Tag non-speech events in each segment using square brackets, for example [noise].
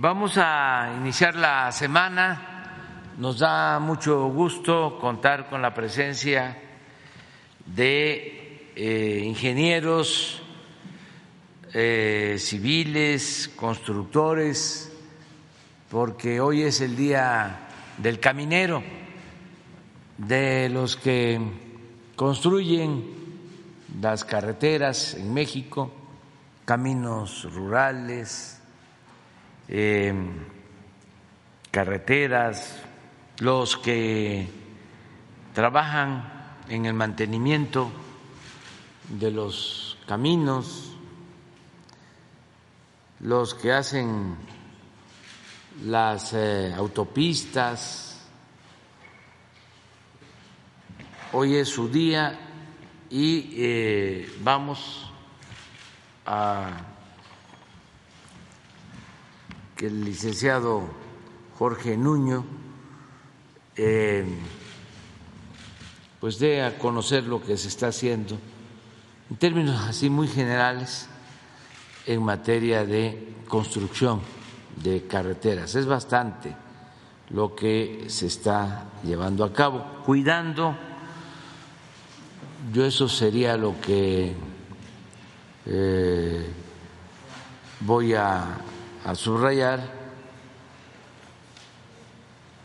Vamos a iniciar la semana. Nos da mucho gusto contar con la presencia de eh, ingenieros eh, civiles, constructores, porque hoy es el día del caminero, de los que construyen las carreteras en México, caminos rurales, eh, carreteras, los que trabajan en el mantenimiento de los caminos, los que hacen las eh, autopistas. Hoy es su día y eh, vamos a que el licenciado Jorge Nuño eh, pues dé a conocer lo que se está haciendo en términos así muy generales en materia de construcción de carreteras. Es bastante lo que se está llevando a cabo, cuidando, yo eso sería lo que eh, voy a a subrayar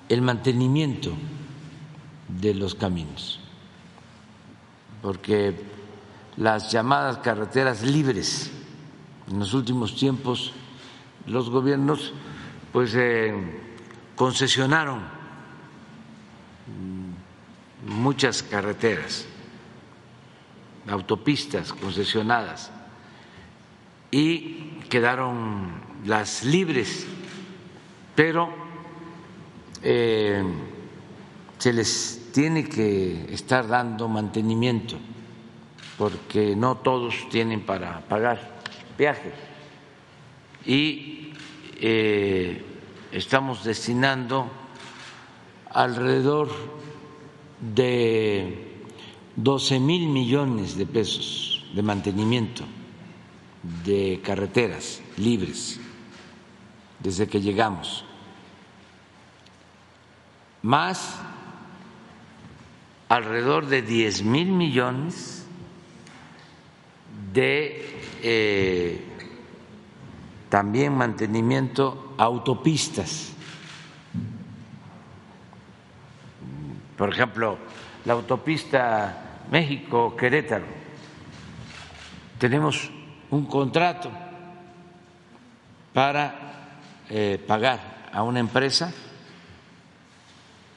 el mantenimiento de los caminos, porque las llamadas carreteras libres en los últimos tiempos los gobiernos pues eh, concesionaron muchas carreteras, autopistas concesionadas y quedaron las libres, pero eh, se les tiene que estar dando mantenimiento porque no todos tienen para pagar viajes y eh, estamos destinando alrededor de 12 mil millones de pesos de mantenimiento de carreteras libres desde que llegamos, más alrededor de 10 mil millones de eh, también mantenimiento autopistas. Por ejemplo, la autopista México-Querétaro. Tenemos un contrato para eh, pagar a una empresa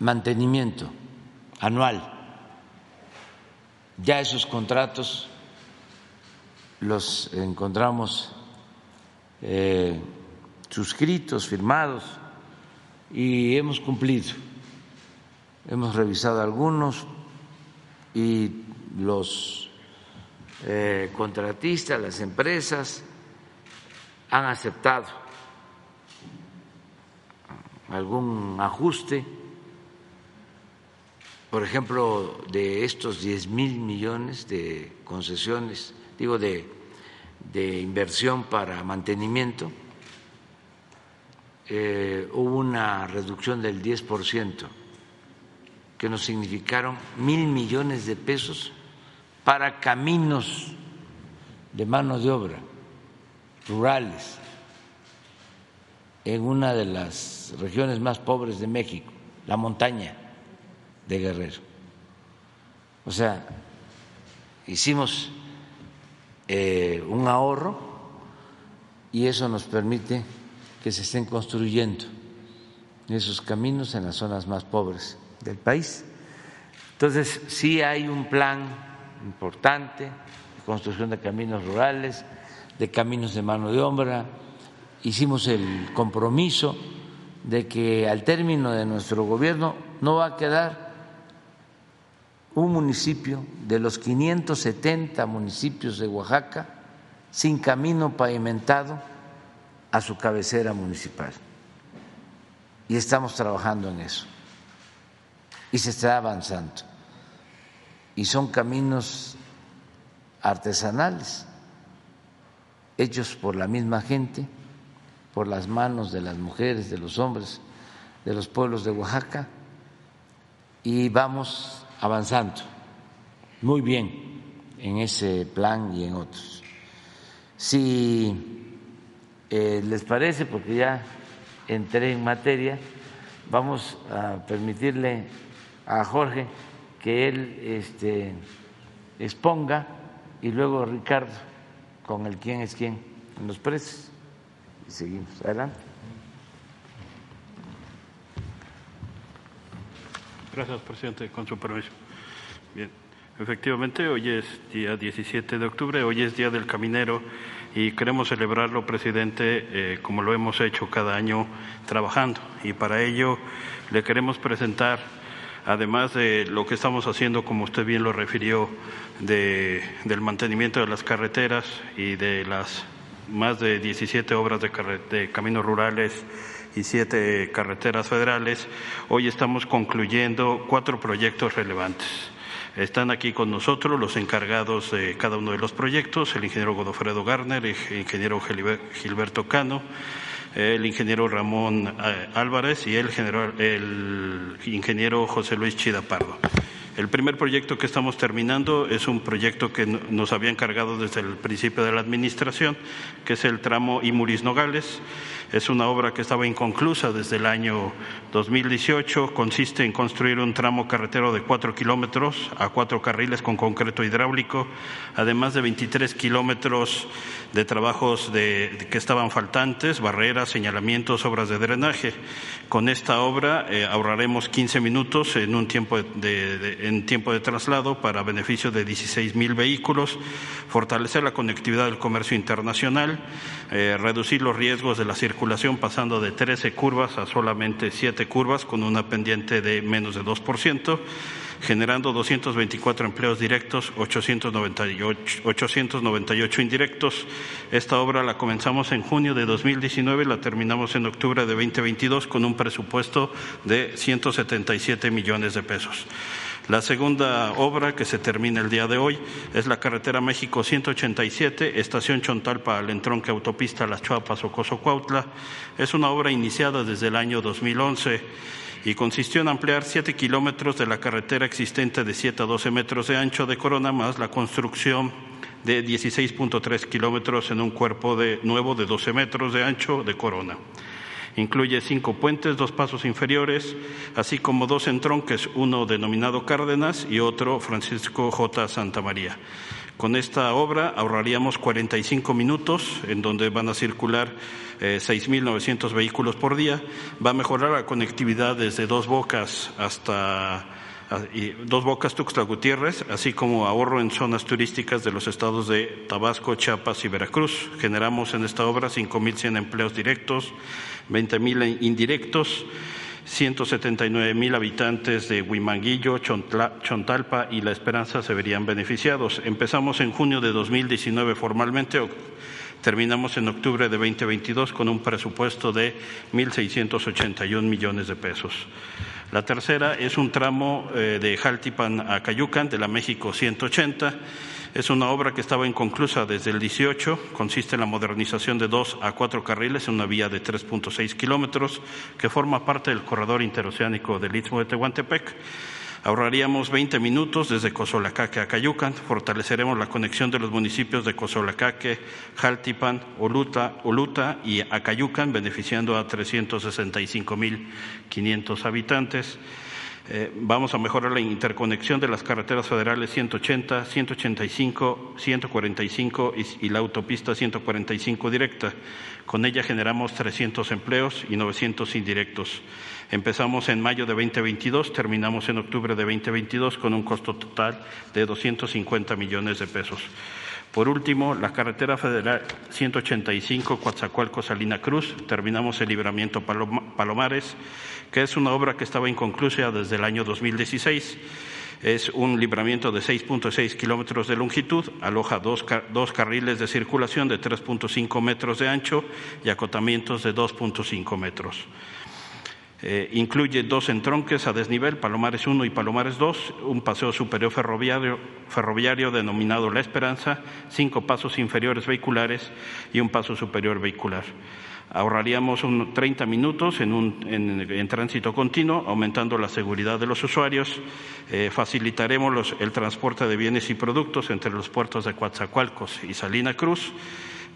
mantenimiento anual. Ya esos contratos los encontramos eh, suscritos, firmados y hemos cumplido. Hemos revisado algunos y los eh, contratistas, las empresas han aceptado algún ajuste, por ejemplo, de estos 10 mil millones de concesiones, digo, de, de inversión para mantenimiento, eh, hubo una reducción del 10%, que nos significaron mil millones de pesos para caminos de mano de obra rurales en una de las regiones más pobres de México, la montaña de Guerrero. O sea, hicimos eh, un ahorro y eso nos permite que se estén construyendo esos caminos en las zonas más pobres del país. Entonces, sí hay un plan importante de construcción de caminos rurales, de caminos de mano de obra, hicimos el compromiso de que al término de nuestro gobierno no va a quedar un municipio de los 570 municipios de Oaxaca sin camino pavimentado a su cabecera municipal. Y estamos trabajando en eso. Y se está avanzando. Y son caminos artesanales, hechos por la misma gente por las manos de las mujeres, de los hombres, de los pueblos de Oaxaca y vamos avanzando muy bien en ese plan y en otros. Si eh, les parece, porque ya entré en materia, vamos a permitirle a Jorge que él este, exponga y luego Ricardo con el quién es quién en los precios. Seguimos. Adelante. Gracias, presidente. Con su permiso. Bien. Efectivamente, hoy es día 17 de octubre, hoy es Día del Caminero y queremos celebrarlo, presidente, eh, como lo hemos hecho cada año trabajando. Y para ello le queremos presentar, además de lo que estamos haciendo, como usted bien lo refirió, de, del mantenimiento de las carreteras y de las más de 17 obras de, caminos rurales y siete carreteras federales, hoy estamos concluyendo cuatro proyectos relevantes. Están aquí con nosotros los encargados de cada uno de los proyectos, el ingeniero Godofredo Garner, el ingeniero Gilberto Cano, el ingeniero Ramón eh, Álvarez y el, general, ingeniero José Luis Chida Pardo. El primer proyecto que estamos terminando es un proyecto que nos había encargado desde el principio de la administración, que es el tramo Imuris Nogales. Es una obra que estaba inconclusa desde el año 2018. Consiste en construir un tramo carretero de cuatro kilómetros a cuatro carriles con concreto hidráulico, además de 23 kilómetros de trabajos de, que estaban faltantes, barreras, señalamientos, obras de drenaje. Con esta obra eh, ahorraremos 15 minutos en un tiempo de, en tiempo de traslado para beneficio de 16 mil vehículos, fortalecer la conectividad del comercio internacional, eh, reducir los riesgos de la circulación circulación pasando de 13 curvas a solamente 7 curvas con una pendiente de menos de 2%, generando 224 empleos directos, 898, 898 indirectos. Esta obra la comenzamos en junio de 2019 y la terminamos en octubre de 2022 con un presupuesto de 177 millones de pesos. La segunda obra que se termina el día de hoy es la carretera México 187, estación Chontalpa al entronque autopista Las Chuapas o Cuautla. Es una obra iniciada desde el año 2011 y consistió en ampliar siete kilómetros de la carretera existente de 7 a 12 metros de ancho de Corona, más la construcción de 16.3 kilómetros en un cuerpo de, nuevo de 12 metros de ancho de Corona. Incluye cinco puentes, dos pasos inferiores, así como dos entronques, uno denominado Cárdenas y otro Francisco J. Santa María. Con esta obra ahorraríamos 45 minutos en donde van a circular eh, 6.900 vehículos por día. Va a mejorar la conectividad desde Dos Bocas hasta Dos Bocas Tuxtla Gutiérrez, así como ahorro en zonas turísticas de los estados de Tabasco, Chiapas y Veracruz. Generamos en esta obra 5.100 empleos directos, 20.000 indirectos, 179.000 habitantes de Huimanguillo, Chontalpa y La Esperanza se verían beneficiados. Empezamos en junio de 2019 formalmente, terminamos en octubre de 2022 con un presupuesto de 1.681 millones de pesos. La tercera es un tramo eh, de Jaltipan a Cayucan de la México 180 es una obra que estaba inconclusa desde el 18, consiste en la modernización de dos a cuatro carriles en una vía de 3.6 kilómetros que forma parte del corredor interoceánico del Istmo de Tehuantepec. Ahorraríamos 20 minutos desde Cozolacaque a Cayucan, fortaleceremos la conexión de los municipios de Cozolacaque, Jaltipan, Oluta, Oluta y Acayucan, beneficiando a 365.500 habitantes. Eh, vamos a mejorar la interconexión de las carreteras federales 180, 185, 145 y, la autopista 145 directa. Con ella generamos 300 empleos y 900 indirectos. Empezamos en mayo de 2022, terminamos en octubre de 2022 con un costo total de 250 millones de pesos. Por último, la carretera federal 185 Coatzacoalco-Salina Cruz, terminamos el libramiento Palomares que es una obra que estaba inconclusa desde el año 2016. Es un libramiento de 6.6 kilómetros de longitud, aloja dos, dos, carriles de circulación de 3.5 metros de ancho y acotamientos de 2.5 metros. Eh, incluye dos entronques a desnivel, Palomares 1 y Palomares 2, un paseo superior ferroviario, denominado La Esperanza, cinco pasos inferiores vehiculares y un paso superior vehicular. Ahorraríamos un 30 minutos en, un, en, tránsito continuo, aumentando la seguridad de los usuarios. Eh, facilitaremos el transporte de bienes y productos entre los puertos de Coatzacoalcos y Salina Cruz.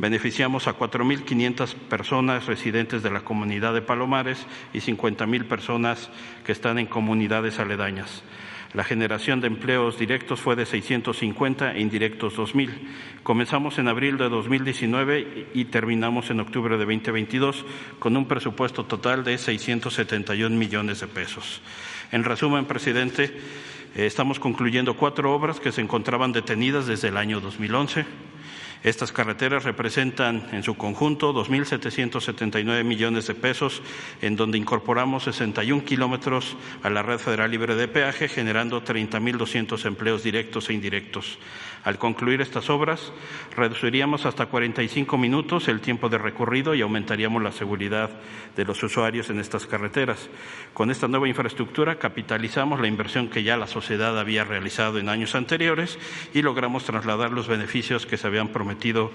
Beneficiamos a 4.500 personas residentes de la comunidad de Palomares y 50.000 personas que están en comunidades aledañas. La generación de empleos directos fue de 650 e indirectos 2.000. Comenzamos en abril de 2019 y terminamos en octubre de 2022 con un presupuesto total de 671 millones de pesos. En resumen, presidente, eh, estamos concluyendo cuatro obras que se encontraban detenidas desde el año 2011 estas carreteras representan en su conjunto 2.779 millones de pesos, en donde incorporamos 61 kilómetros a la red federal libre de peaje, generando 30.200 empleos directos e indirectos. Al concluir estas obras, reduciríamos hasta 45 minutos el tiempo de recorrido y aumentaríamos la seguridad de los usuarios en estas carreteras. Con esta nueva infraestructura capitalizamos la inversión que ya la sociedad había realizado en años anteriores y logramos trasladar los beneficios que se habían prometido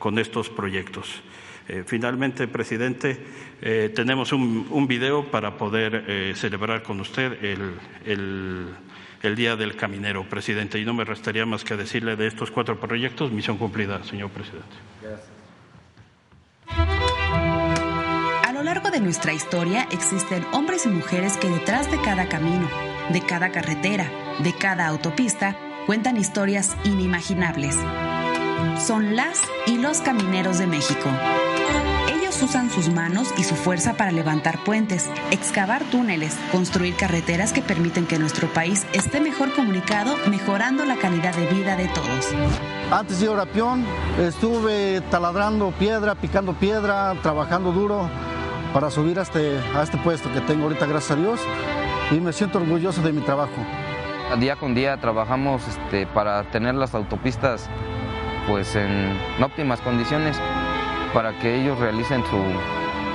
con estos proyectos. Eh, finalmente, presidente, eh, tenemos un, video para poder eh, celebrar con usted el Día del Caminero, presidente. Y no me restaría más que decirle de estos cuatro proyectos, misión cumplida, señor presidente. Gracias. A lo largo de nuestra historia existen hombres y mujeres que detrás de cada camino, de cada carretera, de cada autopista, cuentan historias inimaginables. Son las y los camineros de México usan sus manos y su fuerza para levantar puentes, excavar túneles, construir carreteras que permiten que nuestro país esté mejor comunicado, mejorando la calidad de vida de todos. Antes de ir a Orapión, estuve taladrando piedra, picando piedra, trabajando duro para subir a este, a este puesto que tengo ahorita, gracias a Dios, y me siento orgulloso de mi trabajo. Día con día trabajamos este, para tener las autopistas pues, en óptimas condiciones para que ellos realicen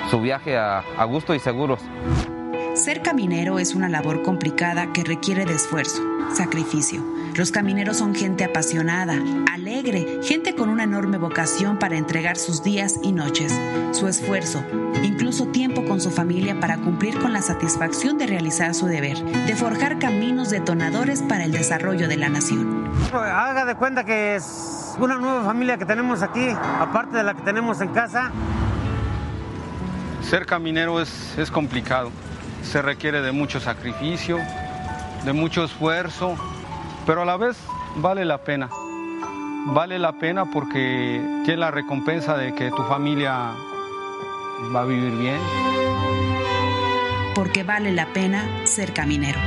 su, viaje a, a gusto y seguros. Ser caminero es una labor complicada que requiere de esfuerzo, sacrificio. Los camineros son gente apasionada, alegre, gente con una enorme vocación para entregar sus días y noches, su esfuerzo, incluso tiempo con su familia para cumplir con la satisfacción de realizar su deber, de forjar caminos detonadores para el desarrollo de la nación. Haga de cuenta que es una nueva familia que tenemos aquí, aparte de la que tenemos en casa. Ser caminero es, es complicado, se requiere de mucho sacrificio, de mucho esfuerzo, pero a la vez vale la pena. Vale la pena porque tiene la recompensa de que tu familia va a vivir bien. Porque vale la pena ser caminero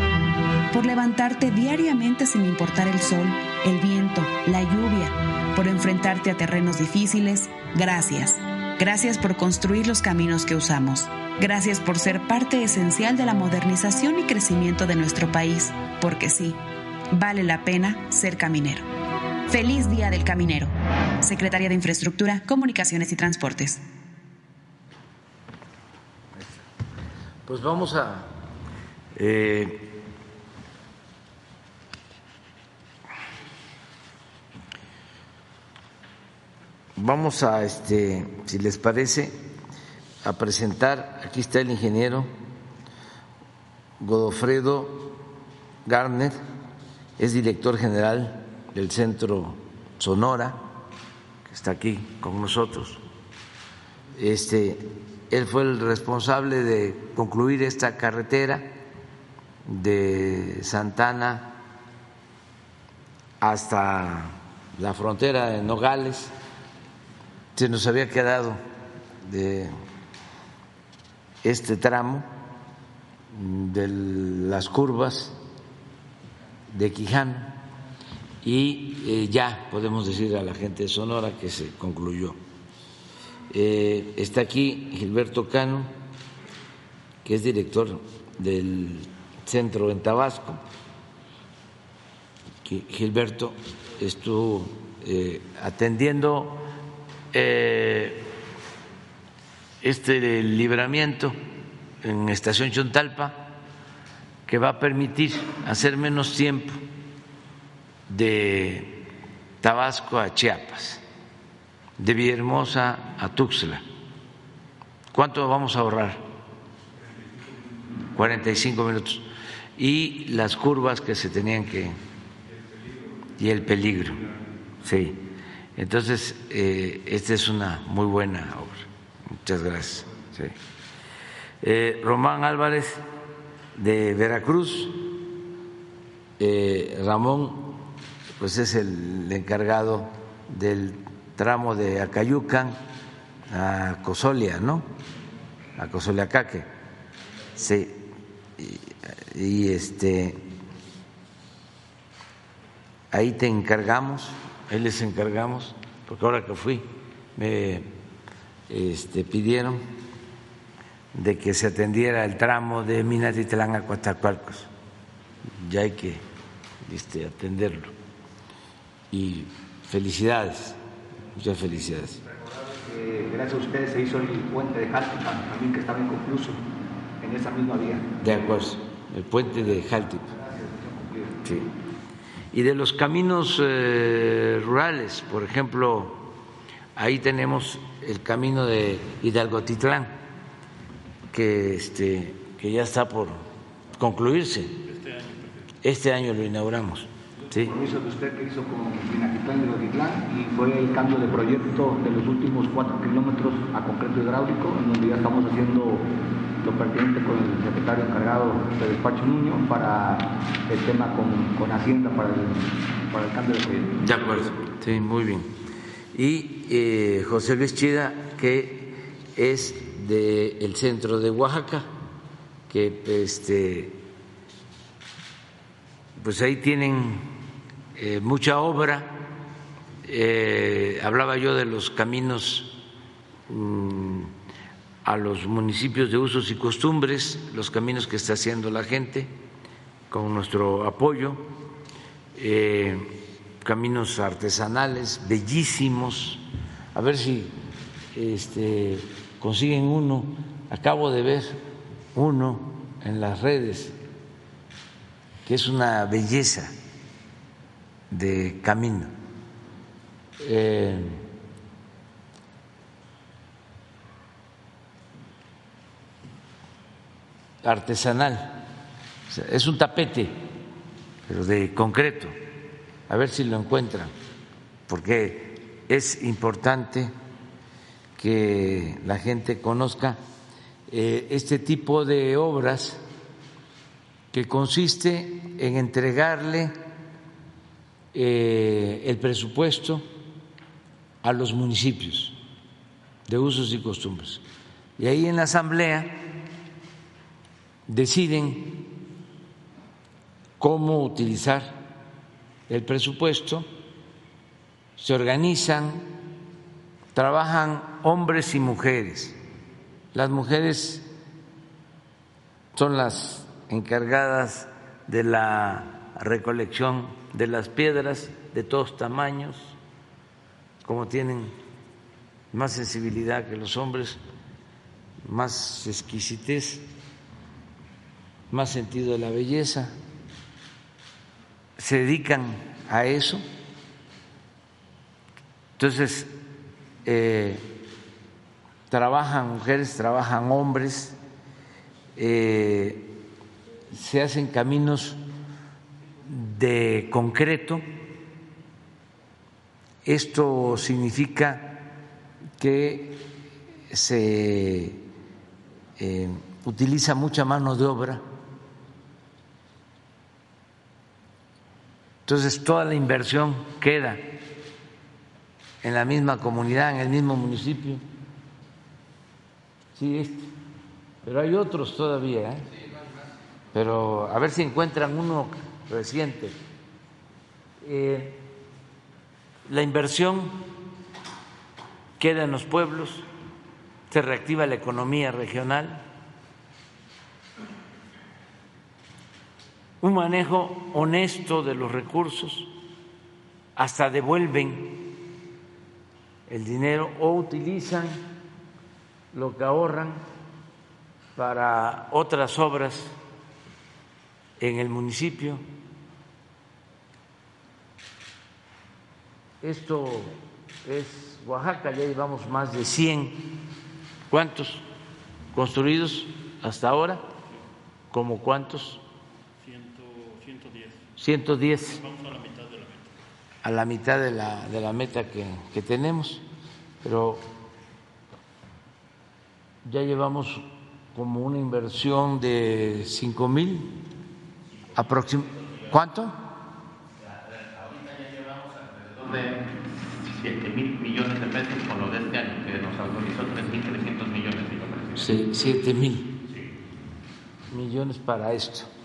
por levantarte diariamente sin importar el sol, el viento, la lluvia, por enfrentarte a terrenos difíciles. Gracias. Gracias por construir los caminos que usamos. Gracias por ser parte esencial de la modernización y crecimiento de nuestro país, porque sí, vale la pena ser caminero. Feliz Día del Caminero. Secretaría de Infraestructura, Comunicaciones y Transportes. Pues vamos a eh, Vamos a, este, si les parece, a presentar, aquí está el ingeniero Godofredo Garner, es director general del Centro Sonora, que está aquí con nosotros. Este, él fue el responsable de concluir esta carretera de Santana hasta la frontera de Nogales se nos había quedado de este tramo de las curvas de Quijano y eh, ya podemos decir a la gente de Sonora que se concluyó. Eh, está aquí Gilberto Cano, que es director del centro en Tabasco. Gilberto estuvo eh, atendiendo eh, este libramiento en Estación Chontalpa que va a permitir hacer menos tiempo de Tabasco a Chiapas, de Villahermosa a Tuxtla. ¿Cuánto vamos a ahorrar? 45 minutos. Y las curvas que se tenían que... Y el peligro, sí. Entonces, eh, esta es una muy buena obra. Muchas gracias. Eh, Román Álvarez de Veracruz, eh, Ramón, pues es el encargado del tramo de Acayucan a Cosolia, ¿no? A Cosoliacaque. Sí. Y este ahí te encargamos, ahí les encargamos, porque ahora que fui me este, pidieron de que se atendiera el tramo de Minatitlán a Coatzacoalcos. Ya hay que este, atenderlo. Y felicidades, muchas felicidades. gracias a ustedes se hizo el puente de Jaltipan, también que estaba inconcluso en esa misma vía. De acuerdo, el puente de Jaltipan. Sí. Y de los caminos eh, rurales, por ejemplo, ahí tenemos el camino de Hidalgotitlán, que, este, que ya está por concluirse. Este año, este año lo inauguramos. ¿sí? El compromiso de usted que hizo con Minatitlán y Hidalgotitlán y fue el cambio de proyecto de los últimos cuatro kilómetros a concreto hidráulico, en donde ya estamos haciendo lo pertinente con el secretario encargado de despacho Nuño para el tema con, con Hacienda para el, para el, cambio de proyecto. De acuerdo, sí, muy bien. Y eh, José Luis Chida, que es del centro de Oaxaca, que este, pues ahí tienen eh, mucha obra. Eh, hablaba yo de los caminos. Mmm, a los municipios de usos y costumbres, los caminos que está haciendo la gente con nuestro apoyo, eh, caminos artesanales bellísimos, a ver si este, consiguen uno, acabo de ver uno en las redes, que es una belleza de camino. Eh, artesanal, es un tapete, pero de concreto, a ver si lo encuentran, porque es importante que la gente conozca eh, este tipo de obras que consiste en entregarle eh, el presupuesto a los municipios de usos y costumbres. Y ahí en la asamblea deciden cómo utilizar el presupuesto, se organizan, trabajan hombres y mujeres. Las mujeres son las encargadas de la recolección de las piedras de todos tamaños, como tienen más sensibilidad que los hombres, más exquisitez más sentido de la belleza, se dedican a eso. Entonces, eh, trabajan mujeres, trabajan hombres, eh, se hacen caminos de concreto. Esto significa que se eh, utiliza mucha mano de obra Entonces toda la inversión queda en la misma comunidad, en el mismo municipio. Sí, este. Pero hay otros todavía. ¿eh? Pero a ver si encuentran uno reciente. Eh, la inversión queda en los pueblos, se reactiva la economía regional un manejo honesto de los recursos, hasta devuelven el dinero o utilizan lo que ahorran para otras obras en el municipio. Esto es Oaxaca, ya llevamos más de 100. ¿Cuántos? construidos hasta ahora, ¿como cuántos? 110. 110. Vamos a la mitad de la meta. A la mitad de la, de la meta que, que tenemos, pero ya llevamos como una inversión de 5 mil aproximadamente. ¿Cuánto? Ahorita ya llevamos alrededor de 7 mil millones de pesos con lo de este año, que nos autorizó 3.300 millones, señor presidente. Sí, 7 mil millones para esto.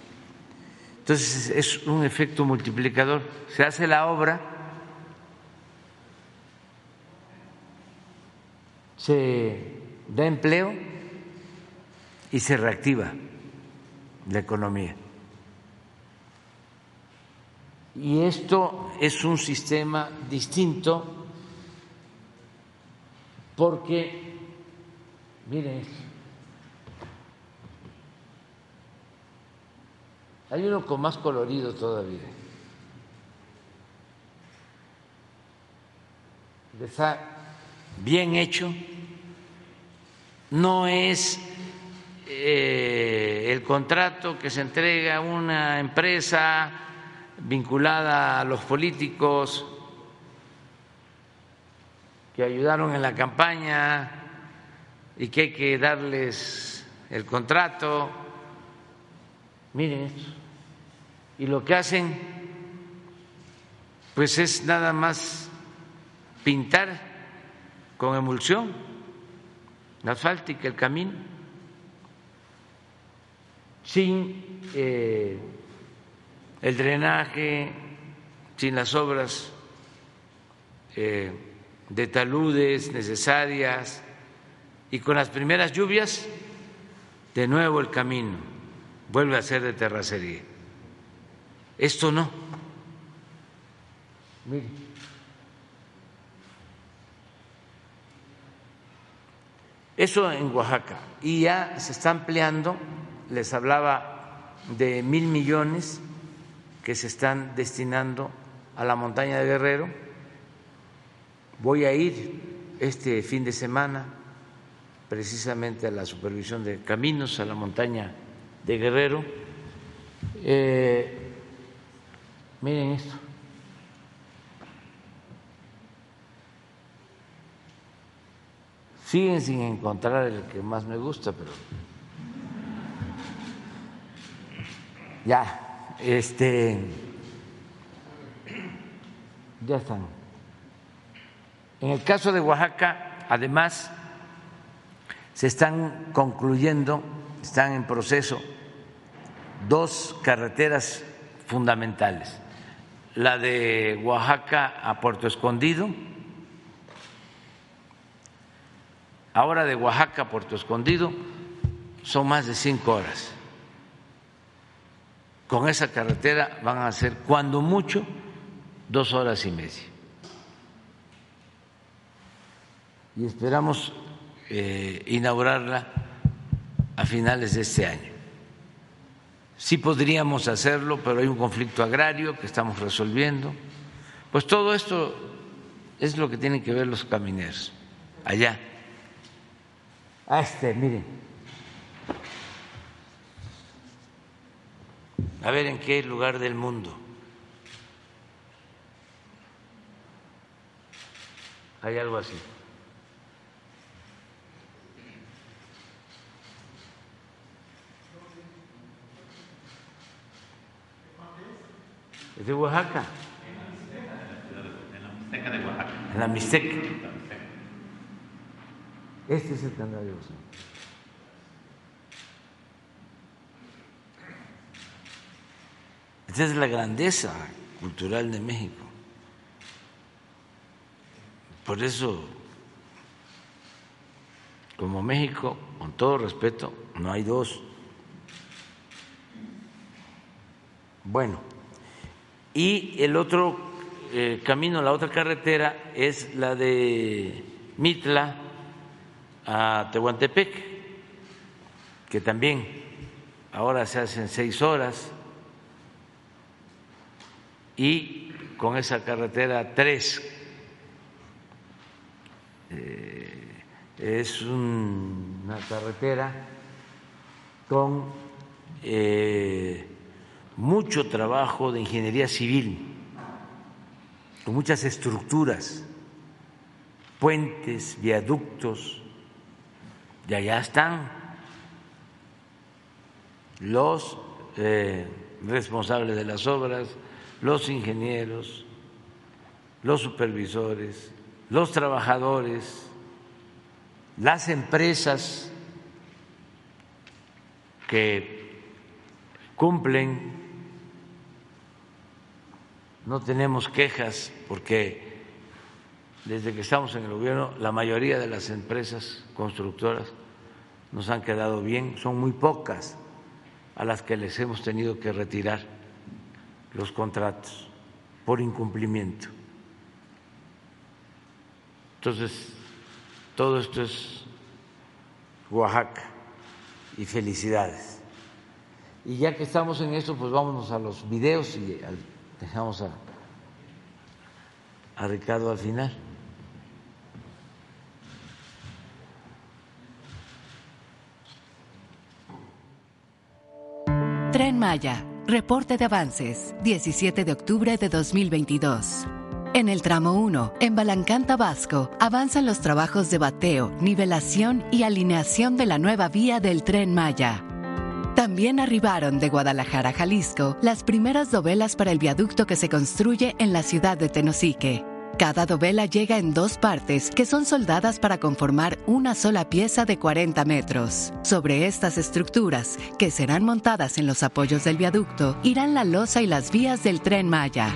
Entonces es un efecto multiplicador. Se hace la obra, se da empleo y se reactiva la economía. Y esto es un sistema distinto porque, miren hay uno con más colorido todavía. Está bien hecho, no es eh, el contrato que se entrega a una empresa vinculada a los políticos que ayudaron en la campaña y que hay que darles el contrato. Miren esto. Y lo que hacen, pues es nada más pintar con emulsión la asfáltica, el camino, sin eh, el drenaje, sin las obras eh, de taludes necesarias y con las primeras lluvias, de nuevo el camino vuelve a ser de terracería. Esto no. Mire. Eso en Oaxaca. Y ya se está ampliando, les hablaba de mil millones que se están destinando a la montaña de Guerrero. Voy a ir este fin de semana precisamente a la supervisión de caminos a la montaña de Guerrero. Eh, miren esto. Siguen sin encontrar el que más me gusta, pero ya, este, ya están. En el caso de Oaxaca, además, se están concluyendo, están en proceso dos carreteras fundamentales, la de Oaxaca a Puerto Escondido, ahora de Oaxaca a Puerto Escondido son más de cinco horas. Con esa carretera van a ser, cuando mucho, dos horas y media. Y esperamos eh, inaugurarla a finales de este año. Sí podríamos hacerlo, pero hay un conflicto agrario que estamos resolviendo. Pues todo esto es lo que tienen que ver los camineros allá. A este, miren. A ver en qué lugar del mundo hay algo así. ¿Es de Oaxaca? En la Mixteca de Oaxaca. En la Mixteca. Este es el canal de Oaxaca. Esta es la grandeza cultural de México. Por eso, como México, con todo respeto, no hay dos. Bueno, y el otro eh, camino, la otra carretera es la de Mitla a Tehuantepec, que también ahora se hacen seis horas y con esa carretera tres. Eh, es un- una carretera con eh, mucho trabajo de ingeniería civil, con muchas estructuras, puentes, viaductos, y allá están los eh, responsables de las obras, los ingenieros, los supervisores, los trabajadores, las empresas que cumplen, no tenemos quejas porque desde que estamos en el gobierno la mayoría de las empresas constructoras nos han quedado bien, son muy pocas a las que les hemos tenido que retirar los contratos por incumplimiento. Entonces, todo esto es Oaxaca y felicidades. Y ya que estamos en esto, pues vámonos a los videos y dejamos a, a Ricardo al final. Tren Maya, reporte de avances, 17 de octubre de 2022. En el tramo 1, en Balancán, Tabasco, avanzan los trabajos de bateo, nivelación y alineación de la nueva vía del tren Maya. También arribaron de Guadalajara, Jalisco, las primeras dovelas para el viaducto que se construye en la ciudad de Tenosique. Cada dovela llega en dos partes que son soldadas para conformar una sola pieza de 40 metros. Sobre estas estructuras, que serán montadas en los apoyos del viaducto, irán la losa y las vías del tren Maya.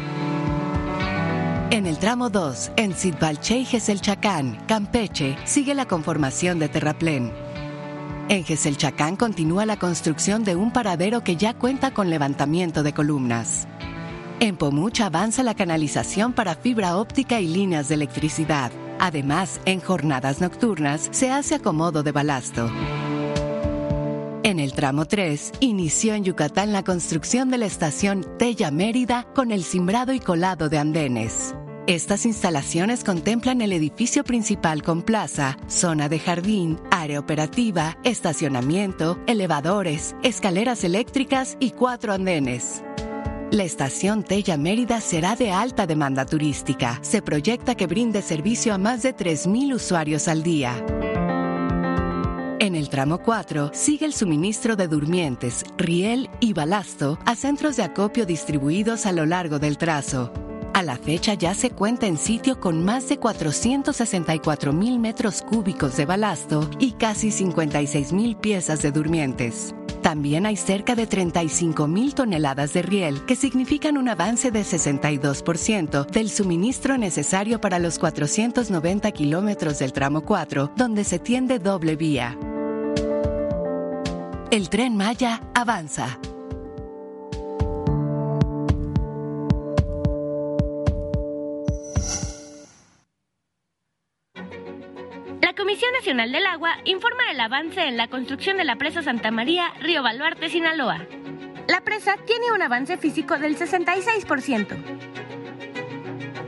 En el tramo 2, en Sidbalche y Geselchacán, Campeche, sigue la conformación de terraplén. En Geselchacán continúa la construcción de un paradero que ya cuenta con levantamiento de columnas. En Pomuch avanza la canalización para fibra óptica y líneas de electricidad. Además, en jornadas nocturnas se hace acomodo de balasto. En el tramo 3, inició en Yucatán la construcción de la estación Tella Mérida con el cimbrado y colado de andenes. Estas instalaciones contemplan el edificio principal con plaza, zona de jardín, área operativa, estacionamiento, elevadores, escaleras eléctricas y cuatro andenes. La estación Tella Mérida será de alta demanda turística. Se proyecta que brinde servicio a más de 3.000 usuarios al día. En el tramo 4 sigue el suministro de durmientes, riel y balasto a centros de acopio distribuidos a lo largo del trazo. A la fecha ya se cuenta en sitio con más de 464 mil metros cúbicos de balasto y casi 56 mil piezas de durmientes. También hay cerca de 35 mil toneladas de riel, que significan un avance de 62% del suministro necesario para los 490 kilómetros del tramo 4, donde se tiende doble vía. El tren Maya avanza. Comisión Nacional del Agua informa del avance en la construcción de la presa Santa María, Río Baluarte, Sinaloa. La presa tiene un avance físico del 66%.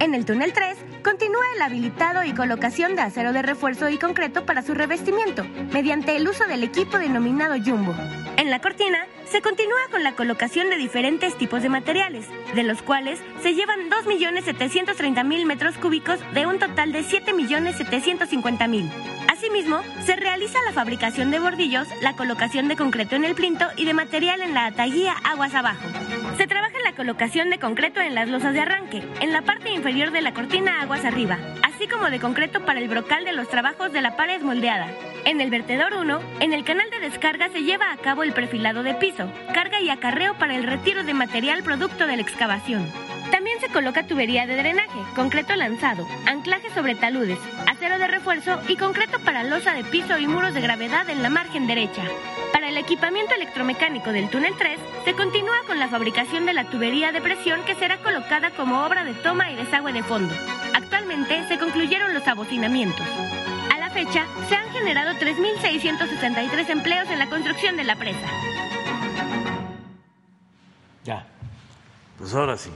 En el túnel 3 continúa el habilitado y colocación de acero de refuerzo y concreto para su revestimiento, mediante el uso del equipo denominado Jumbo. En la cortina se continúa con la colocación de diferentes tipos de materiales, de los cuales se llevan 2.730.000 metros cúbicos de un total de 7.750.000. Asimismo, se realiza la fabricación de bordillos, la colocación de concreto en el plinto y de material en la ataguía aguas abajo. Se trabaja en la colocación de concreto en las losas de arranque, en la parte inferior de la cortina aguas arriba, así como de concreto para el brocal de los trabajos de la pared moldeada. En el vertedor 1, en el canal de descarga se lleva a cabo el perfilado de piso, carga y acarreo para el retiro de material producto de la excavación. También se coloca tubería de drenaje, concreto lanzado, anclaje sobre taludes, acero de refuerzo y concreto para losa de piso y muros de gravedad en la margen derecha. Para el equipamiento electromecánico del túnel 3, se continúa con la fabricación de la tubería de presión que será colocada como obra de toma y desagüe de fondo. Actualmente se concluyeron los abocinamientos. A la fecha, se han generado 3.663 empleos en la construcción de la presa. Ya, pues ahora sí.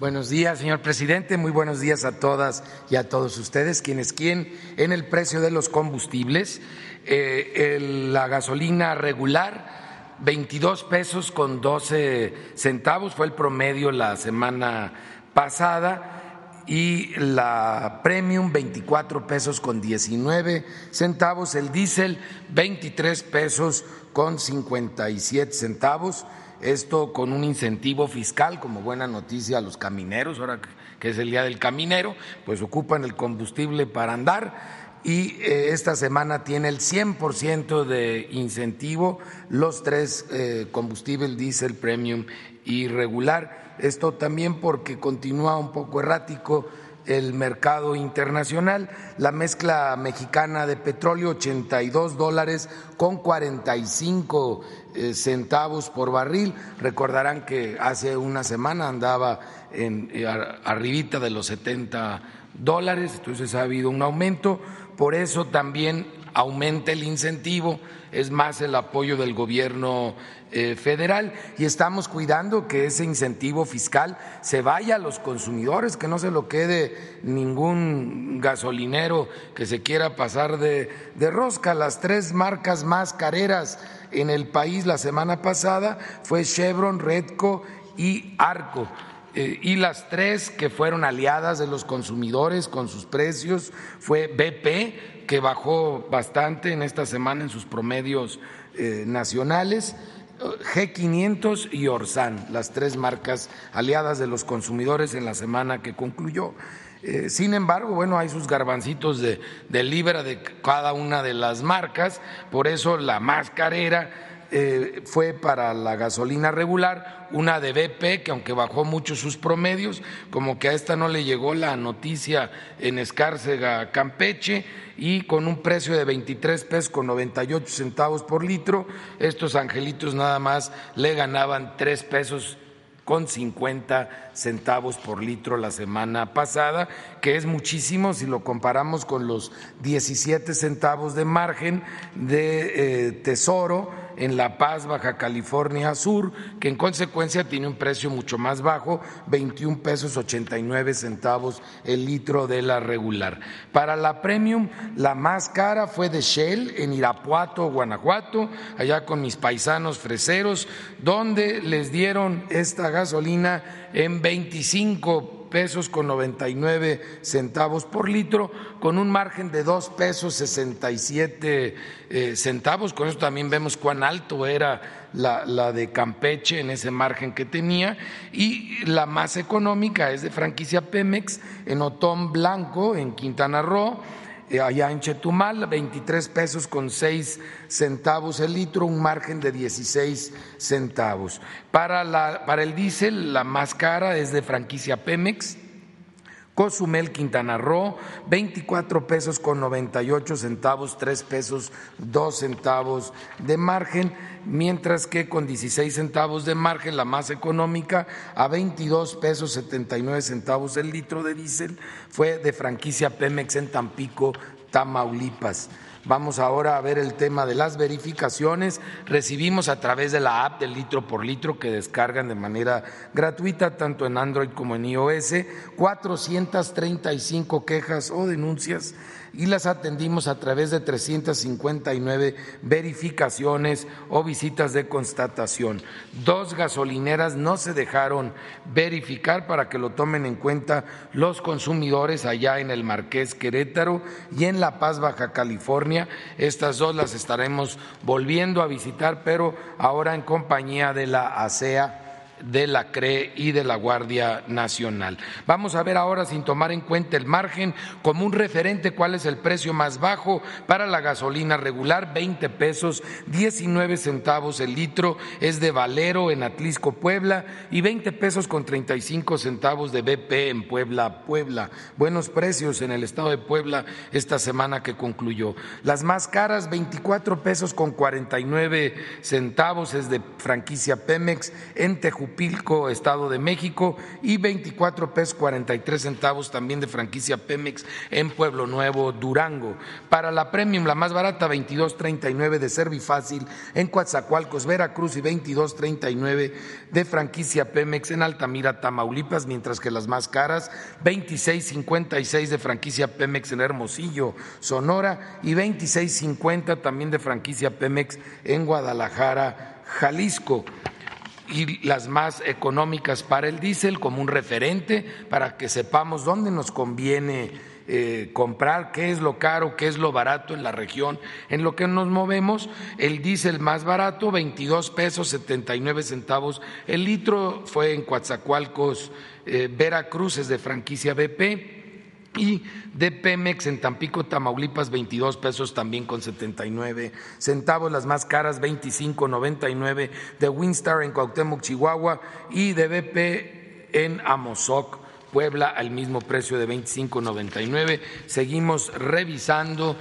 Buenos días, señor presidente. Muy buenos días a todas y a todos ustedes. Quienes quieren en el precio de los combustibles, eh, la gasolina regular, 22 pesos con 12 centavos, fue el promedio la semana pasada, y la premium, 24 pesos con 19 centavos, el diésel, 23 pesos con 57 centavos esto con un incentivo fiscal como buena noticia a los camineros, ahora que es el Día del Caminero, pues ocupan el combustible para andar y eh, esta semana tiene el 100% de incentivo los tres eh, combustibles diésel premium y regular. Esto también porque continúa un poco errático el mercado internacional. La mezcla mexicana de petróleo, 82 dólares con 45 eh, centavos por barril. Recordarán que hace una semana andaba en, eh, arribita de los 70 dólares, entonces ha habido un aumento. Por eso también aumenta el incentivo, es más el apoyo del gobierno eh, federal y estamos cuidando que ese incentivo fiscal se vaya a los consumidores, que no se lo quede ningún gasolinero que se quiera pasar de, de rosca. Las tres marcas más careras en el país la semana pasada fue Chevron, Redco y Arco. Eh, y las tres que fueron aliadas de los consumidores con sus precios fue BP, que bajó bastante en esta semana en sus promedios eh, nacionales, G500 y Orsan, las tres marcas aliadas de los consumidores en la semana que concluyó. Eh, sin embargo, bueno, hay sus garbancitos de, libra de cada una de las marcas, por eso la más carera eh, fue para la gasolina regular, una de BP, que aunque bajó mucho sus promedios, como que a esta no le llegó la noticia en Escárcega, Campeche, y con un precio de 23 pesos con 98 centavos por litro, estos angelitos nada más le ganaban 3 pesos con 50 centavos por litro la semana pasada, que es muchísimo si lo comparamos con los 17 centavos de margen de eh, Tesoro en La Paz, Baja California Sur, que en consecuencia tiene un precio mucho más bajo, 21 pesos 89 centavos el litro de la regular. Para la premium, la más cara fue de Shell en Irapuato, Guanajuato, allá con mis paisanos freseros, donde les dieron esta gasolina en 25 pesos con 99 centavos por litro, con un margen de dos pesos 67 eh, centavos. Con eso también vemos cuán alto era la, la, de Campeche en ese margen que tenía. Y la más económica es de franquicia Pemex en Otón Blanco, en Quintana Roo allá en Chetumal, 23 pesos con 6 centavos el litro, un margen de 16 centavos. Para, la, para el diésel, la más cara es de franquicia Pemex, Cozumel, Quintana Roo, 24 pesos con 98 centavos, 3 pesos 2 centavos de margen, mientras que con 16 centavos de margen, la más económica, a 22 pesos 79 centavos el litro de diésel, fue de franquicia Pemex en Tampico, Tamaulipas. Vamos ahora a ver el tema de las verificaciones. Recibimos a través de la app del litro por litro que descargan de manera gratuita tanto en Android como en iOS 435 quejas o denuncias y las atendimos a través de 359 verificaciones o visitas de constatación. Dos gasolineras no se dejaron verificar para que lo tomen en cuenta los consumidores allá en el Marqués Querétaro y en La Paz, Baja California. Estas dos las estaremos volviendo a visitar, pero ahora en compañía de la ASEA de la CRE y de la Guardia Nacional. Vamos a ver ahora, sin tomar en cuenta el margen, como un referente cuál es el precio más bajo para la gasolina regular, 20 pesos 19 centavos el litro, es de Valero en Atlisco, Puebla, y 20 pesos con 35 centavos de BP en Puebla, Puebla. Buenos precios en el estado de Puebla esta semana que concluyó. Las más caras, 24 pesos con 49 centavos, es de franquicia Pemex en Tejupilco Tecupilco, Estado de México, y 24 pesos 43 centavos también de franquicia Pemex en Pueblo Nuevo, Durango. Para la Premium, la más barata, 22.39 de Servifácil en Coatzacoalcos, Veracruz, y 22.39 de franquicia Pemex en Altamira, Tamaulipas, mientras que las más caras, 26.56 de franquicia Pemex en Hermosillo, Sonora, y 26.50 también de franquicia Pemex en Guadalajara, Jalisco y las más económicas para el diésel como un referente para que sepamos dónde nos conviene eh, comprar, qué es lo caro, qué es lo barato en la región en lo que nos movemos. El diésel más barato, 22 pesos 79 centavos el litro, fue en Coatzacoalcos, eh, Veracruz, es de franquicia BP y de Pemex en Tampico, Tamaulipas, 22 pesos también con 79 centavos, las más caras 25.99 de Winstar en Cuauhtémoc, Chihuahua y de BP en Amozoc. Puebla al mismo precio de 25.99. Seguimos revisando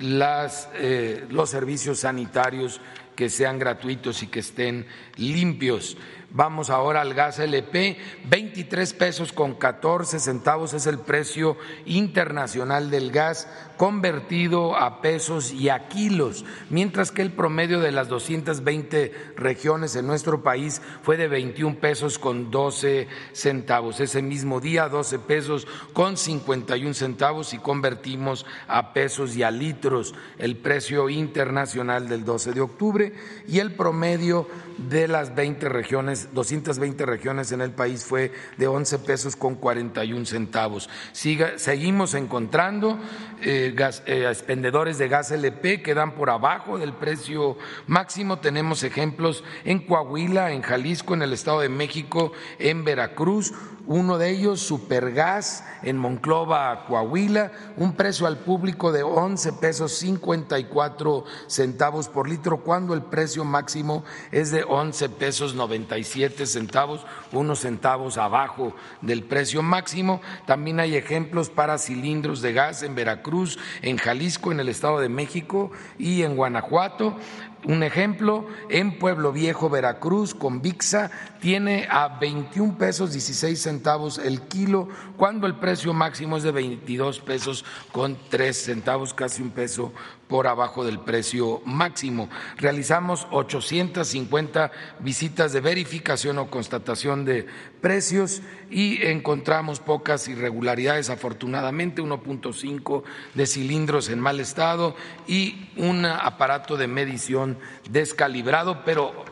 las, eh, los servicios sanitarios que sean gratuitos y que estén limpios. Vamos ahora al gas LP, 23 pesos con 14 centavos es el precio internacional del gas convertido a pesos y a kilos, mientras que el promedio de las 220 regiones en nuestro país fue de 21 pesos con 12 centavos. Ese mismo día 12 pesos con 51 centavos y convertimos a pesos y a litros el precio internacional del 12 de octubre y el promedio de las 20 regiones, 220 regiones en el país fue de 11 pesos con 41 centavos. seguimos encontrando eh, eh, expendedores de gas LP que dan por abajo del precio máximo. Tenemos ejemplos en Coahuila, en Jalisco, en el Estado de México, en Veracruz uno de ellos, Supergas, en Monclova, Coahuila, un precio al público de 11 pesos 54 centavos por litro, cuando el precio máximo es de 11 pesos 97 centavos, unos centavos abajo del precio máximo. También hay ejemplos para cilindros de gas en Veracruz, en Jalisco, en el Estado de México y en Guanajuato. Un ejemplo, en Pueblo Viejo, Veracruz, con VIXA, tiene a 21 pesos 16 centavos el kilo, cuando el precio máximo es de 22 pesos con 3 centavos, casi un peso por abajo del precio máximo. Realizamos 850 visitas de verificación o constatación de precios y encontramos pocas irregularidades, afortunadamente 1.5 de cilindros en mal estado y un aparato de medición descalibrado, pero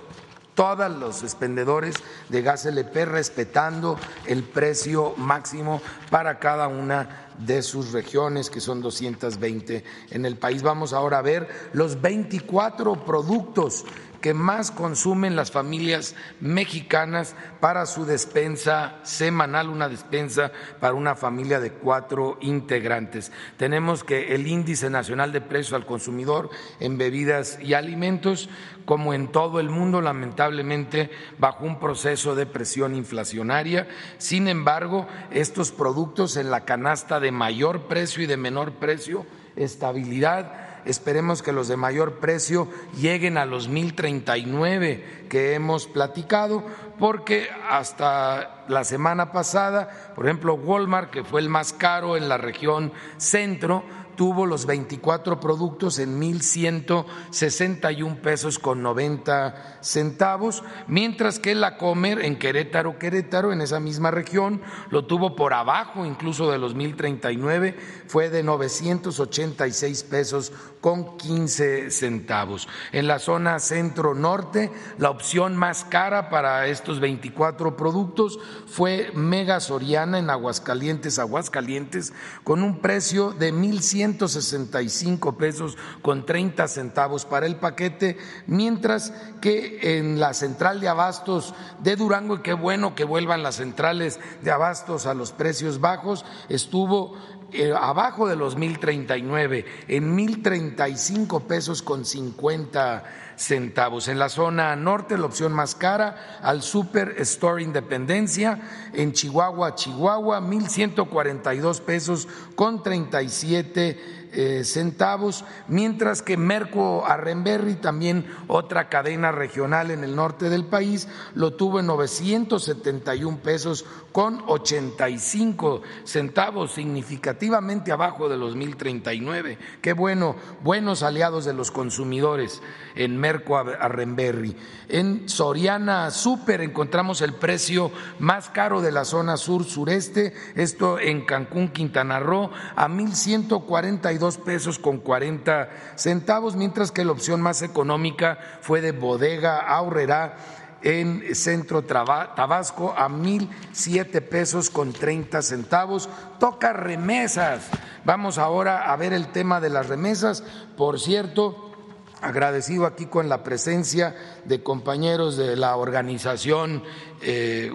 todos los expendedores de gas LP respetando el precio máximo para cada una de sus regiones, que son 220 en el país. Vamos ahora a ver los 24 productos que más consumen las familias mexicanas para su despensa semanal, una despensa para una familia de cuatro integrantes. Tenemos que el índice nacional de precios al consumidor en bebidas y alimentos, como en todo el mundo, lamentablemente bajo un proceso de presión inflacionaria. Sin embargo, estos productos en la canasta de mayor precio y de menor precio, estabilidad, Esperemos que los de mayor precio lleguen a los 1039 que hemos platicado, porque hasta la semana pasada, por ejemplo, Walmart, que fue el más caro en la región centro, tuvo los 24 productos en 1.161 pesos con 90 centavos, mientras que la Comer en Querétaro, Querétaro, en esa misma región, lo tuvo por abajo incluso de los 1.039, fue de 986 pesos con 15 centavos. En la zona centro-norte, la opción más cara para estos 24 productos fue Mega Soriana en Aguascalientes, Aguascalientes, con un precio de 1.100 165 pesos con 30 centavos para el paquete, mientras que en la central de abastos de Durango, y qué bueno que vuelvan las centrales de abastos a los precios bajos, estuvo eh, abajo de los 1039, en 1035 pesos con 50 centavos. En la zona norte, la opción más cara, al Super Store Independencia, en Chihuahua, Chihuahua, 1.142 pesos con 37 eh, centavos, mientras que Merco Arrenberry, también otra cadena regional en el norte del país, lo tuvo en 971 pesos con 85 centavos, significativamente abajo de los 1039. Qué bueno, buenos aliados de los consumidores en Merco Arrenberry. En Soriana Super encontramos el precio más caro de la zona sur-sureste, esto en Cancún, Quintana Roo, a 1.142 pesos con 40 centavos, mientras que la opción más económica fue de Bodega Aurrera en Centro Tabasco a mil siete pesos con treinta centavos. Toca remesas. Vamos ahora a ver el tema de las remesas. Por cierto, agradecido aquí con la presencia de compañeros de la organización eh,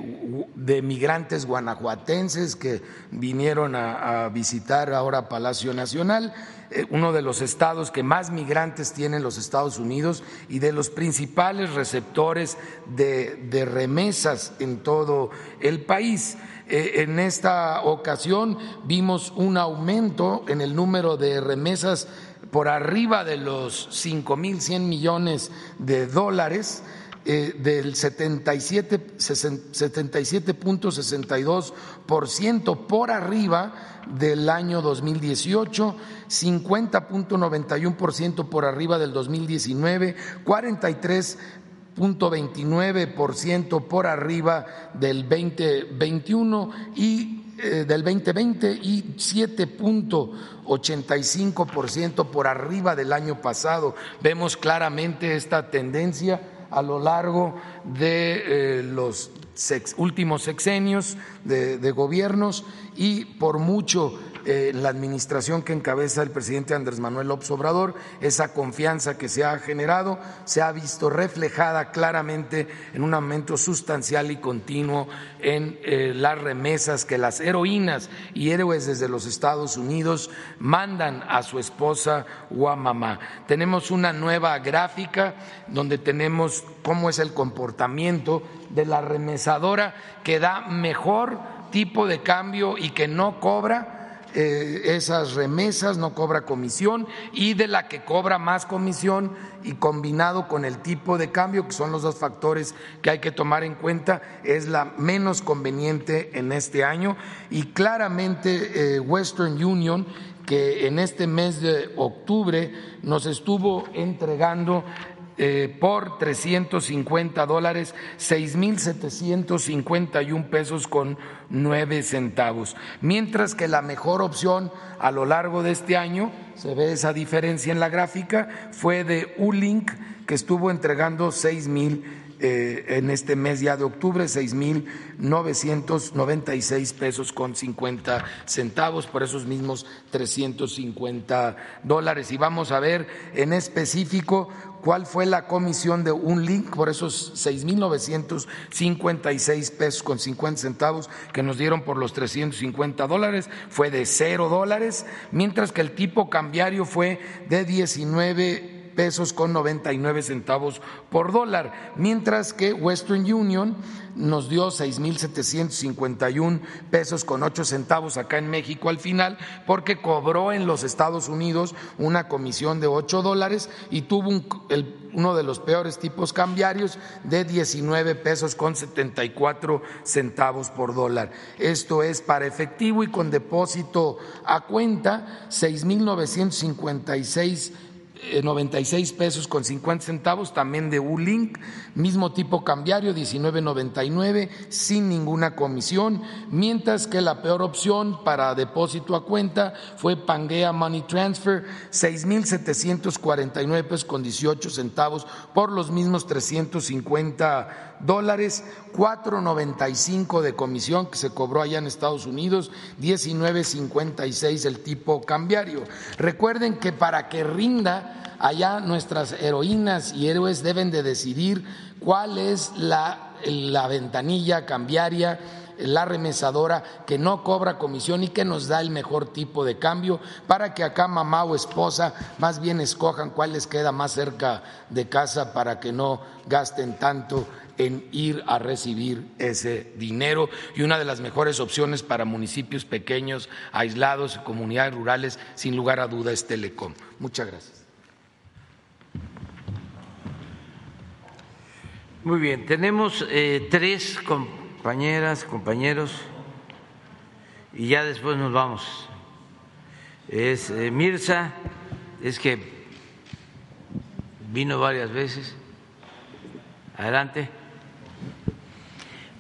de migrantes guanajuatenses que vinieron a, visitar ahora Palacio Nacional, eh, uno de los estados que más migrantes tienen los Estados Unidos y de los principales receptores de, remesas en todo el país. Eh, en esta ocasión vimos un aumento en el número de remesas por arriba de los 5.100 millones de dólares, eh, del 77.62% por arriba del año 2018, 50.91% por arriba del 2019, 43.29% por arriba del 2021 y del 2020 y 7.85% por arriba del año pasado. Vemos claramente esta tendencia a lo largo de eh, los últimos sexenios de, gobiernos y por mucho eh, la administración que encabeza el presidente Andrés Manuel López Obrador, esa confianza que se ha generado se ha visto reflejada claramente en un aumento sustancial y continuo en eh, las remesas que las heroínas y héroes desde los Estados Unidos mandan a su esposa o a mamá. Tenemos una nueva gráfica donde tenemos cómo es el comportamiento de la remesadora que da mejor tipo de cambio y que no cobra esas remesas, no cobra comisión y de la que cobra más comisión y combinado con el tipo de cambio, que son los dos factores que hay que tomar en cuenta, es la menos conveniente en este año. Y claramente eh, Western Union que en este mes de octubre nos estuvo entregando eh, por 350 dólares, 6.751 pesos con nueve centavos. Mientras que la mejor opción a lo largo de este año, se ve esa diferencia en la gráfica, fue de Ulink, que estuvo entregando seis mil eh, en este mes ya de octubre, seis mil seis pesos con cincuenta centavos por esos mismos 350 dólares. Y vamos a ver en específico cuál fue la comisión de un link por esos 6.956 pesos con 50 centavos que nos dieron por los 350 dólares, fue de cero dólares, mientras que el tipo cambiario fue de 19 pesos con 99 centavos por dólar, mientras que Western Union nos dio 6.751 pesos con 8 centavos acá en México al final, porque cobró en los Estados Unidos una comisión de 8 dólares y tuvo uno de los peores tipos cambiarios de 19 pesos con 74 centavos por dólar. Esto es para efectivo y con depósito a cuenta 6.956 96 eh, pesos con 50 centavos, también de U-Link, mismo tipo cambiario, 19.99, sin ninguna comisión, mientras que la peor opción para depósito a cuenta fue Pangea Money Transfer, 6.749 pesos con 18 centavos por los mismos 350 dólares, 4.95 de comisión que se cobró allá en Estados Unidos, 19.56 el tipo cambiario. Recuerden que para que rinda allá nuestras heroínas y héroes deben de decidir cuál es la, la ventanilla cambiaria la remesadora que no cobra comisión y que nos da el mejor tipo de cambio para que acá mamá o esposa más bien escojan cuál les queda más cerca de casa para que no gasten tanto en ir a recibir ese dinero y una de las mejores opciones para municipios pequeños, aislados y comunidades rurales, sin lugar a duda, es Telecom. Muchas gracias. Muy bien, tenemos eh, tres compañeras, compañeros, y ya después nos vamos. Es eh, Mirza, es que vino varias veces. Adelante.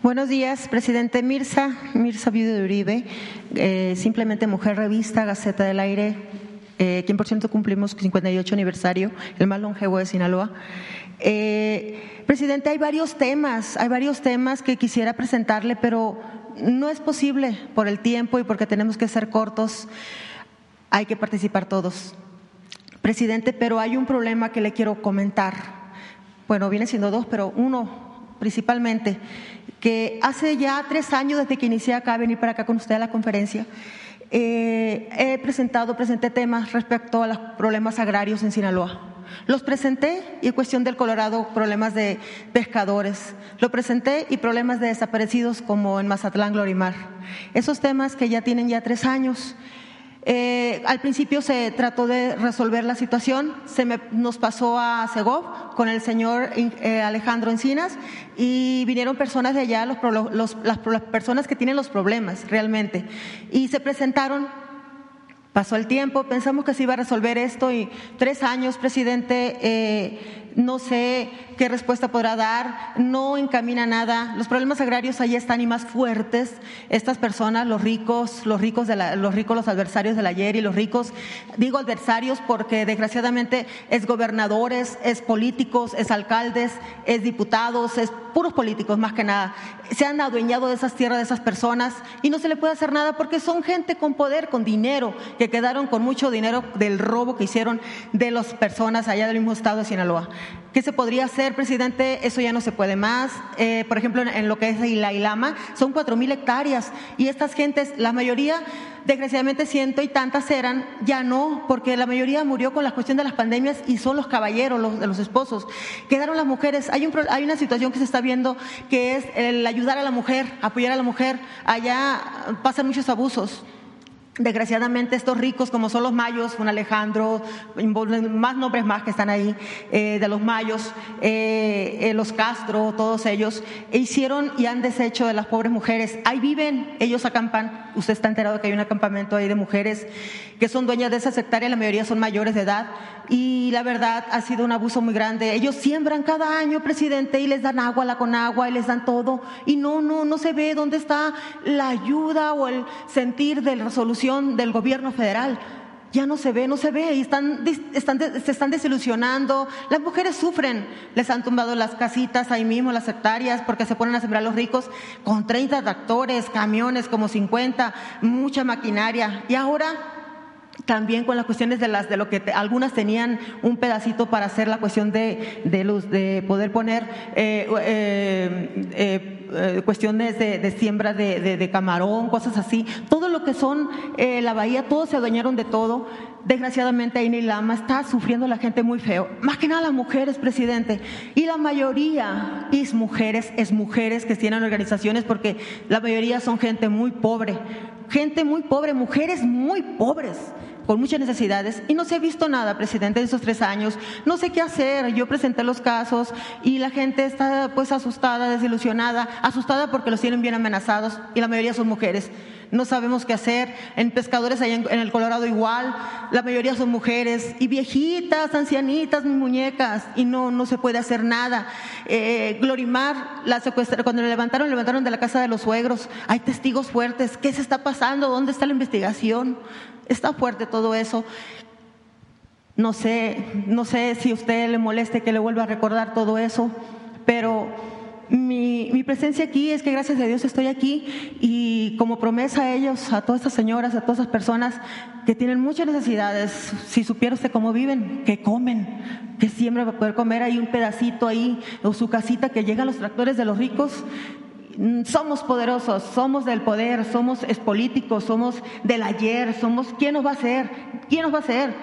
Buenos días, presidente Mirza, Mirza Viudo de Uribe, eh, simplemente Mujer Revista, Gaceta del Aire, eh, quien por cierto cumplimos 58 aniversario, el más longevo de Sinaloa. Eh, presidente, hay varios temas, hay varios temas que quisiera presentarle, pero no es posible por el tiempo y porque tenemos que ser cortos. Hay que participar todos. Presidente, pero hay un problema que le quiero comentar. Bueno, viene siendo dos, pero uno principalmente que hace ya tres años desde que inicié acá venir para acá con usted a la conferencia, eh, he presentado, presenté temas respecto a los problemas agrarios en Sinaloa. Los presenté y cuestión del Colorado, problemas de pescadores. Lo presenté y problemas de desaparecidos como en Mazatlán, Glorimar. Esos temas que ya tienen ya tres años eh, al principio se trató de resolver la situación, se nos pasó a Segov con el señor eh, Alejandro Encinas y vinieron personas de allá, las personas que tienen los problemas realmente, y se presentaron Pasó el tiempo, pensamos que se iba a resolver esto y tres años, presidente, eh, no sé qué respuesta podrá dar, no encamina nada. Los problemas agrarios ahí están y más fuertes. Estas personas, los ricos, los ricos, de la, los ricos, los adversarios del ayer y los ricos, digo adversarios porque desgraciadamente es gobernadores, es políticos, es alcaldes, es diputados, es puros políticos más que nada. Se han adueñado de esas tierras de esas personas y no se le puede hacer nada porque son gente con poder, con dinero, quedaron con mucho dinero del robo que hicieron de las personas allá del mismo estado de Sinaloa. ¿Qué se podría hacer, presidente? Eso ya no se puede más. Eh, por ejemplo, en, lo que es la Ilama, son cuatro mil hectáreas y estas gentes, la mayoría, desgraciadamente ciento y tantas eran, ya no, porque la mayoría murió con la cuestión de las pandemias y son los caballeros, los, los esposos. Quedaron las mujeres. Hay, un, hay una situación que se está viendo que es el ayudar a la mujer, apoyar a la mujer. Allá pasan muchos abusos. Desgraciadamente estos ricos como son los mayos, un Alejandro, más nombres más que están ahí, eh, de los mayos, eh, eh, los Castro, todos ellos, e hicieron y han deshecho de las pobres mujeres. Ahí viven, ellos acampan, usted está enterado que hay un acampamento ahí de mujeres que son dueñas de esa hectáreas, la mayoría son mayores de edad, y la verdad ha sido un abuso muy grande. Ellos siembran cada año, presidente, y les dan agua, la con agua, y les dan todo, y no, no, no se ve dónde está la ayuda o el sentir de la resolución del gobierno federal. Ya no se ve, no se ve, y están, están, se están desilusionando. Las mujeres sufren, les han tumbado las casitas ahí mismo, las hectáreas, porque se ponen a sembrar los ricos con 30 tractores, camiones, como 50, mucha maquinaria. Y ahora también con las cuestiones de las de lo que algunas tenían un pedacito para hacer la cuestión de, de luz de poder poner eh, eh, eh, cuestiones de, siembra de, camarón cosas así. Todo lo que son la bahía todos se adueñaron de todo. Desgraciadamente ahí en Lama está sufriendo la gente muy feo. Más que nada las mujeres presidente. Y la mayoría es mujeres es mujeres que tienen organizaciones porque la mayoría son gente muy pobre. Gente muy pobre mujeres muy pobres con muchas necesidades y no se ha visto nada, presidente, en esos tres años. No sé qué hacer. Yo presenté los casos y la gente está pues asustada, desilusionada, asustada porque los tienen bien amenazados y la mayoría son mujeres. No sabemos qué hacer. En pescadores allá en, el Colorado igual, la mayoría son mujeres y viejitas, ancianitas, muñecas y no no se puede hacer nada. Eh, Glorimar, la secuestra, cuando le levantaron, levantaron de la casa de los suegros. Hay testigos fuertes. ¿Qué se está pasando? ¿Dónde está la investigación? Está fuerte todo eso. No sé, no sé si a usted le moleste que le vuelva a recordar todo eso, pero mi, mi, presencia aquí es que gracias a Dios estoy aquí y como promesa a ellos, a todas estas señoras, a todas esas personas que tienen muchas necesidades, si supiera usted cómo viven, que comen, que siempre va a poder comer ahí un pedacito ahí o su casita que llega a los tractores de los ricos, Mm, somos poderosos, somos del poder, somos políticos, somos del ayer, somos ¿quién nos va a hacer? ¿Quién nos va a hacer?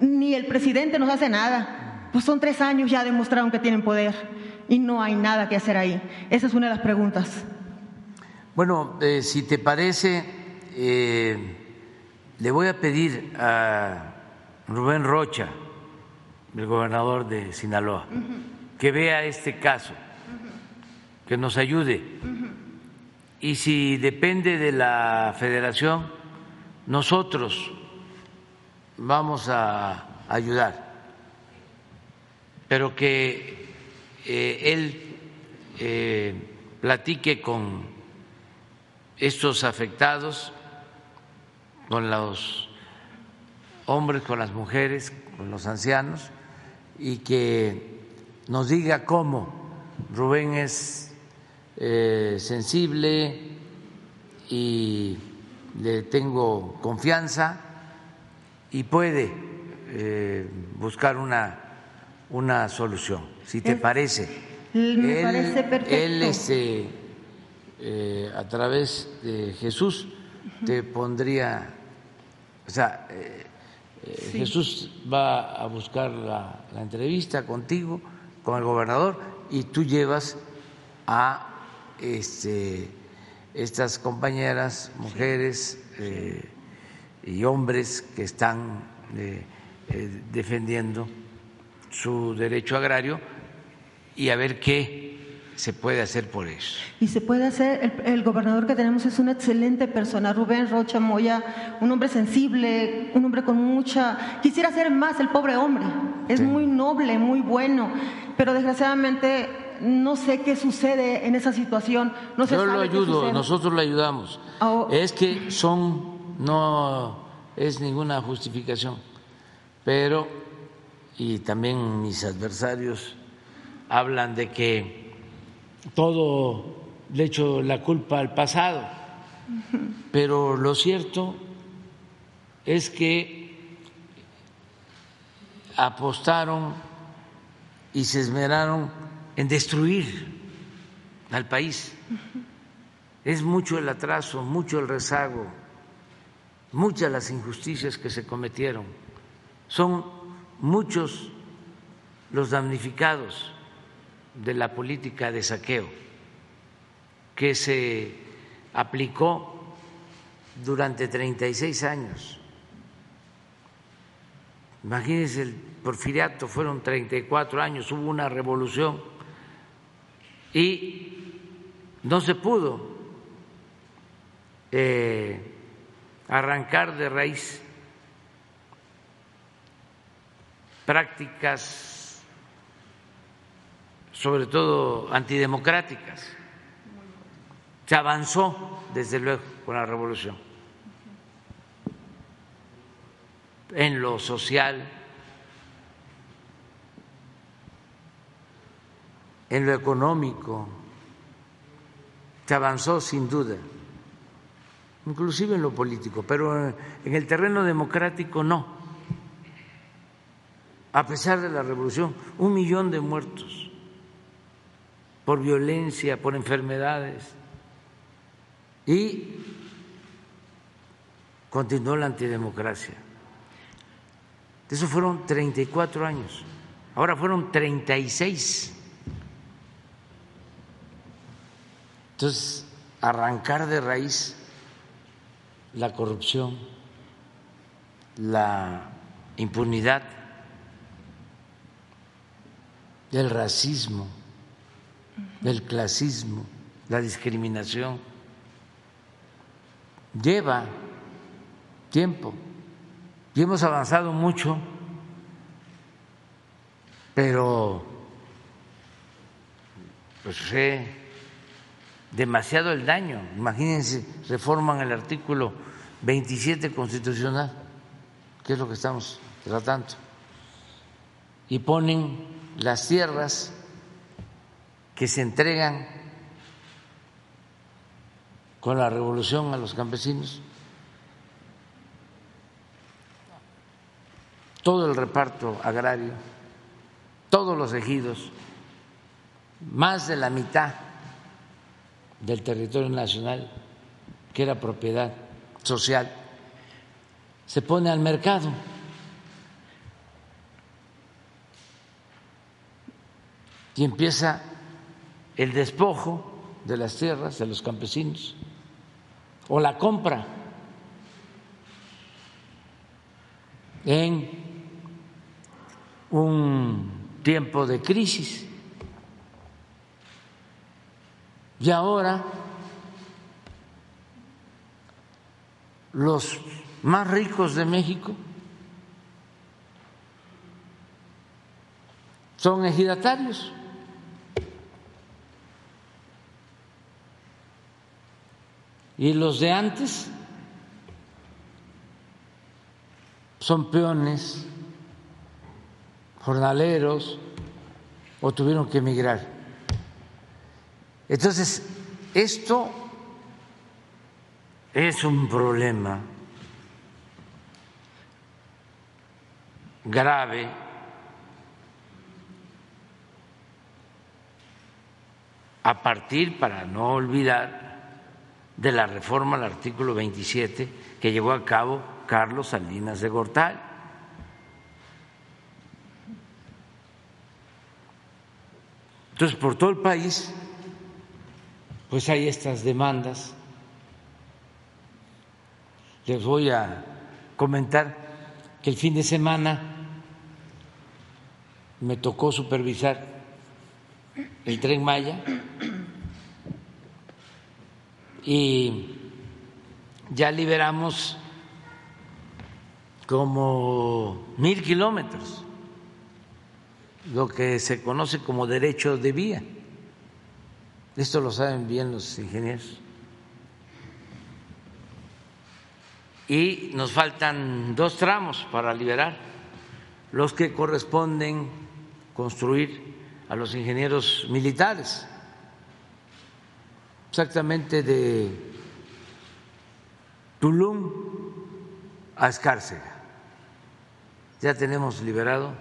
Ni el presidente nos hace nada. Pues son tres años ya demostraron que tienen poder. Y no hay nada que hacer ahí? Esa es una de las preguntas. Bueno, eh, si te parece, eh, le voy a pedir a Rubén Rocha, el gobernador de Sinaloa, que vea este caso, que nos ayude. Y si depende de la federación, nosotros vamos a ayudar, pero que eh, él eh, platique con estos afectados, con los hombres, con las mujeres, con los ancianos, y que nos diga cómo. Rubén es eh, sensible y le tengo confianza y puede buscar una, una solución, si te parece. Me él, parece perfecto. Él, este, eh, a través de Jesús, te pondría, o sea, eh, sí. Jesús va a buscar la, la entrevista contigo, con el gobernador, y tú llevas a este, estas compañeras, mujeres eh, y hombres que están eh, eh, defendiendo su derecho agrario y a ver qué se puede hacer por eso. Y se puede hacer, el, el, gobernador que tenemos es una excelente persona, Rubén Rocha Moya, un hombre sensible, un hombre con mucha... Quisiera ser más el pobre hombre, es sí. muy noble, muy bueno, pero desgraciadamente no sé qué sucede en esa situación. No se Yo sabe lo ayudo, nosotros le ayudamos. Oh. Es que son, no es ninguna justificación, pero, y también mis adversarios hablan de que todo le echo la culpa al pasado, pero lo cierto es que apostaron y se esmeraron en destruir al país. Es mucho el atraso, mucho el rezago, muchas las injusticias que se cometieron. Son muchos los damnificados de la política de saqueo que se aplicó durante 36 años. Imagínense, el porfiriato fueron 34 años, hubo una revolución y no se pudo eh, arrancar de raíz prácticas, sobre todo antidemocráticas. Se avanzó, desde luego, con la revolución. En lo social, en lo económico, se avanzó sin duda, inclusive en lo político, pero en el terreno democrático no. A pesar de la revolución, un millón de muertos por violencia, por enfermedades, y continuó la antidemocracia. Eso fueron 34 años, ahora fueron 36. Entonces, arrancar de raíz la corrupción, la impunidad, el racismo, el clasismo, la discriminación, lleva tiempo y hemos avanzado mucho, pero pues fue demasiado el daño. Imagínense, reforman el artículo 27 constitucional, que es lo que estamos tratando, y ponen las tierras que se entregan con la revolución a los campesinos, todo el reparto agrario, todos los ejidos, más de la mitad del territorio nacional, que era propiedad social, se pone al mercado. Y empieza el despojo de las tierras de los campesinos o la compra en un tiempo de crisis. Y ahora los más ricos de México son ejidatarios. Y los de antes son peones, jornaleros o tuvieron que emigrar. Entonces, esto es un problema grave a partir, para no olvidar, de la reforma al artículo 27 que llevó a cabo Carlos Salinas de Gortal. Entonces, por todo el país, pues hay estas demandas. Les voy a comentar que el fin de semana me tocó supervisar el tren Maya y ya liberamos como mil kilómetros, lo que se conoce como derecho de vía. Esto lo saben bien los ingenieros. Y nos faltan dos tramos para liberar, los que corresponden construir a los ingenieros militares exactamente de Tulum a Escárcega. Ya tenemos liberado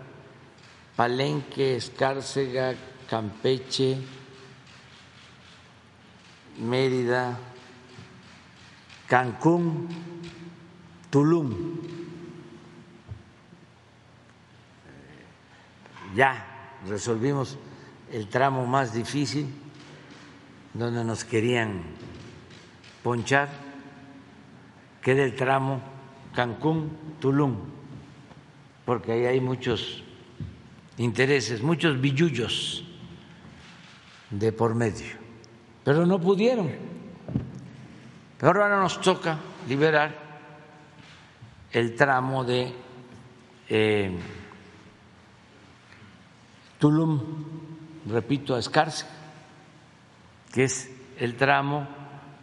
Palenque, Escárcega, Campeche, Mérida, Cancún, Tulum. Ya resolvimos el tramo más difícil donde nos querían ponchar, que era el tramo Cancún-Tulum, porque ahí hay muchos intereses, muchos billullos de por medio, pero no pudieron. Pero ahora nos toca liberar el tramo de eh, Tulum, repito, a Escarce que es el tramo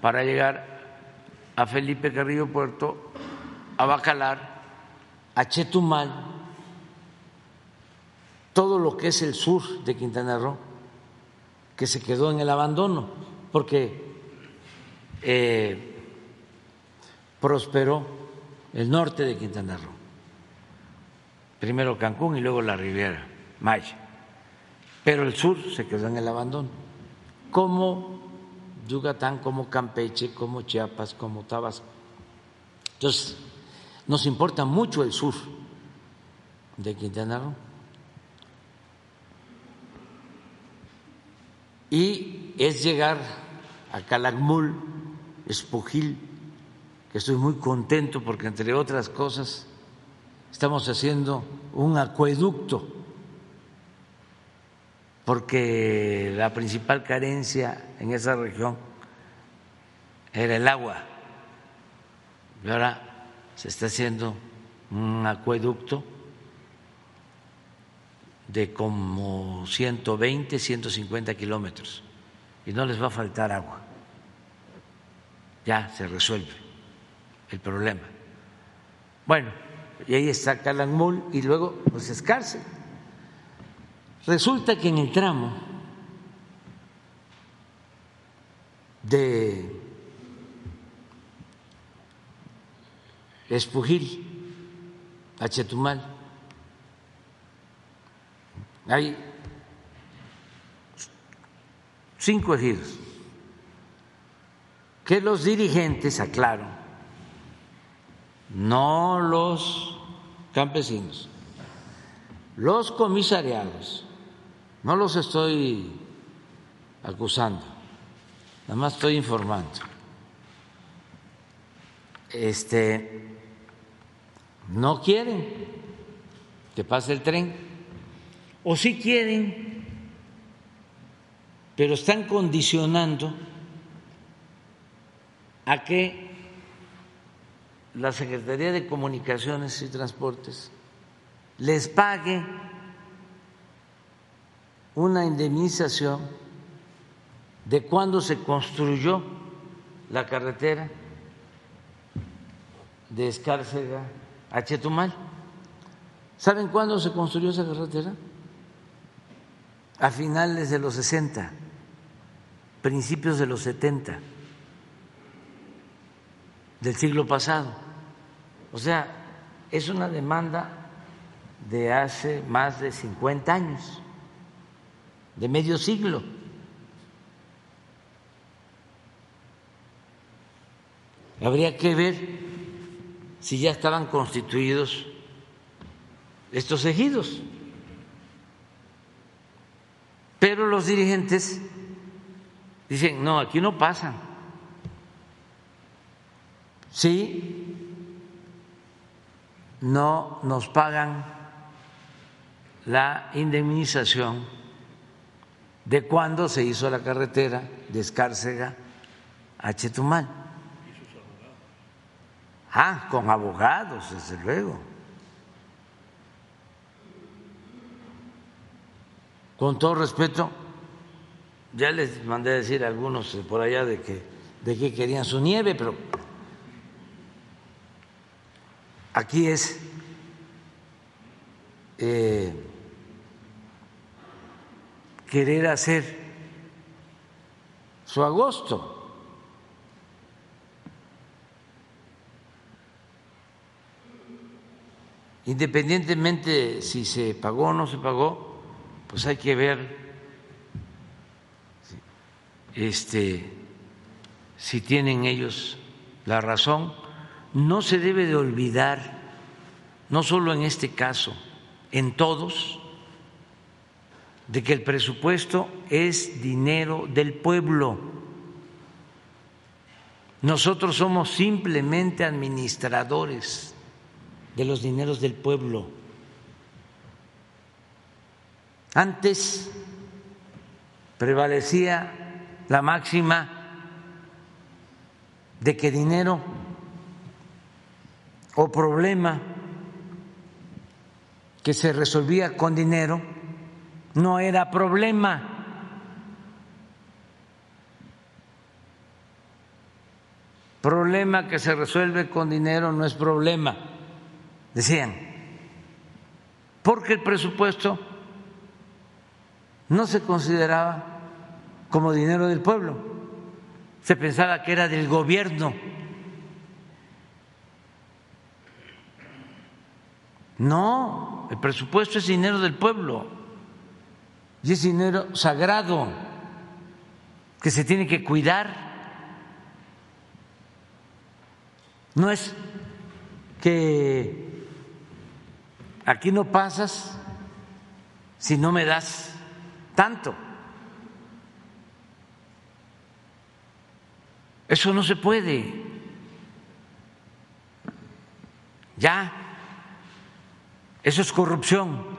para llegar a Felipe Carrillo Puerto, a Bacalar, a Chetumal, todo lo que es el sur de Quintana Roo, que se quedó en el abandono, porque eh, prosperó el norte de Quintana Roo, primero Cancún y luego la Riviera Maya, pero el sur se quedó en el abandono como Yucatán, como Campeche, como Chiapas, como Tabasco. Entonces, nos importa mucho el sur de Quintana Roo. Y es llegar a Calakmul, Espujil, que estoy muy contento porque, entre otras cosas, estamos haciendo un acueducto porque la principal carencia en esa región era el agua. Y ahora se está haciendo un acueducto de como 120, 150 kilómetros y no les va a faltar agua. Ya se resuelve el problema. Bueno, y ahí está Calakmul y luego pues es. Resulta que en el tramo de Espujil a Chetumal hay cinco ejidos que los dirigentes, aclaro, no los campesinos, los comisariados, no los estoy acusando, nada más estoy informando. Este, no quieren que pase el tren, o sí quieren, pero están condicionando a que la Secretaría de Comunicaciones y Transportes les pague una indemnización de cuando se construyó la carretera de Escárcega a Chetumal. ¿Saben cuándo se construyó esa carretera? A finales de los 60, principios de los 70 del siglo pasado. O sea, es una demanda de hace más de 50 años, de medio siglo. Habría que ver si ya estaban constituidos estos ejidos. Pero los dirigentes dicen, no, aquí no pasan. Sí, no nos pagan la indemnización de cuando se hizo la carretera de Escárcega a Chetumal. Ah, con abogados, desde luego. Con todo respeto, ya les mandé a decir a algunos por allá de que, de que querían su nieve, pero aquí es eh, querer hacer su agosto. Independientemente si se pagó o no se pagó, pues hay que ver este, si tienen ellos la razón. No se debe de olvidar, no solo en este caso, en todos, de que el presupuesto es dinero del pueblo. Nosotros somos simplemente administradores de los dineros del pueblo. Antes prevalecía la máxima de que dinero o problema que se resolvía con dinero no era problema. Problema que se resuelve con dinero no es problema decían, porque el presupuesto no se consideraba como dinero del pueblo, se pensaba que era del gobierno. No, el presupuesto es dinero del pueblo y es dinero sagrado que se tiene que cuidar. No es que aquí no pasas si no me das tanto. Eso no se puede. Ya, eso es corrupción.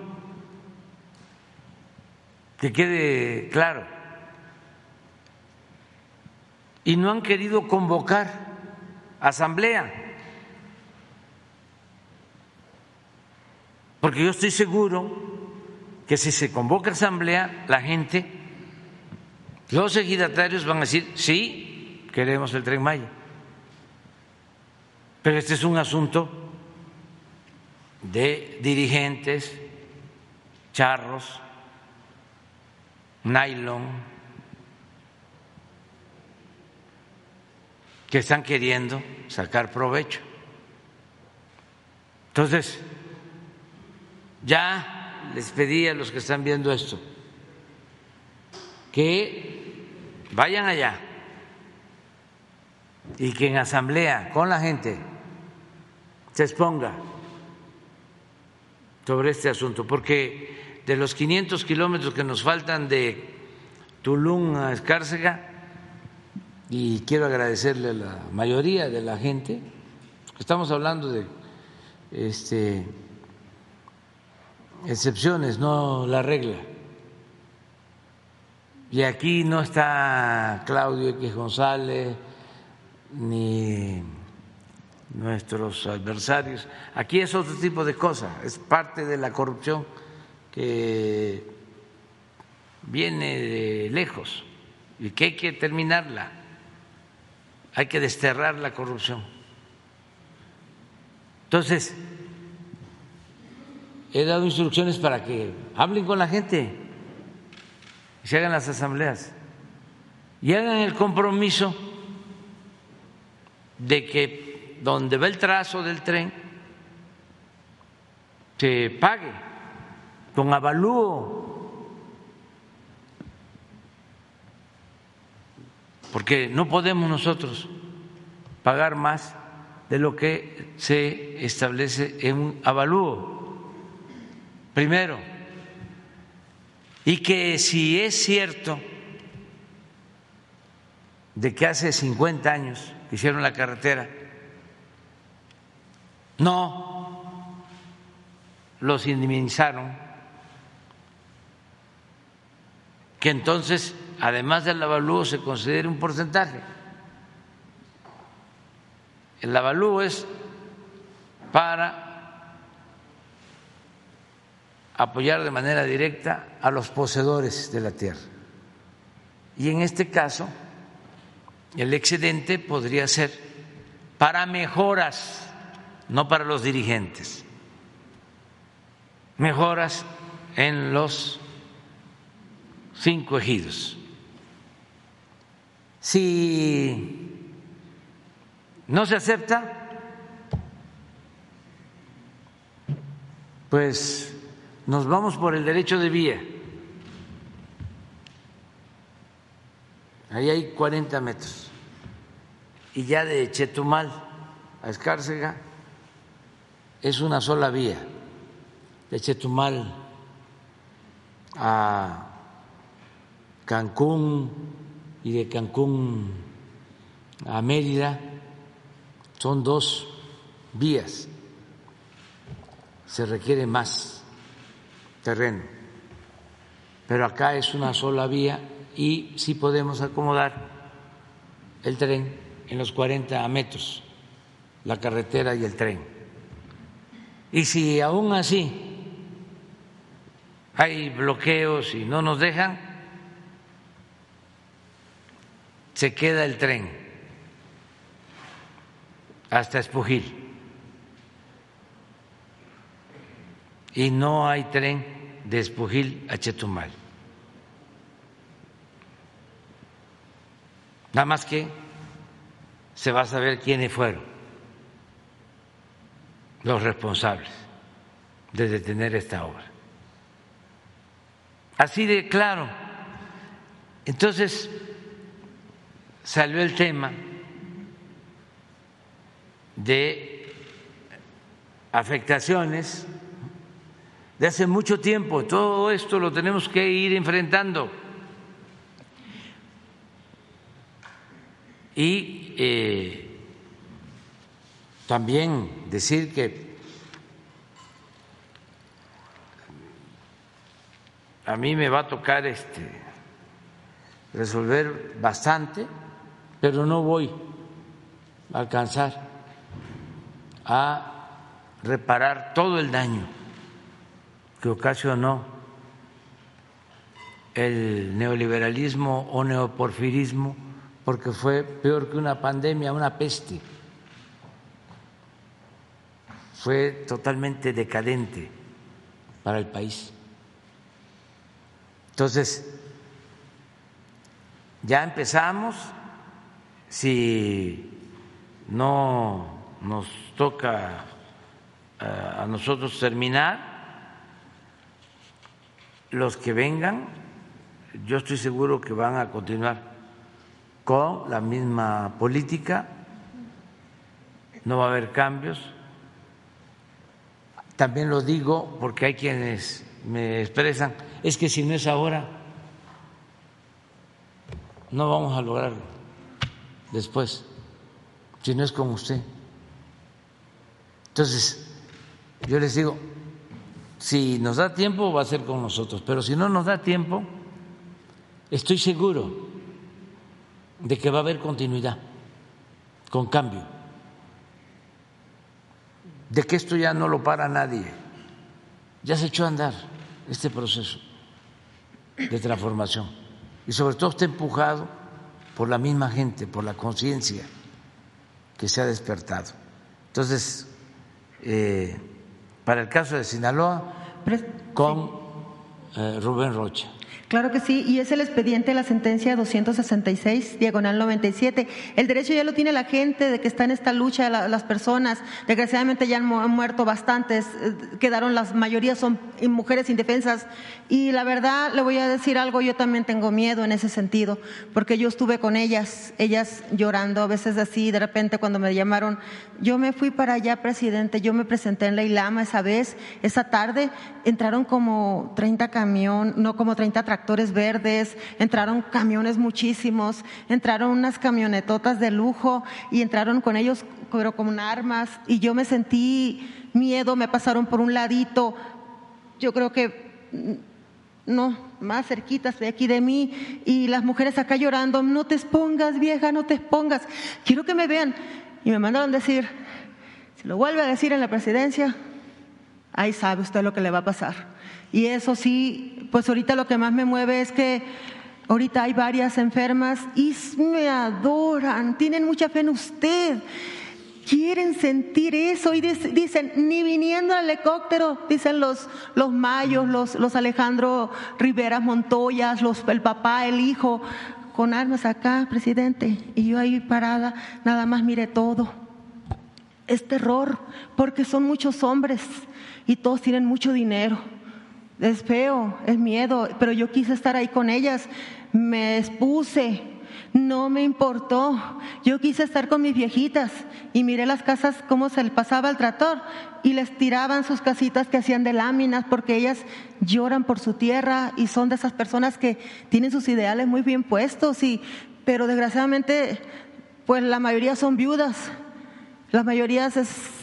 Que quede claro. Y no han querido convocar asamblea. Porque yo estoy seguro que si se convoca asamblea, la gente, los ejidatarios van a decir, sí, queremos el tren Maya. Pero este es un asunto de dirigentes, charros, nylon, que están queriendo sacar provecho. Entonces, ya les pedí a los que están viendo esto que vayan allá y que en asamblea con la gente se exponga sobre este asunto, porque de los 500 kilómetros que nos faltan de Tulum a Escárcega y quiero agradecerle a la mayoría de la gente. Estamos hablando de este, excepciones, no la regla. Y aquí no está Claudio X González ni nuestros adversarios. Aquí es otro tipo de cosas, es parte de la corrupción que viene de lejos y que hay que terminarla, hay que desterrar la corrupción. Entonces, he dado instrucciones para que hablen con la gente se hagan las asambleas y hagan el compromiso de que donde va el trazo del tren se pague con avalúo, porque no podemos nosotros pagar más de lo que se establece en un avalúo. Primero, y que si es cierto de que hace 50 años hicieron la carretera, no los indemnizaron, que entonces, además del avalúo, se considere un porcentaje. El avalúo es para apoyar de manera directa a los poseedores de la tierra. Y en este caso, el excedente podría ser para mejoras, no para los dirigentes, mejoras en los cinco ejidos. Si no se acepta, pues nos vamos por el derecho de vía. Ahí hay 40 metros. Y ya de Chetumal a Escárcega es una sola vía. De Chetumal a Cancún y de Cancún a Mérida son dos vías. Se requiere más terreno. Pero acá es una sola vía y sí podemos acomodar el tren en los 40 metros, la carretera y el tren. Y si aún así hay bloqueos y no nos dejan, se queda el tren hasta Espujil. Y no hay tren de Espujil a Chetumal. Nada más que se va a saber quiénes fueron los responsables de detener esta obra. Así de claro. Entonces salió el tema de afectaciones de hace mucho tiempo. Todo esto lo tenemos que ir enfrentando. Y eh, también decir que a mí me va a tocar este resolver bastante, pero no voy a alcanzar a reparar todo el daño que ocasionó el neoliberalismo o neoporfirismo porque fue peor que una pandemia, una peste. Fue totalmente decadente para el país. Entonces, ya empezamos, si no nos toca eh, a nosotros terminar, los que vengan, yo estoy seguro que van a continuar con la misma política, no va a haber cambios. También lo digo porque hay quienes me expresan, es que si no es ahora, no vamos a lograrlo después si no es con usted. Entonces, yo les digo, si nos da tiempo va a ser con nosotros, pero si no nos da tiempo, estoy seguro de que va a haber continuidad, con cambio, de que esto ya no lo para nadie, ya se echó a andar este proceso de transformación. Y sobre todo está empujado por la misma gente, por la conciencia que se ha despertado. Entonces, eh, para el caso de Sinaloa, con eh, Rubén Rocha. Claro que sí, y es el expediente de la sentencia 266, diagonal 97. El derecho ya lo tiene la gente de que está en esta lucha las personas. Desgraciadamente ya han, muerto bastantes, eh, quedaron las mayorías son mujeres indefensas. Y la verdad, le voy a decir algo, yo también tengo miedo en ese sentido, porque yo estuve con ellas, ellas llorando, a veces así, de repente cuando me llamaron, yo me fui para allá, presidente, yo me presenté en la Ilama esa vez, esa tarde, entraron como 30 camión, no como 30 tractores verdes, entraron camiones muchísimos, entraron unas camionetotas de lujo y entraron con ellos pero con armas y yo me sentí miedo, me pasaron por un ladito. Yo creo que mm, no, más cerquitas de aquí de mí y las mujeres acá llorando, no te expongas vieja, no te expongas. Quiero que me vean. Y me mandaron decir, si lo vuelve a decir en la presidencia, ahí sabe usted lo que le va a pasar. Y eso sí, pues ahorita lo que más me mueve es que ahorita hay varias enfermas y me adoran, tienen mucha fe en usted. Quieren sentir eso y dicen, ni viniendo al helicóptero, dicen los, los Mayos, los, los Alejandro Rivera Montoyas, los, el papá, el hijo, con armas acá, presidente. Y yo ahí parada, nada más mire todo. Es terror, porque son muchos hombres y todos tienen mucho dinero es feo, es miedo, pero yo quise estar ahí con ellas, me expuse, no me importó. Yo quise estar con mis viejitas y miré las casas cómo se le pasaba el tractor y les tiraban sus casitas que hacían de láminas porque ellas lloran por su tierra y son de esas personas que tienen sus ideales muy bien puestos y pero desgraciadamente pues la mayoría son viudas. La mayoría es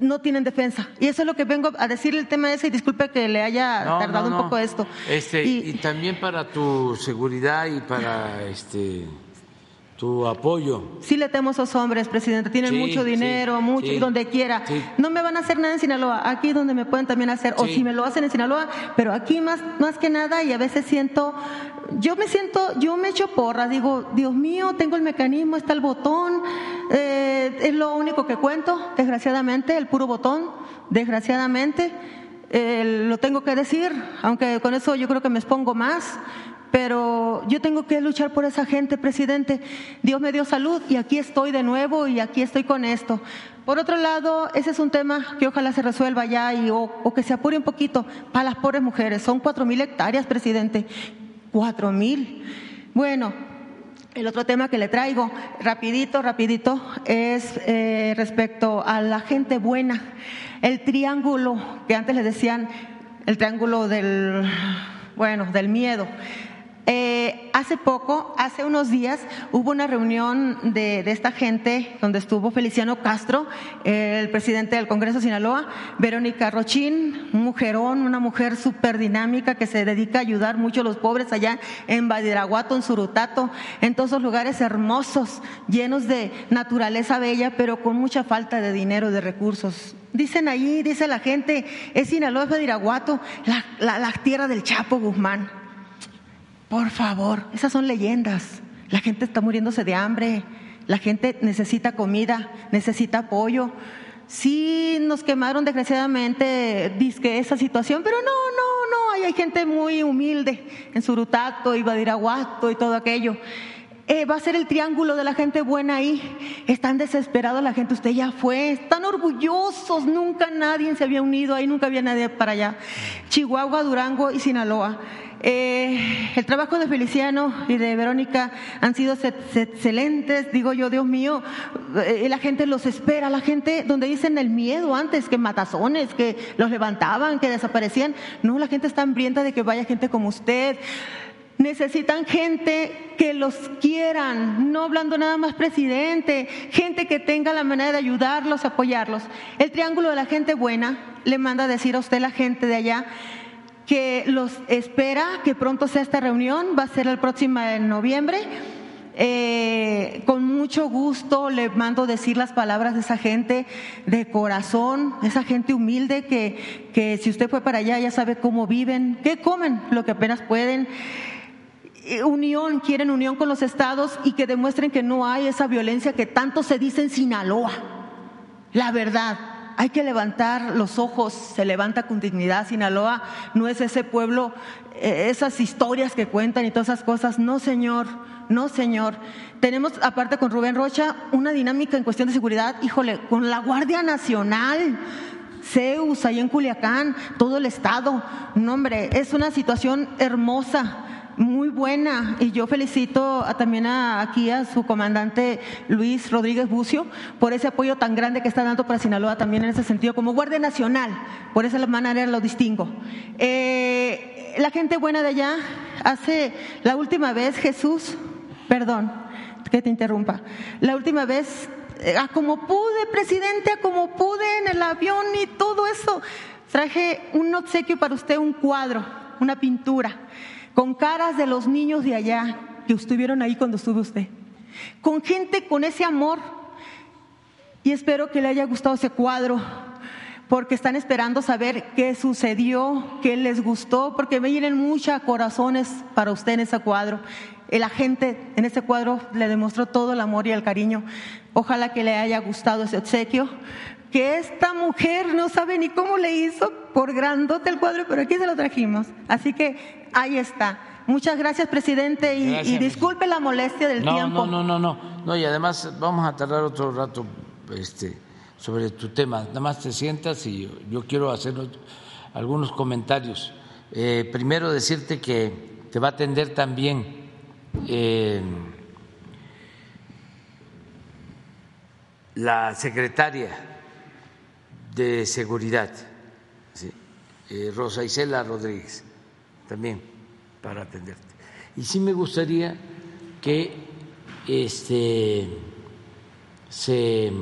no tienen defensa. Y eso es lo que vengo a decir el tema ese y disculpe que le haya tardado un poco esto. Este, y, también para tu seguridad y para este tu apoyo. Sí le temo a esos hombres, presidente. Tienen mucho dinero, mucho, y donde quiera. No me van a hacer nada en Sinaloa. Aquí donde me pueden también hacer, o si me lo hacen en Sinaloa, pero aquí más, más que nada, y a veces siento, yo me siento, yo me echo porra, digo, Dios mío, tengo el mecanismo, está el botón, eh, es lo único que cuento, desgraciadamente, el puro botón, desgraciadamente. Eh, lo tengo que decir, aunque con eso yo creo que me expongo más, pero yo tengo que luchar por esa gente, presidente. Dios me dio salud y aquí estoy de nuevo y aquí estoy con esto. Por otro lado, ese es un tema que ojalá se resuelva ya y, o, que se apure un poquito para las pobres mujeres. Son cuatro mil hectáreas, presidente. Cuatro mil. Bueno, el otro tema que le traigo, rapidito, rapidito, es eh, respecto a la gente buena. El triángulo que antes le decían, el triángulo del, bueno, del miedo. Eh, hace poco, hace unos días, hubo una reunión de, esta gente donde estuvo Feliciano Castro, el presidente del Congreso de Sinaloa, Verónica Rochín, mujerón, una mujer súper dinámica que se dedica a ayudar mucho a los pobres allá en Badiraguato, en Surutato, en todos esos lugares hermosos, llenos de naturaleza bella, pero con mucha falta de dinero, de recursos. Dicen ahí, dice la gente, es Sinaloa, es Badiraguato, la tierra del Chapo Guzmán. Por favor, esas son leyendas. La gente está muriéndose de hambre, la gente necesita comida, necesita apoyo. Sí nos quemaron desgraciadamente disque esa situación, pero no, no, no, hay, gente muy humilde en Surutato y Badiraguato y todo aquello. Eh, va a ser el triángulo de la gente buena ahí. Están desesperados la gente, usted ya fue, están orgullosos, nunca nadie se había unido ahí, nunca había nadie para allá. Chihuahua, Durango y Sinaloa. Eh, el trabajo de Feliciano y de Verónica han sido excelentes, digo yo, Dios mío, eh, la gente los espera, la gente donde dicen el miedo antes, que matazones, que los levantaban, que desaparecían, no, la gente está hambrienta de que vaya gente como usted. Necesitan gente que los quieran, no hablando nada más presidente, gente que tenga la manera de ayudarlos, apoyarlos. El Triángulo de la Gente Buena le manda a decir a usted la gente de allá que los espera, que pronto sea esta reunión, va a ser el próximo de noviembre. Eh, con mucho gusto le mando decir las palabras de esa gente de corazón, esa gente humilde que, que si usted fue para allá ya sabe cómo viven, qué comen, lo que apenas pueden unión, quieren unión con los estados y que demuestren que no hay esa violencia que tanto se dice en Sinaloa. La verdad, hay que levantar los ojos, se levanta con dignidad. Sinaloa no es ese pueblo, eh, esas historias que cuentan y todas esas cosas. No, señor, no, señor. Tenemos, aparte con Rubén Rocha, una dinámica en cuestión de seguridad, híjole, con la Guardia Nacional. Zeus, ahí en Culiacán, todo el estado. No, hombre, es una situación hermosa muy buena. Y yo felicito también aquí a su comandante Luis Rodríguez Bucio por ese apoyo tan grande que está dando para Sinaloa también en ese sentido como Guardia Nacional, por esa manera lo distingo. Eh, la gente buena de allá hace la última vez Jesús, perdón que te interrumpa, la última vez eh, a como pude, presidente, a como pude en el avión y todo eso, traje un obsequio para usted, un cuadro, una pintura con caras de los niños de allá que estuvieron ahí cuando estuvo usted, con gente con ese amor. Y espero que le haya gustado ese cuadro, porque están esperando saber qué sucedió, qué les gustó, porque me vienen muchos corazones para usted en ese cuadro. La gente en ese cuadro le demostró todo el amor y el cariño. Ojalá que le haya gustado ese obsequio, que esta mujer no sabe ni cómo le hizo por grandote el cuadro, pero aquí se lo trajimos. Así que Ahí está. Muchas gracias, presidente, y, disculpe la molestia del tiempo. No, no, no, no, no, y además vamos a tardar otro rato este, sobre tu tema. Nada más te sientas y yo, quiero hacer algunos comentarios. Eh, primero decirte que te va a atender también eh, la secretaria de Seguridad, eh, Rosa Isela Rodríguez también para atenderte. Y sí me gustaría que este, se,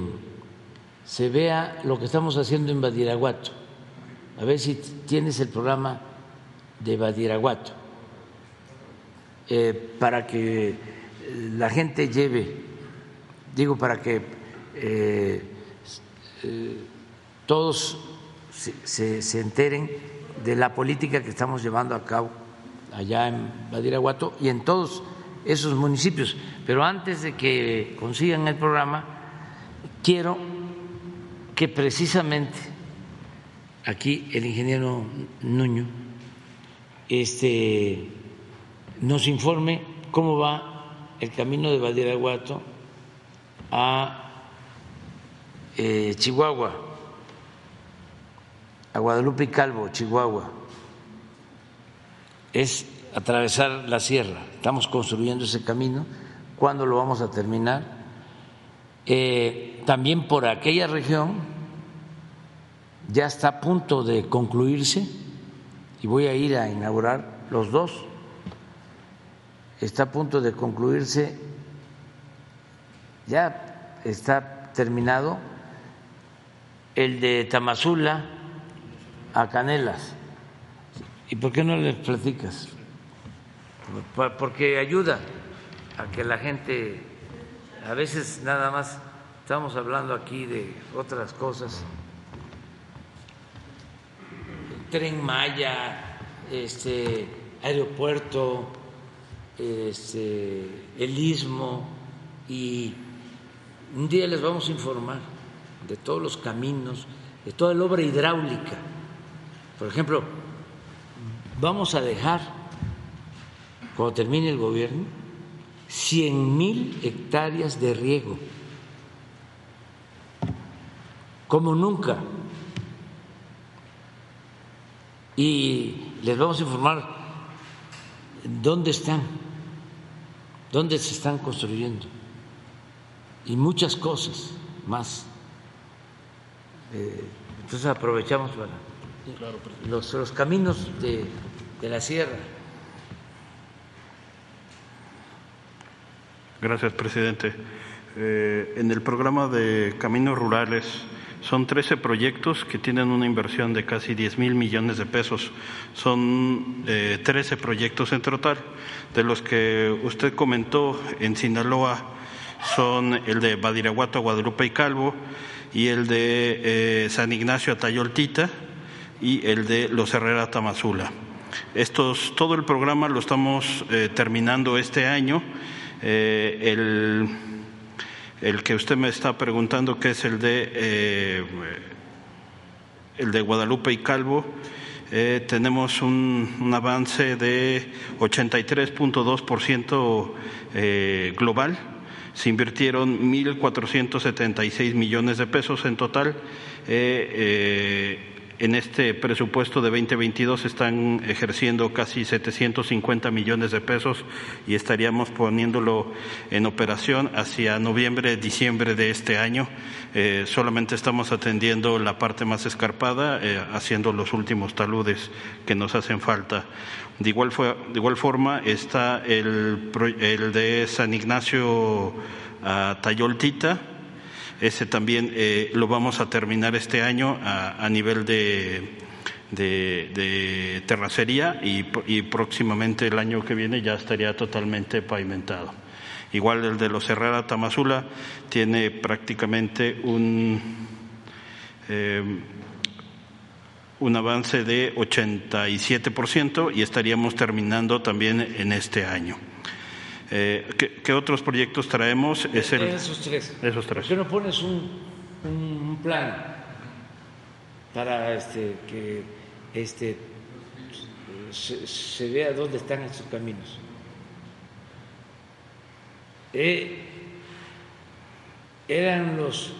se vea lo que estamos haciendo en Badiraguato. A ver si tienes el programa de Badiraguato, eh, para que la gente lleve, digo, para que eh, eh, todos se, enteren de la política que estamos llevando a cabo allá en Badiraguato y en todos esos municipios. Pero antes de que consigan el programa, quiero que precisamente aquí el ingeniero Nuño este, nos informe cómo va el camino de Badiraguato a eh, Chihuahua Guadalupe y Calvo, Chihuahua, es atravesar la sierra. Estamos construyendo ese camino. ¿Cuándo lo vamos a terminar? Eh, también por aquella región ya está a punto de concluirse y voy a ir a inaugurar los dos. Está a punto de concluirse, ya está terminado el de Tamazula a Canelas. ¿Y por qué no les platicas? Porque ayuda a que la gente, a veces nada más estamos hablando aquí de otras cosas, tren Maya, este aeropuerto, este, el istmo y un día les vamos a informar de todos los caminos, de toda la obra hidráulica por ejemplo, vamos a dejar, cuando termine el gobierno, 100 mil hectáreas de riego, como nunca. Y les vamos a informar dónde están, dónde se están construyendo y muchas cosas más. Eh, entonces aprovechamos para los, caminos de, la sierra. Gracias, presidente. Eh, en el programa de Caminos Rurales son 13 proyectos que tienen una inversión de casi 10 mil millones de pesos. Son eh, 13 proyectos en total, de los que usted comentó en Sinaloa son el de Badiraguato, Guadalupe y Calvo, y el de eh, San Ignacio Atayoltita y el de Los Herrera Tamazula. Estos, todo el programa lo estamos eh, terminando este año. Eh, el, el, que usted me está preguntando, que es el de, el de Guadalupe y Calvo, tenemos un, avance de 83.2% global se invirtieron 1.476 millones de pesos en total. Eh, eh, en este presupuesto de 2022 están ejerciendo casi 750 millones de pesos y estaríamos poniéndolo en operación hacia noviembre, diciembre de este año. Eh, solamente estamos atendiendo la parte más escarpada, eh, haciendo los últimos taludes que nos hacen falta. De igual, de igual forma está el, el de San Ignacio a Tayoltita, ese también eh, lo vamos a terminar este año a, nivel de, de, terracería y, y, próximamente el año que viene ya estaría totalmente pavimentado. Igual el de los Herrera Tamazula tiene prácticamente un, eh, un avance de 87% y estaríamos terminando también en este año. Eh, ¿qué, ¿qué, otros proyectos traemos? Es el, esos tres. Esos tres. ¿Por qué no pones un, un plan para este, que este, se, se, vea dónde están esos caminos? Eh, eran los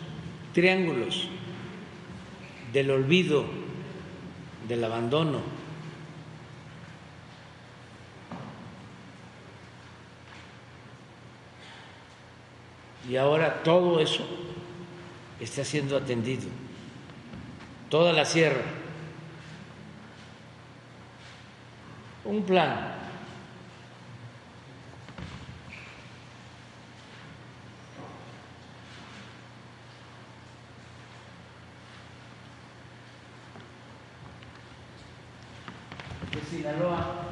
triángulos del olvido, del abandono Y ahora todo eso está siendo atendido, toda la sierra. Un plan. De Sinaloa.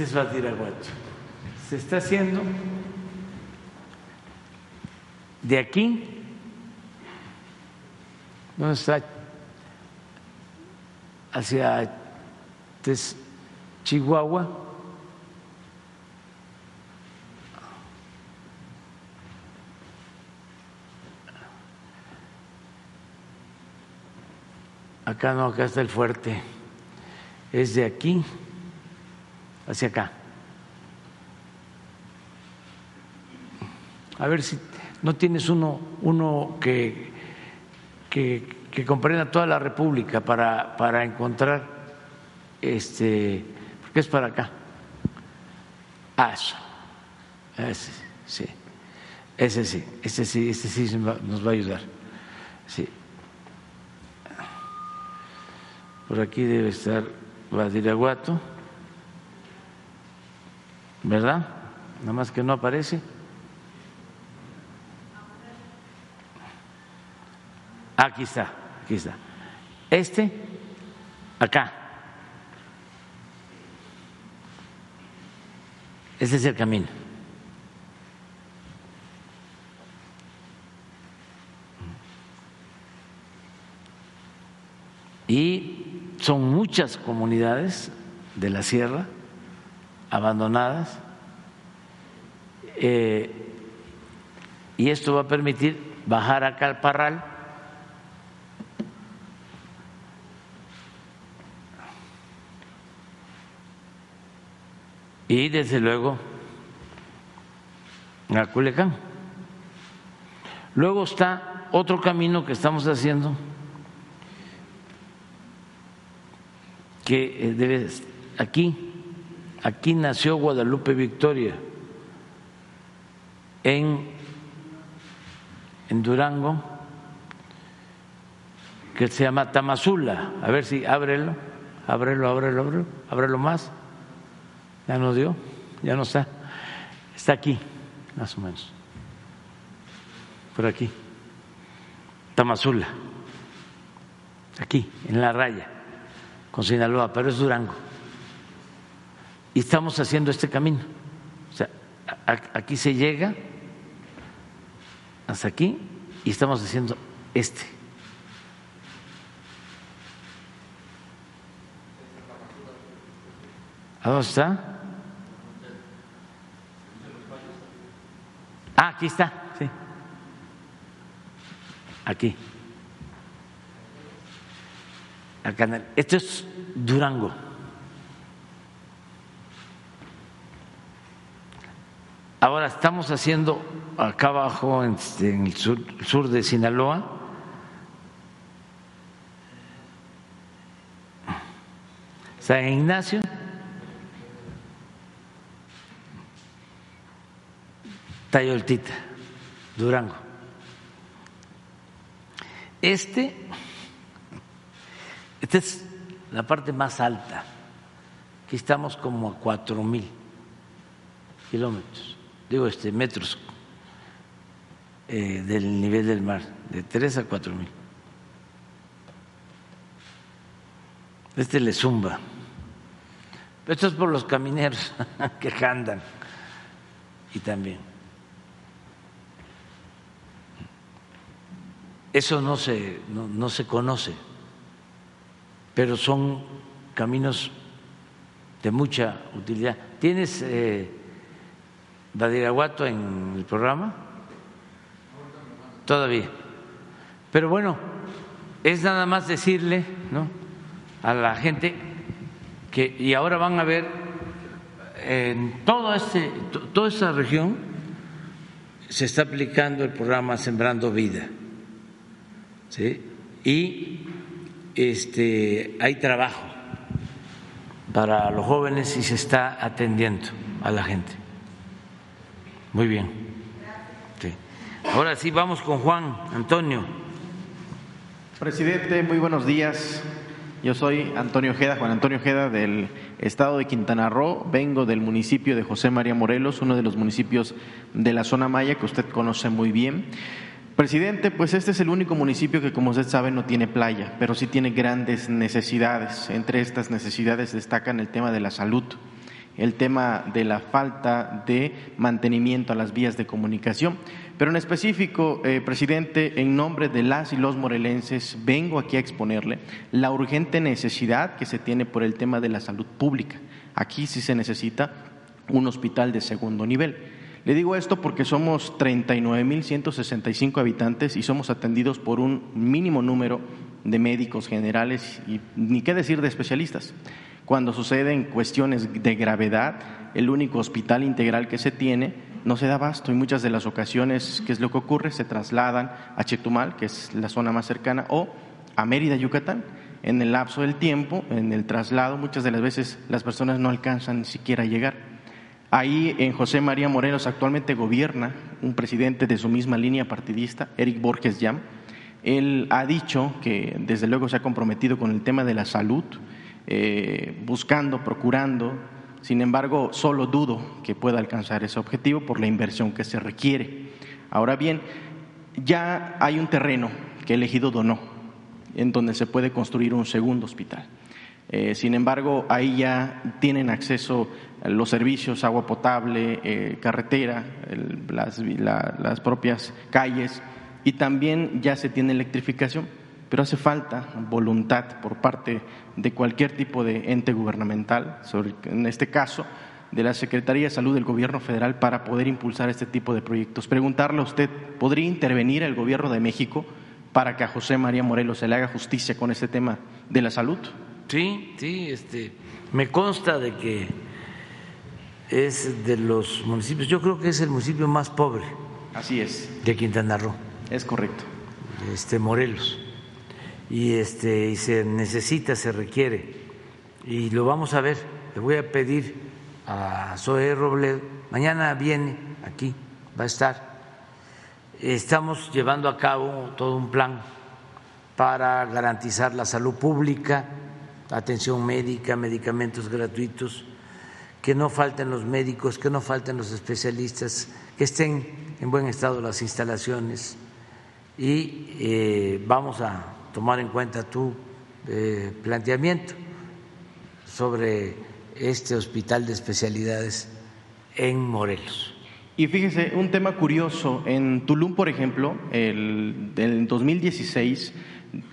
Este es Badiraguato. Se está haciendo de aquí, ¿dónde está? Hacia Chihuahua. Acá no, acá está el fuerte. Es de aquí hacia acá. A ver si no tienes uno, uno que, que, comprenda toda la República para, para encontrar, este, porque es para acá. Ah, eso. Ese, sí. Ese sí, ese sí, ese sí nos va a ayudar. Sí. Por aquí debe estar Badiraguato. ¿Verdad? Nada más que no aparece. Aquí está, aquí está. Este, acá. Ese es el camino. Y son muchas comunidades de la sierra abandonadas eh, y esto va a permitir bajar acá al parral y desde luego a Culecán. Luego está otro camino que estamos haciendo que debe aquí Aquí nació Guadalupe Victoria, en, en Durango, que se llama Tamazula. A ver si ábrelo, ábrelo, ábrelo, ábrelo, ábrelo más. Ya no dio, ya no está. Está aquí, más o menos. Por aquí. Tamazula. Aquí, en la raya, con Sinaloa, pero es Durango. Y estamos haciendo este camino. O sea, aquí se llega hasta aquí y estamos haciendo este. ¿A dónde está? Ah, aquí está, sí. Aquí. Al canal. Esto es Durango. Ahora estamos haciendo acá abajo en, el sur, de Sinaloa San Ignacio Tayoltita, Durango. Este, esta es la parte más alta. Aquí estamos como a cuatro mil kilómetros digo, este, metros eh, del nivel del mar, de tres a cuatro mil. Este le zumba. Esto es por los camineros [laughs] que andan y también. Eso no se, no, se conoce, pero son caminos de mucha utilidad. ¿Tienes eh, Badiraguato en el programa? Todavía. Pero bueno, es nada más decirle ¿no? a la gente que, y ahora van a ver en todo este, toda esta región se está aplicando el programa Sembrando Vida. ¿sí? Y este, hay trabajo para los jóvenes y se está atendiendo a la gente. Muy bien. Ahora sí, vamos con Juan Antonio. Presidente, muy buenos días. Yo soy Antonio Ojeda, Juan Antonio Ojeda del estado de Quintana Roo. Vengo del municipio de José María Morelos, uno de los municipios de la zona maya que usted conoce muy bien. Presidente, pues este es el único municipio que, como usted sabe, no tiene playa, pero sí tiene grandes necesidades. Entre estas necesidades destacan el tema de la salud el tema de la falta de mantenimiento a las vías de comunicación. Pero en específico, eh, presidente, en nombre de las y los morelenses, vengo aquí a exponerle la urgente necesidad que se tiene por el tema de la salud pública. Aquí sí se necesita un hospital de segundo nivel. Le digo esto porque somos 39.165 habitantes y somos atendidos por un mínimo número de médicos generales y ni qué decir de especialistas. Cuando suceden cuestiones de gravedad, el único hospital integral que se tiene no se da abasto y muchas de las ocasiones, ¿qué es lo que ocurre? Se trasladan a Chetumal, que es la zona más cercana, o a Mérida, Yucatán. En el lapso del tiempo, en el traslado, muchas de las veces las personas no alcanzan ni siquiera a llegar. Ahí en José María Morelos actualmente gobierna un presidente de su misma línea partidista, Eric Borges Yam. Él ha dicho que desde luego se ha comprometido con el tema de la salud, eh, buscando, procurando. Sin embargo, solo dudo que pueda alcanzar ese objetivo por la inversión que se requiere. Ahora bien, ya hay un terreno que el ejido donó, en donde se puede construir un segundo hospital. Eh, sin embargo, ahí ya tienen acceso los servicios, agua potable, eh, carretera, las propias calles y también ya se tiene electrificación pero hace falta voluntad por parte de cualquier tipo de ente gubernamental, en este caso de la Secretaría de Salud del Gobierno Federal, para poder impulsar este tipo de proyectos. Preguntarle a usted, ¿podría intervenir el Gobierno de México para que a José María Morelos se le haga justicia con este tema de la salud? Sí, sí, este, me consta de que es de los municipios, yo creo que es el municipio más pobre. Así es. De Quintana Roo. Es correcto. Este Morelos y, este, y se necesita, se requiere. Y lo vamos a ver. Le voy a pedir a Zoe Robledo, mañana viene aquí, va a estar. Estamos llevando a cabo todo un plan para garantizar la salud pública, atención médica, medicamentos gratuitos, que no falten los médicos, que no falten los especialistas, que estén en buen estado las instalaciones y eh, vamos a tomar en cuenta tu eh, planteamiento sobre este hospital de especialidades en Morelos. Y fíjese, un tema curioso, en Tulum, por ejemplo, el, en 2016,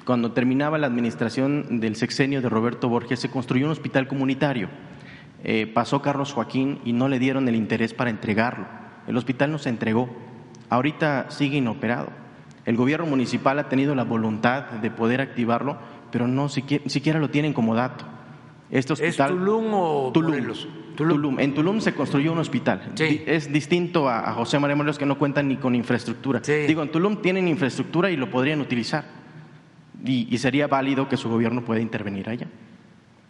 cuando terminaba la administración del sexenio de Roberto Borges, se construyó un hospital comunitario. Eh, pasó Carlos Joaquín y no le dieron el interés para entregarlo. El hospital no se entregó. Ahorita sigue inoperado. El gobierno municipal ha tenido la voluntad de poder activarlo, pero no siquiera, lo tienen como dato. Este hospital, ¿Es Tulum o Tulum, Tulum. En Tulum se construyó un hospital. Es distinto a, José María Morelos que no cuentan ni con infraestructura. Digo, en Tulum tienen infraestructura y lo podrían utilizar. Y, y sería válido que su gobierno pueda intervenir allá.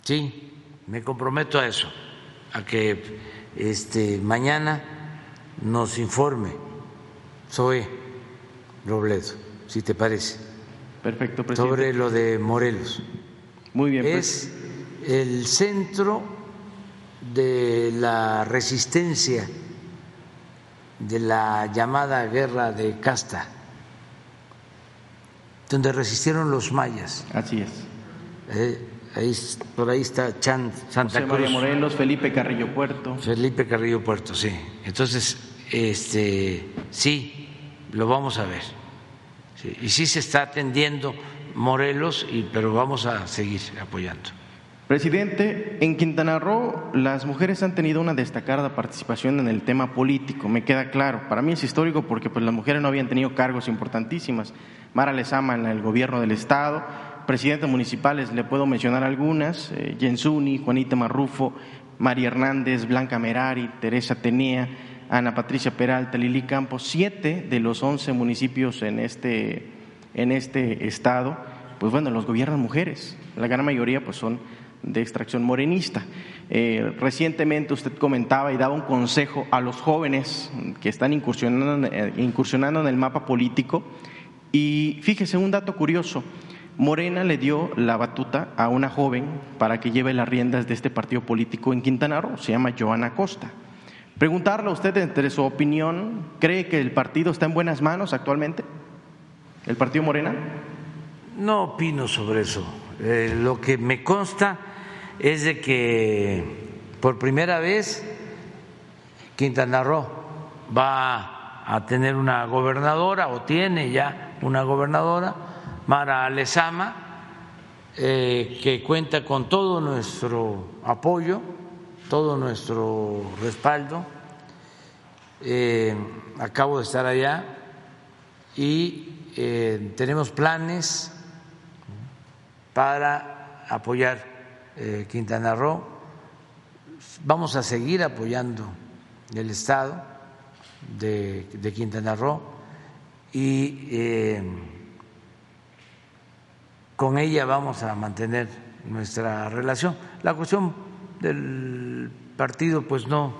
Sí, me comprometo a eso, a que este, mañana nos informe Zoe Robledo, si te parece. Perfecto, presidente. Sobre lo de Morelos. Muy bien. Es el centro de la resistencia de la llamada guerra de casta, donde resistieron los mayas. Así es. Eh, Ahí, por ahí está Chan, Santa Cruz. María Morelos, Felipe Carrillo Puerto. Felipe Carrillo Puerto, sí. Entonces, este, sí, lo vamos a ver. Y sí se está atendiendo Morelos, y, pero vamos a seguir apoyando. Presidente, en Quintana Roo las mujeres han tenido una destacada participación en el tema político, me queda claro. Para mí es histórico porque pues, las mujeres no habían tenido cargos importantísimas. Mara Lezama en el gobierno del Estado, presidentes municipales, le puedo mencionar algunas, eh, Jensuni, Juanita Marrufo, María Hernández, Blanca Merari, Teresa Tenea, Ana Patricia Peralta, Lili Campos, siete de los once municipios en este, en este estado, pues bueno, los gobiernan mujeres, la gran mayoría pues son de extracción morenista. Eh, recientemente usted comentaba y daba un consejo a los jóvenes que están incursionando, eh, incursionando en el mapa político y fíjese un dato curioso, Morena le dio la batuta a una joven para que lleve las riendas de este partido político en Quintana Roo, se llama Joana Costa. Preguntarle a usted entre su opinión, ¿cree que el partido está en buenas manos actualmente? ¿El partido Morena? No opino sobre eso. Eh, lo que me consta es de que por primera vez Quintana Roo va a tener una gobernadora o tiene ya una gobernadora Mara Lezama, eh, que cuenta con todo nuestro apoyo, todo nuestro respaldo. Eh, acabo de estar allá y eh, tenemos planes para apoyar Quintana Roo. Vamos a seguir apoyando el Estado de, de Quintana Roo y con ella vamos a mantener nuestra relación. La cuestión del partido, pues no,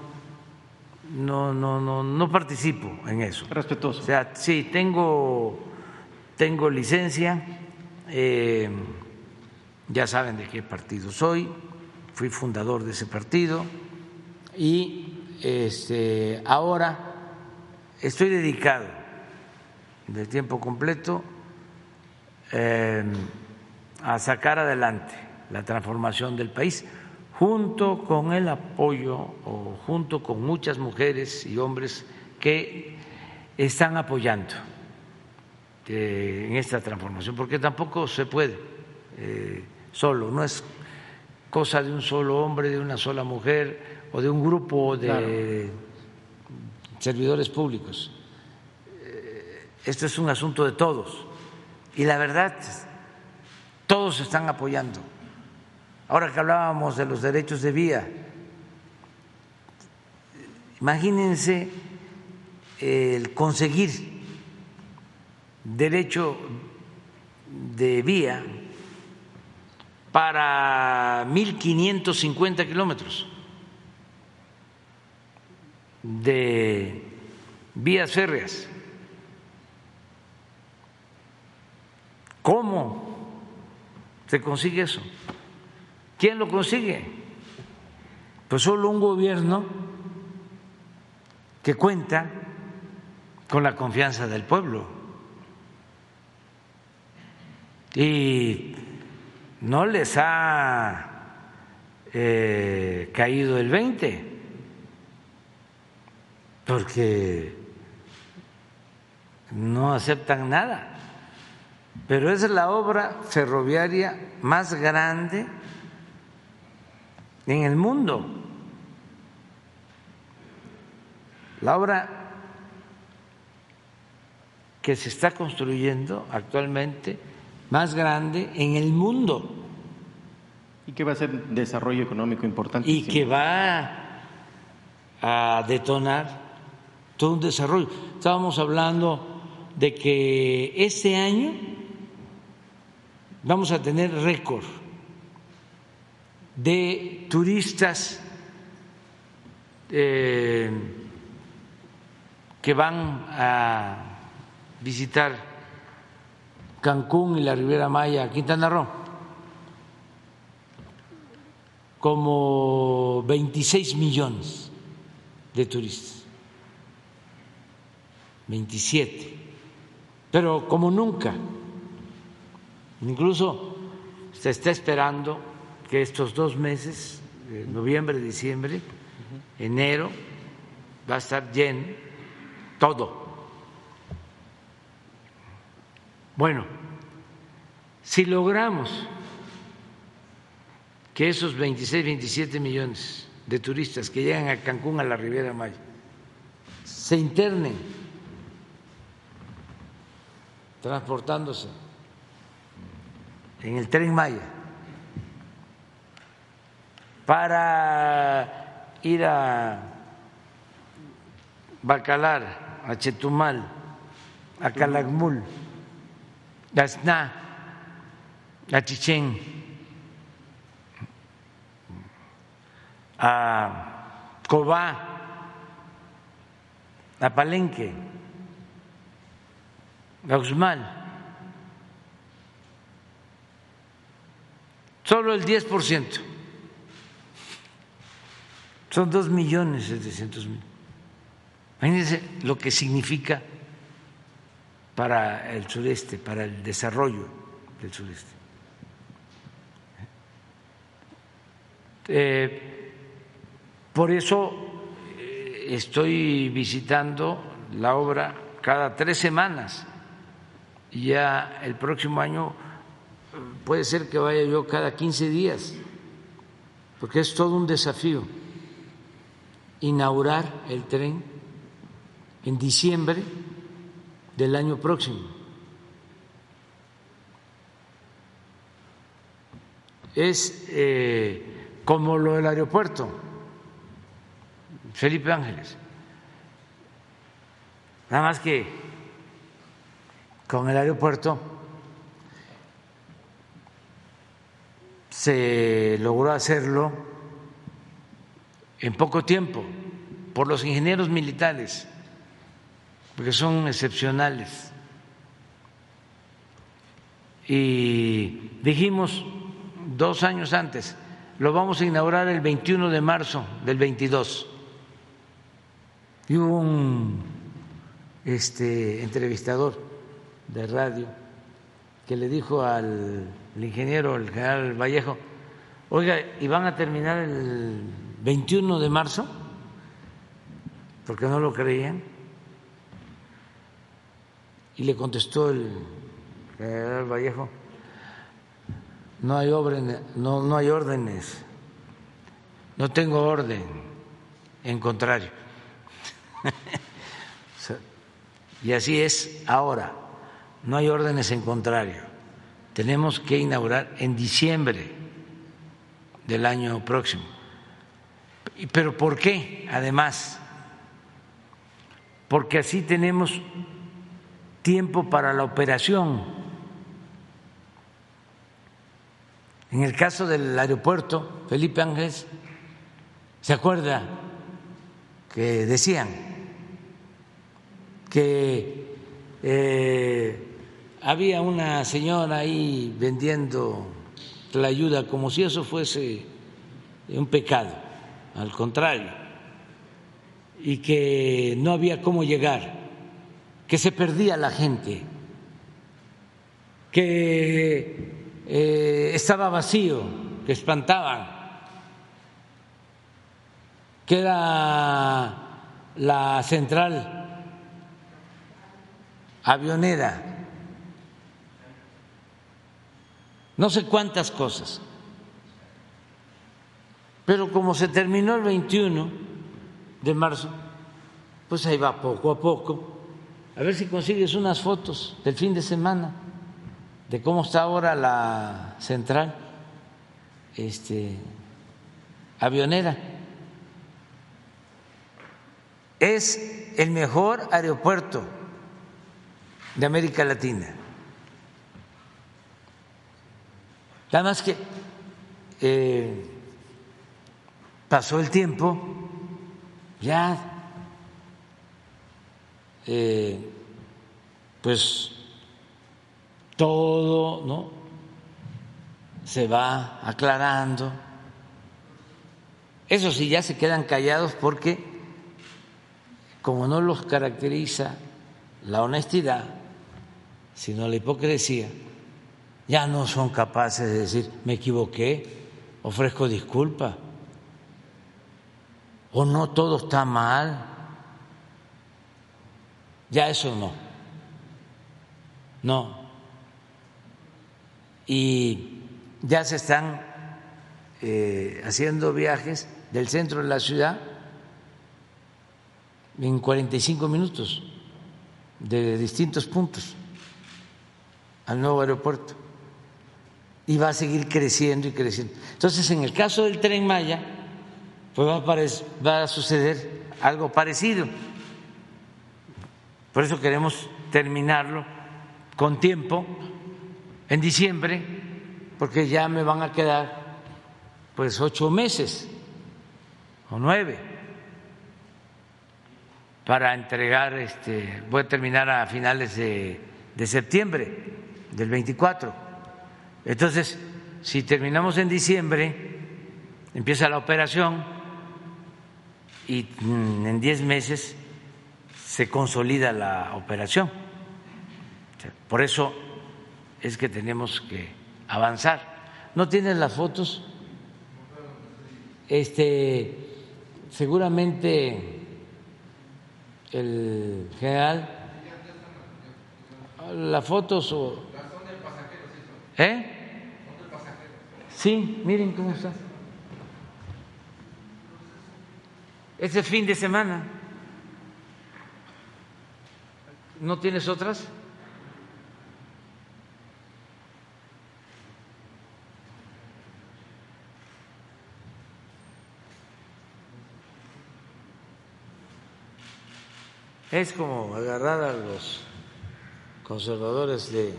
no, no, no, no participo en eso. Respetuoso. O sea, sí, tengo, tengo licencia, eh, ya saben de qué partido soy, fui fundador de ese partido y este, ahora estoy dedicado de tiempo completo. Eh, a sacar adelante la transformación del país junto con el apoyo o junto con muchas mujeres y hombres que están apoyando eh, en esta transformación, porque tampoco se puede eh, solo, no es cosa de un solo hombre, de una sola mujer o de un grupo de servidores públicos. Esto es un asunto de todos. Y la verdad todos están apoyando. Ahora que hablábamos de los derechos de vía, imagínense el conseguir derecho de vía para 1.550 kilómetros de vías férreas. ¿Cómo se consigue eso. ¿Quién lo consigue? Pues solo un gobierno que cuenta con la confianza del pueblo. Y no les ha eh, caído el 20, porque no aceptan nada. Pero es la obra ferroviaria más grande en el mundo. La obra que se está construyendo actualmente más grande en el mundo. Y que va a ser desarrollo económico importante. Y que va a detonar todo un desarrollo. Estábamos hablando de que este año vamos a tener récord de turistas eh, que van a visitar Cancún y la Riviera Maya, Quintana Roo, como 26 millones de turistas, 27, pero como nunca, incluso se está esperando que estos dos meses, noviembre, diciembre, enero, va a estar lleno todo. Bueno, si logramos que esos 26, 27 millones de turistas que llegan a Cancún, a la Riviera Maya, se internen transportándose en el tren Maya, para ir a Bacalar, a Chetumal, a Calakmul, a Esná, a Chichén, a Cobá, a Palenque, a Uxmal. Solo el 10% son dos millones setecientos mil. Imagínense lo que significa para el sureste, para el desarrollo del sureste. Eh, por eso eh, estoy visitando la obra cada tres semanas y ya el próximo año eh, puede ser que vaya yo cada 15 días, porque es todo un desafío inaugurar el tren en diciembre del año próximo. Es eh, como lo del aeropuerto, Felipe Ángeles. Nada más que con el aeropuerto se logró hacerlo en poco tiempo por los ingenieros militares, porque son excepcionales. Y dijimos dos años antes, lo vamos a inaugurar el 21 de marzo del 22. Y hubo un este, entrevistador de radio que le dijo al ingeniero, el general Vallejo, oiga, ¿y van a terminar el 21 de marzo, porque no lo creían, y le contestó el general Vallejo, no hay, no hay órdenes, no tengo orden, en contrario. [laughs] y así es ahora, no hay órdenes en contrario. Tenemos que inaugurar en diciembre del año próximo. ¿Pero por qué? Además, porque así tenemos tiempo para la operación. En el caso del aeropuerto, Felipe Ángeles, ¿se acuerda que decían que eh, había una señora ahí vendiendo la ayuda, como si eso fuese un pecado, al contrario, y que no había cómo llegar, que se perdía la gente, que eh, estaba vacío, que espantaban, que era la central avionera, no sé cuántas cosas. Pero como se terminó el 21 de marzo, pues ahí va poco a poco. A ver si consigues unas fotos del fin de semana de cómo está ahora la central este, avionera. Es el mejor aeropuerto de América Latina. Además que eh, pasó el tiempo, ya eh, pues todo ¿no? se va aclarando. Eso sí, ya se quedan callados porque como no los caracteriza la honestidad, sino la hipocresía, ya no son capaces de decir, me equivoqué, ofrezco disculpa, o no todo está mal, ya eso no, no, y ya se están eh, haciendo viajes del centro de la ciudad en 45 minutos de distintos puntos al nuevo aeropuerto. Y va a seguir creciendo y creciendo. Entonces, en el caso del tren Maya, pues va a, suceder algo parecido. Por eso queremos terminarlo con tiempo en diciembre, porque ya me van a quedar pues ocho meses o nueve para entregar, este, voy a terminar a finales de, de septiembre del 24. Entonces, si terminamos en diciembre, empieza la operación y en diez meses se consolida la operación. Por eso es que tenemos que avanzar. ¿No tienes las fotos? Este, seguramente el general, las fotos o... ¿Eh? Sí, miren cómo está. Ese fin de semana. ¿No tienes otras? Es como agarrar a los conservadores de,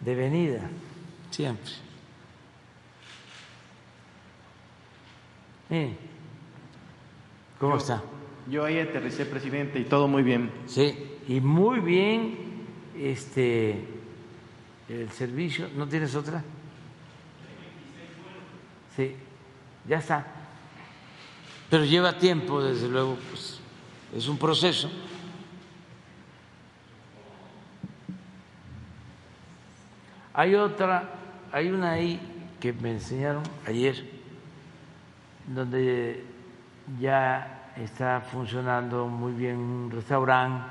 de venida, siempre. ¿Cómo está? Yo ahí aterricé, presidente, y todo muy bien. Sí, y muy bien este el servicio. ¿No tienes otra? Sí, ya está. Pero lleva tiempo, desde luego, pues es un proceso. Hay otra, hay una ahí que me enseñaron ayer, donde ya está funcionando muy bien un restaurante.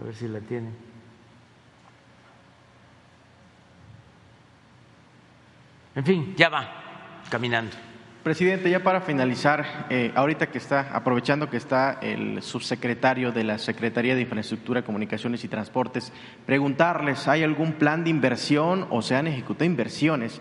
A ver si la tienen. En fin, ya va caminando. Presidente, ya para finalizar, eh, ahorita que está, aprovechando que está el subsecretario de la Secretaría de Infraestructura, Comunicaciones y Transportes, preguntarles, ¿hay algún plan de inversión o se han ejecutado inversiones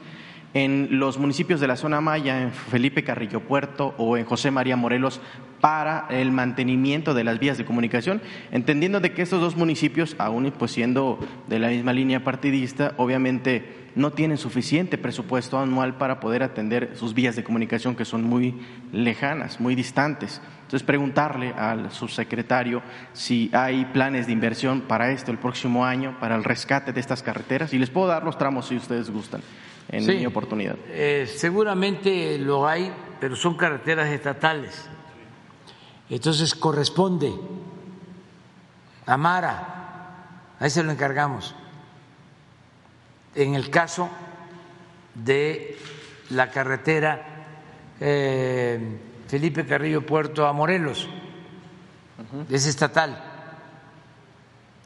en los municipios de la zona Maya, en Felipe Carrillo Puerto o en José María Morelos, para el mantenimiento de las vías de comunicación, entendiendo de que estos dos municipios, aún pues siendo de la misma línea partidista, obviamente no tienen suficiente presupuesto anual para poder atender sus vías de comunicación que son muy lejanas, muy distantes. Entonces, preguntarle al subsecretario si hay planes de inversión para esto el próximo año, para el rescate de estas carreteras, y les puedo dar los tramos si ustedes gustan en mi oportunidad. Eh, seguramente lo hay, pero son carreteras estatales. Entonces corresponde a Mara, a ese lo encargamos. En el caso de la carretera eh, Felipe Carrillo Puerto a Morelos, es estatal.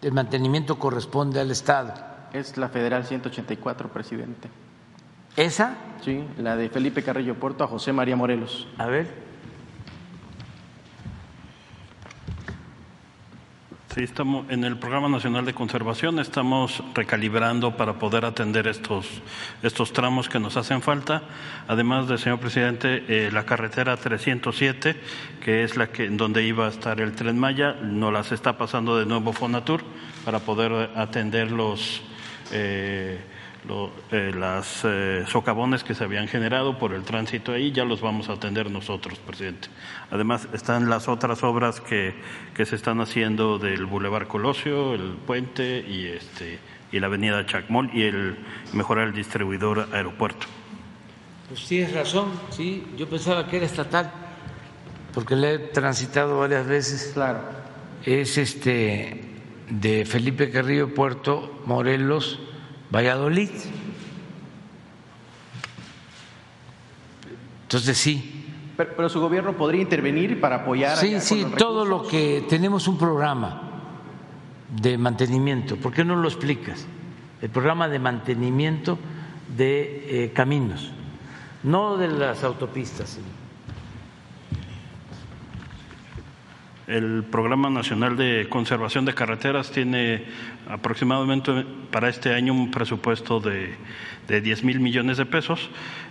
El mantenimiento corresponde al Estado. Es la Federal 184, presidente. ¿Esa? Sí, la de Felipe Carrillo Puerto a José María Morelos. A ver. Sí, estamos en el Programa Nacional de Conservación estamos recalibrando para poder atender estos estos tramos que nos hacen falta. Además de, señor presidente, eh, la carretera 307, que es la que donde iba a estar el tren Maya, nos las está pasando de nuevo Fonatur para poder atender los eh, lo, eh, las eh, socavones que se habían generado por el tránsito ahí, ya los vamos a atender nosotros, presidente. Además, están las otras obras que, que se están haciendo del Boulevard Colosio, el puente y, este, y la avenida Chacmol y el mejorar el distribuidor aeropuerto. Pues tienes razón, sí, yo pensaba que era estatal, porque le he transitado varias veces. Claro. Es este de Felipe Carrillo Puerto, Morelos, Valladolid. Entonces sí. Pero, su gobierno podría intervenir para apoyar. Sí, sí, todo lo que tenemos un programa de mantenimiento. ¿Por qué no lo explicas? El programa de mantenimiento de eh, caminos, no de las autopistas. El Programa Nacional de Conservación de Carreteras tiene aproximadamente para este año un presupuesto de, de 10 mil millones de pesos.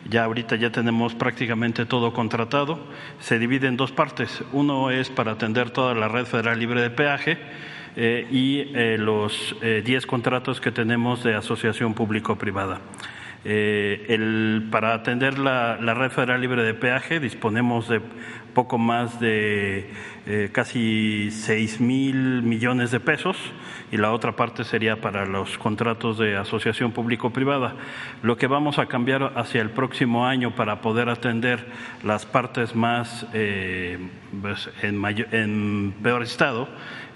Ya ahorita ya tenemos prácticamente todo contratado. Se divide en dos partes. Uno es para atender toda la red federal libre de peaje. Eh, y eh, los eh, 10 contratos que tenemos de asociación público-privada. Eh, para atender la, la, red federal libre de peaje disponemos de poco más de eh, casi seis mil millones de pesos y la otra parte sería para los contratos de asociación público-privada. Lo que vamos a cambiar hacia el próximo año para poder atender las partes más eh, pues, en, mayor, en peor estado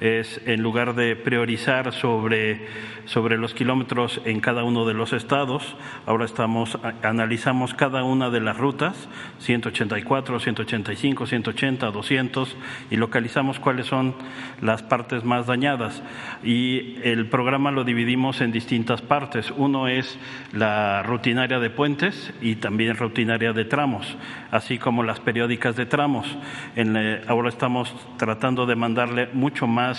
es en lugar de priorizar sobre, sobre los kilómetros en cada uno de los estados, ahora estamos analizamos cada una de las rutas, 184, 185, 180, 200 y localizamos cuáles son las partes más dañadas y el programa lo dividimos en distintas partes. Uno es la rutinaria de puentes y también rutinaria de tramos, así como las periódicas de tramos. En, eh, ahora estamos tratando de mandarle mucho más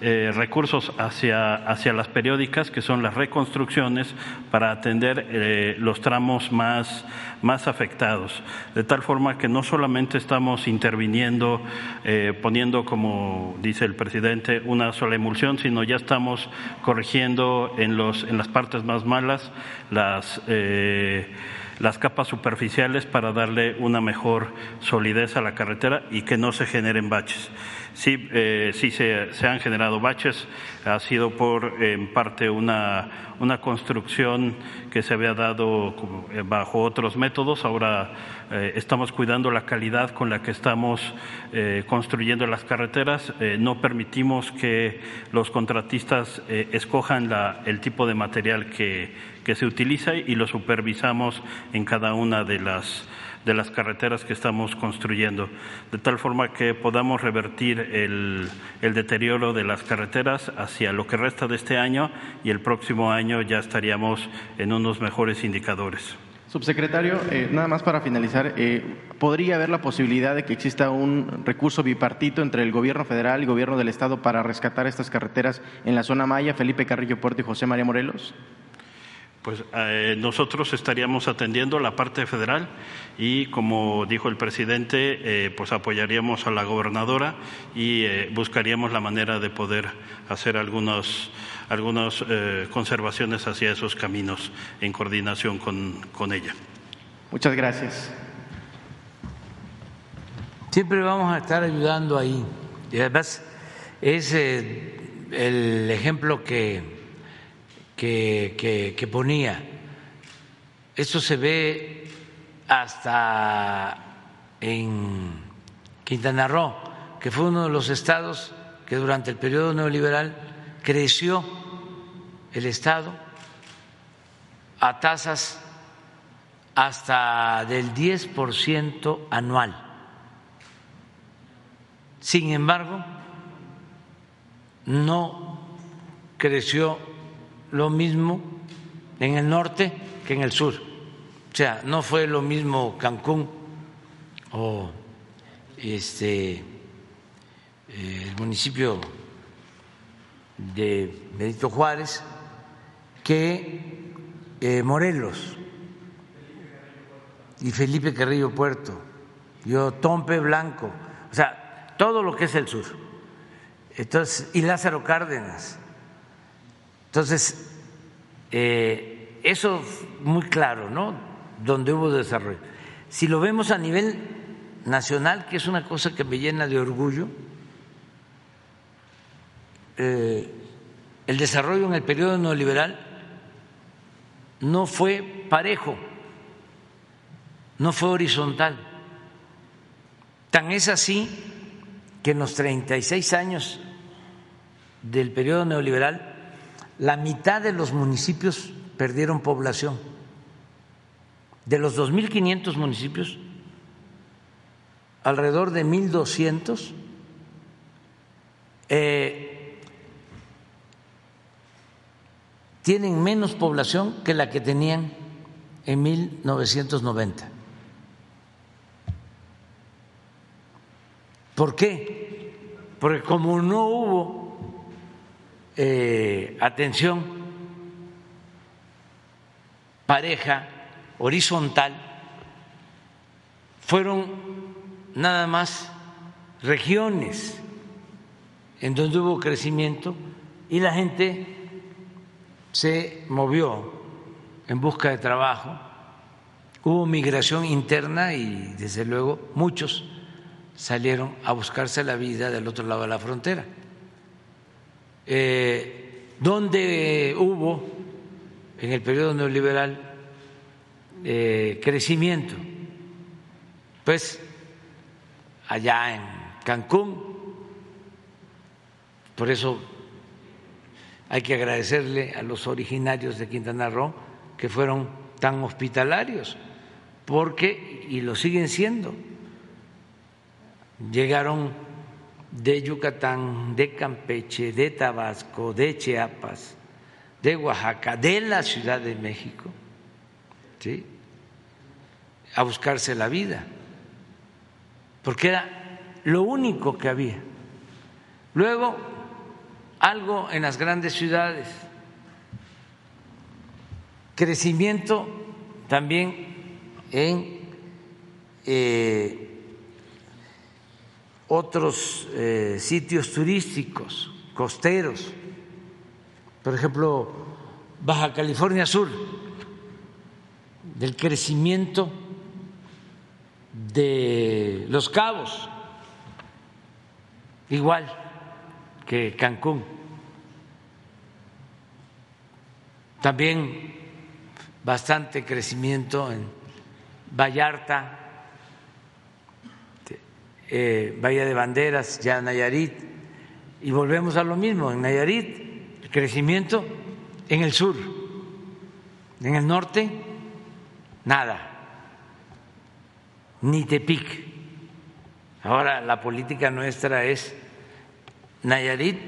eh, recursos hacia, hacia las periódicas, que son las reconstrucciones, para atender eh, los tramos más, más afectados. De tal forma que no solamente estamos interviniendo, eh, poniendo, como dice el presidente, una sola emulsión, sino ya estamos corrigiendo en, los, en las partes más malas las las capas superficiales para darle una mejor solidez a la carretera y que no se generen baches. Sí, eh, sí se, se, han generado baches, ha sido por en parte una, una construcción que se había dado eh, bajo otros métodos, ahora eh, estamos cuidando la calidad con la que estamos eh, construyendo las carreteras, no permitimos que los contratistas escojan la, el tipo de material que, que se utiliza y lo supervisamos en cada una de las de las carreteras que estamos construyendo, de tal forma que podamos revertir el, el, deterioro de las carreteras hacia lo que resta de este año y el próximo año ya estaríamos en unos mejores indicadores. Subsecretario, eh, nada más para finalizar, eh, ¿podría haber la posibilidad de que exista un recurso bipartito entre el Gobierno federal y el Gobierno del Estado para rescatar estas carreteras en la zona Maya, Felipe Carrillo Puerto y José María Morelos? Pues eh, nosotros estaríamos atendiendo la parte federal y, como dijo el presidente, eh, pues apoyaríamos a la gobernadora y eh, buscaríamos la manera de poder hacer algunos, algunas conservaciones hacia esos caminos en coordinación con, con ella. Muchas gracias. Siempre vamos a estar ayudando ahí. Y además es el ejemplo que que, ponía. Eso se ve hasta en Quintana Roo, que fue uno de los estados que durante el periodo neoliberal creció el Estado a tasas hasta del 10% anual. Sin embargo, no creció lo mismo en el norte que en el sur. Sea, no fue lo mismo Cancún o este el municipio de Benito Juárez que eh, Morelos y Felipe Carrillo Puerto y Tompe Blanco, o sea, todo lo que es el sur. Entonces, y Lázaro Cárdenas entonces, eh, eso muy claro, ¿no? Donde hubo desarrollo. Si lo vemos a nivel nacional, que es una cosa que me llena de orgullo, eh, el desarrollo en el periodo neoliberal no fue parejo, no fue horizontal. Tan es así que en los 36 años del periodo neoliberal la mitad de los municipios perdieron población. De los 2.500 municipios, alrededor de 1.200 eh, tienen menos población que la que tenían en 1990. ¿Por qué? Porque como no hubo eh, atención pareja, horizontal, fueron nada más regiones en donde hubo crecimiento y la gente se movió en busca de trabajo, hubo migración interna y desde luego muchos salieron a buscarse la vida del otro lado de la frontera. Eh, donde hubo en el periodo neoliberal eh, crecimiento, pues allá en Cancún, por eso hay que agradecerle a los originarios de Quintana Roo que fueron tan hospitalarios, porque, y lo siguen siendo, llegaron de Yucatán, de Campeche, de Tabasco, de Chiapas, de Oaxaca, de la Ciudad de México, ¿sí? a buscarse la vida, porque era lo único que había. Luego, algo en las grandes ciudades, crecimiento también en eh, otros eh, sitios turísticos costeros, por ejemplo, Baja California Sur, del crecimiento de los cabos, igual que Cancún. También bastante crecimiento en Vallarta, eh, Bahía de Banderas, ya Nayarit, y volvemos a lo mismo, en Nayarit, el crecimiento en el sur, en el norte, nada, ni Tepic. Ahora la política nuestra es Nayarit,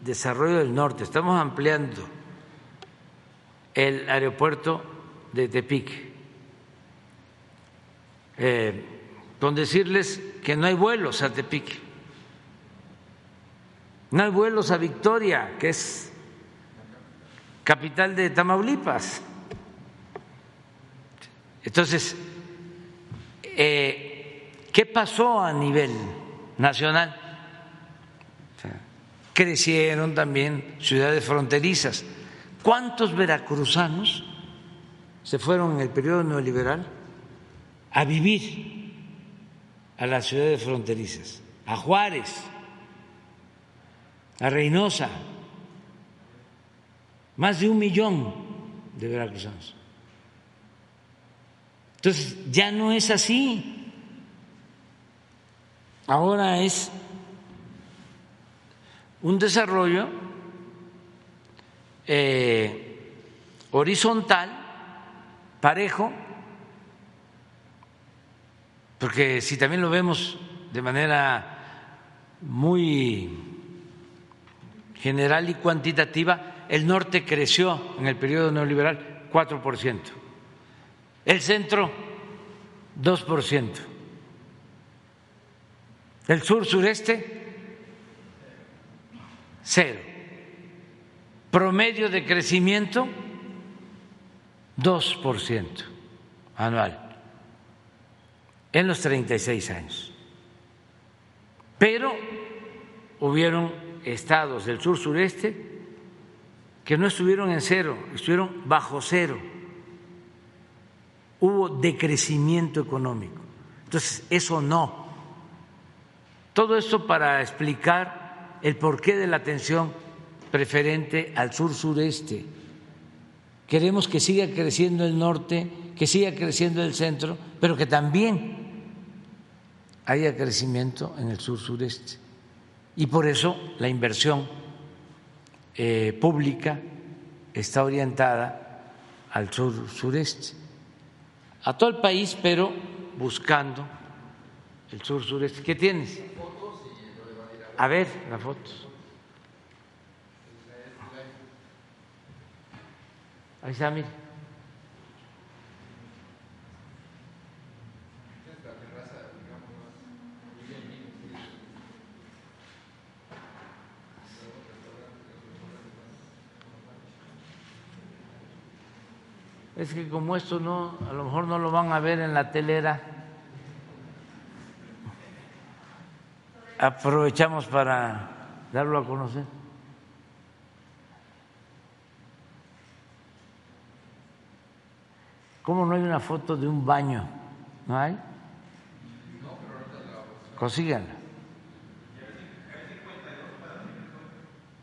desarrollo del norte, estamos ampliando el aeropuerto de Tepic. Eh, con decirles que no hay vuelos a Tepic, no hay vuelos a Victoria, que es capital de Tamaulipas. Entonces, eh, ¿qué pasó a nivel nacional? Crecieron también ciudades fronterizas. ¿Cuántos veracruzanos se fueron en el periodo neoliberal a vivir a las ciudades fronterizas? A Juárez, a Reynosa, más de un millón de veracruzanos. Entonces, ya no es así. Ahora es un desarrollo eh, horizontal, parejo, porque si también lo vemos de manera muy general y cuantitativa, el norte creció en el periodo neoliberal 4%, el centro 2%, el sur sureste cero, promedio de crecimiento 2% anual en los 36 años. Pero hubieron estados del sur sureste que no estuvieron en cero, estuvieron bajo cero. Hubo decrecimiento económico. Entonces, eso no. Todo esto para explicar el porqué de la atención preferente al sur-sureste. Queremos que siga creciendo el norte, que siga creciendo el centro, pero que también haya crecimiento en el sur-sureste. Y por eso la inversión eh, pública está orientada al sur sureste, a todo el país, pero buscando el sur sureste. ¿Qué tienes? A ver, las fotos. Ahí está, mire. Es que como esto no, a lo mejor no lo van a ver en la telera, aprovechamos para darlo a conocer. ¿Cómo no hay una foto de un baño? ¿No hay? Consíganla.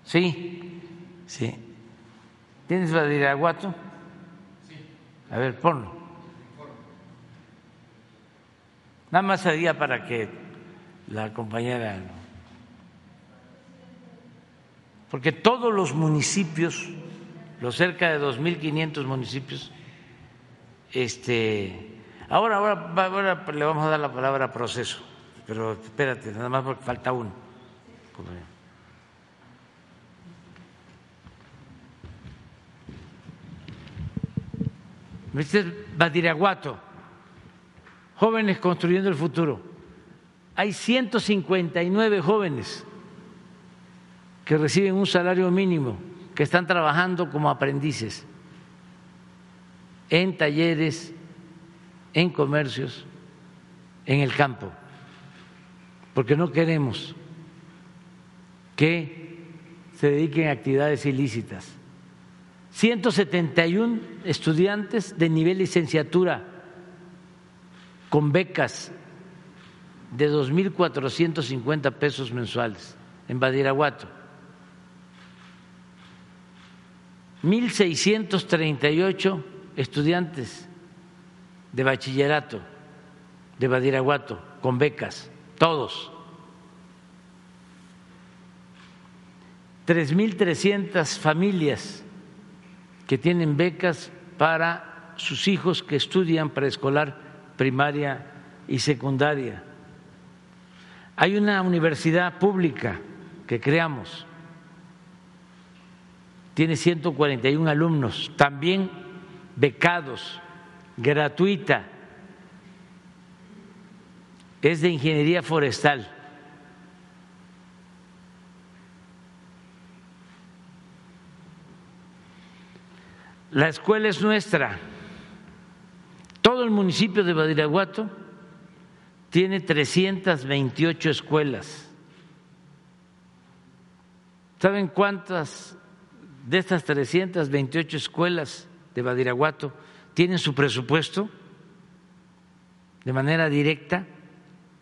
Sí, sí. ¿Tienes la de Iraguato? A ver, ponlo. Nada más sería para que la compañera. Porque todos los municipios, los cerca de 2.500 municipios, este. Ahora, ahora, ahora le vamos a dar la palabra proceso, pero espérate, nada más porque falta uno. Badiraguato, jóvenes construyendo el futuro. Hay 159 jóvenes que reciben un salario mínimo, que están trabajando como aprendices en talleres, en comercios, en el campo, porque no queremos que se dediquen a actividades ilícitas. 171 estudiantes de nivel licenciatura con becas de 2.450 pesos mensuales en Badiraguato. 1.638 estudiantes de bachillerato de Badiraguato con becas, todos. 3.300 familias que tienen becas para sus hijos que estudian preescolar, primaria y secundaria. Hay una universidad pública que creamos, tiene 141 alumnos, también becados, gratuita, es de ingeniería forestal. La escuela es nuestra. Todo el municipio de Badiraguato tiene 328 escuelas. ¿Saben cuántas de estas 328 escuelas de Badiraguato tienen su presupuesto de manera directa,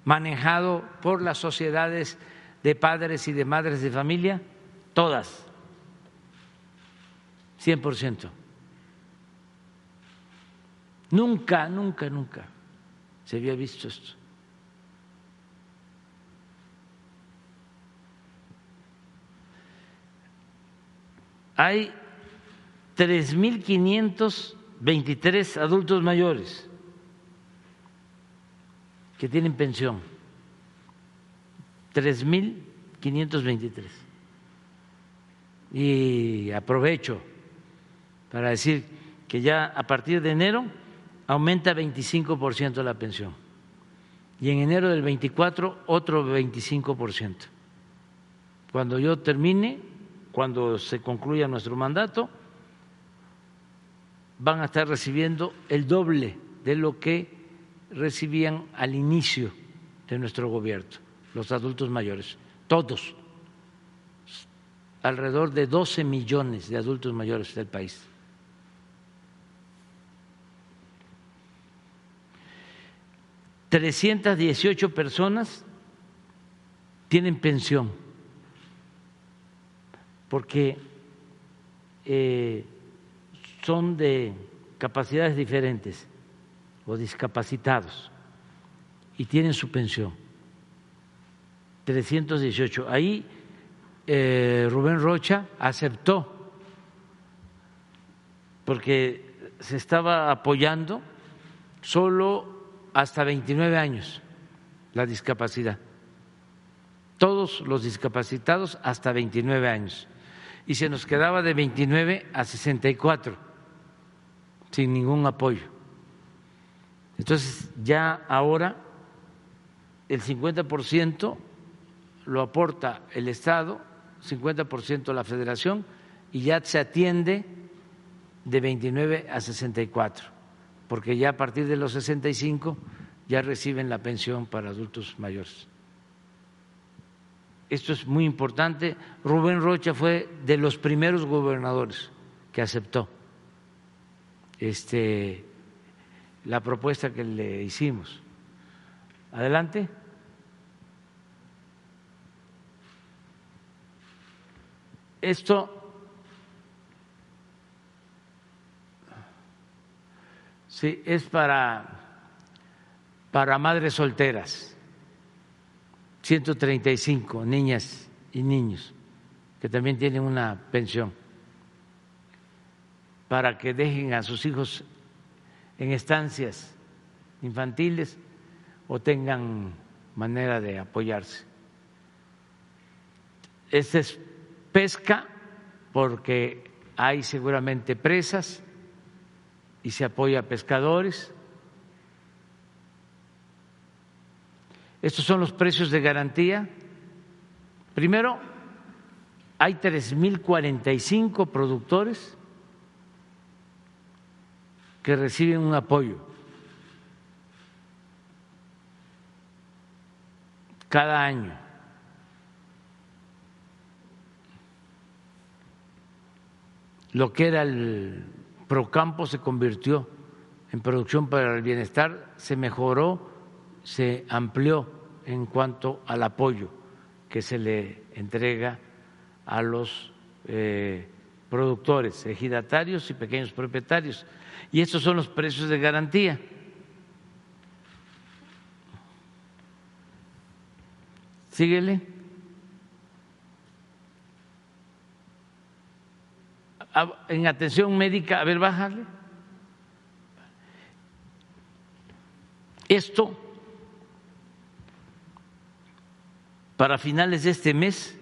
manejado por las sociedades de padres y de madres de familia? Todas, 100%. Nunca, nunca, nunca se había visto esto. Hay 3.523 adultos mayores que tienen pensión. 3.523. Y aprovecho para decir que ya a partir de enero aumenta 25% la pensión y en enero del 24 otro 25%. Cuando yo termine, cuando se concluya nuestro mandato, van a estar recibiendo el doble de lo que recibían al inicio de nuestro gobierno, los adultos mayores, todos, alrededor de 12 millones de adultos mayores del país. 318 personas tienen pensión porque eh, son de capacidades diferentes o discapacitados y tienen su pensión. 318. Ahí eh, Rubén Rocha aceptó porque se estaba apoyando solo hasta 29 años la discapacidad. Todos los discapacitados hasta 29 años. Y se nos quedaba de 29 a 64, sin ningún apoyo. Entonces, ya ahora el 50% lo aporta el Estado, 50% la Federación, y ya se atiende de 29 a 64 porque ya a partir de los 65 ya reciben la pensión para adultos mayores. Esto es muy importante. Rubén Rocha fue de los primeros gobernadores que aceptó este, la propuesta que le hicimos. Adelante. Esto Sí, es para, para madres solteras, 135 niñas y niños que también tienen una pensión, para que dejen a sus hijos en estancias infantiles o tengan manera de apoyarse. Esta es pesca porque hay seguramente presas y se apoya a pescadores. Estos son los precios de garantía. Primero, hay 3.045 productores que reciben un apoyo cada año. Lo que era el Procampo se convirtió en producción para el bienestar, se mejoró, se amplió en cuanto al apoyo que se le entrega a los eh, productores, ejidatarios y pequeños propietarios. Y estos son los precios de garantía. Síguele. En atención médica, a ver, bájale. Esto, para finales de este mes,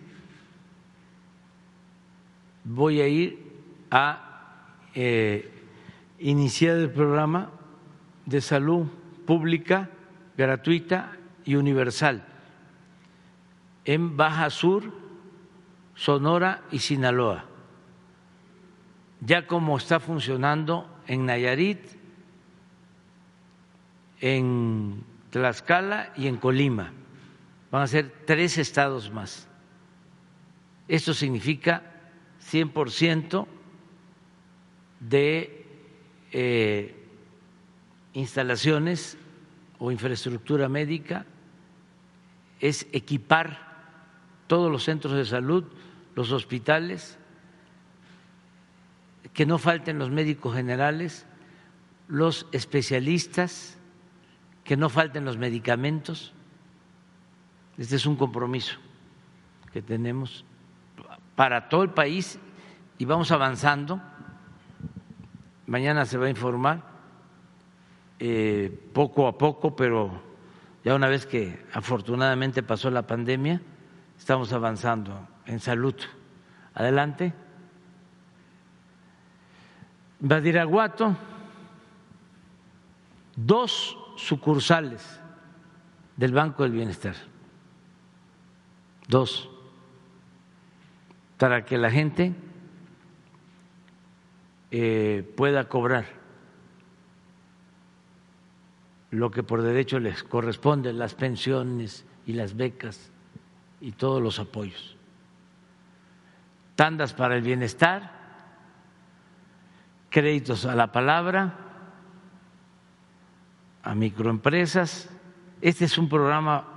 voy a ir a eh, iniciar el programa de salud pública, gratuita y universal en Baja Sur, Sonora y Sinaloa ya como está funcionando en Nayarit, en Tlaxcala y en Colima. Van a ser tres estados más. Esto significa 100% de eh, instalaciones o infraestructura médica, es equipar todos los centros de salud, los hospitales, que no falten los médicos generales, los especialistas, que no falten los medicamentos. Este es un compromiso que tenemos para todo el país y vamos avanzando. Mañana se va a informar eh, poco a poco, pero ya una vez que afortunadamente pasó la pandemia, estamos avanzando en salud. Adelante. Badiraguato, dos sucursales del Banco del Bienestar. Dos. Para que la gente eh, pueda cobrar lo que por derecho les corresponde, las pensiones y las becas y todos los apoyos. Tandas para el bienestar créditos a la palabra, a microempresas. Este es un programa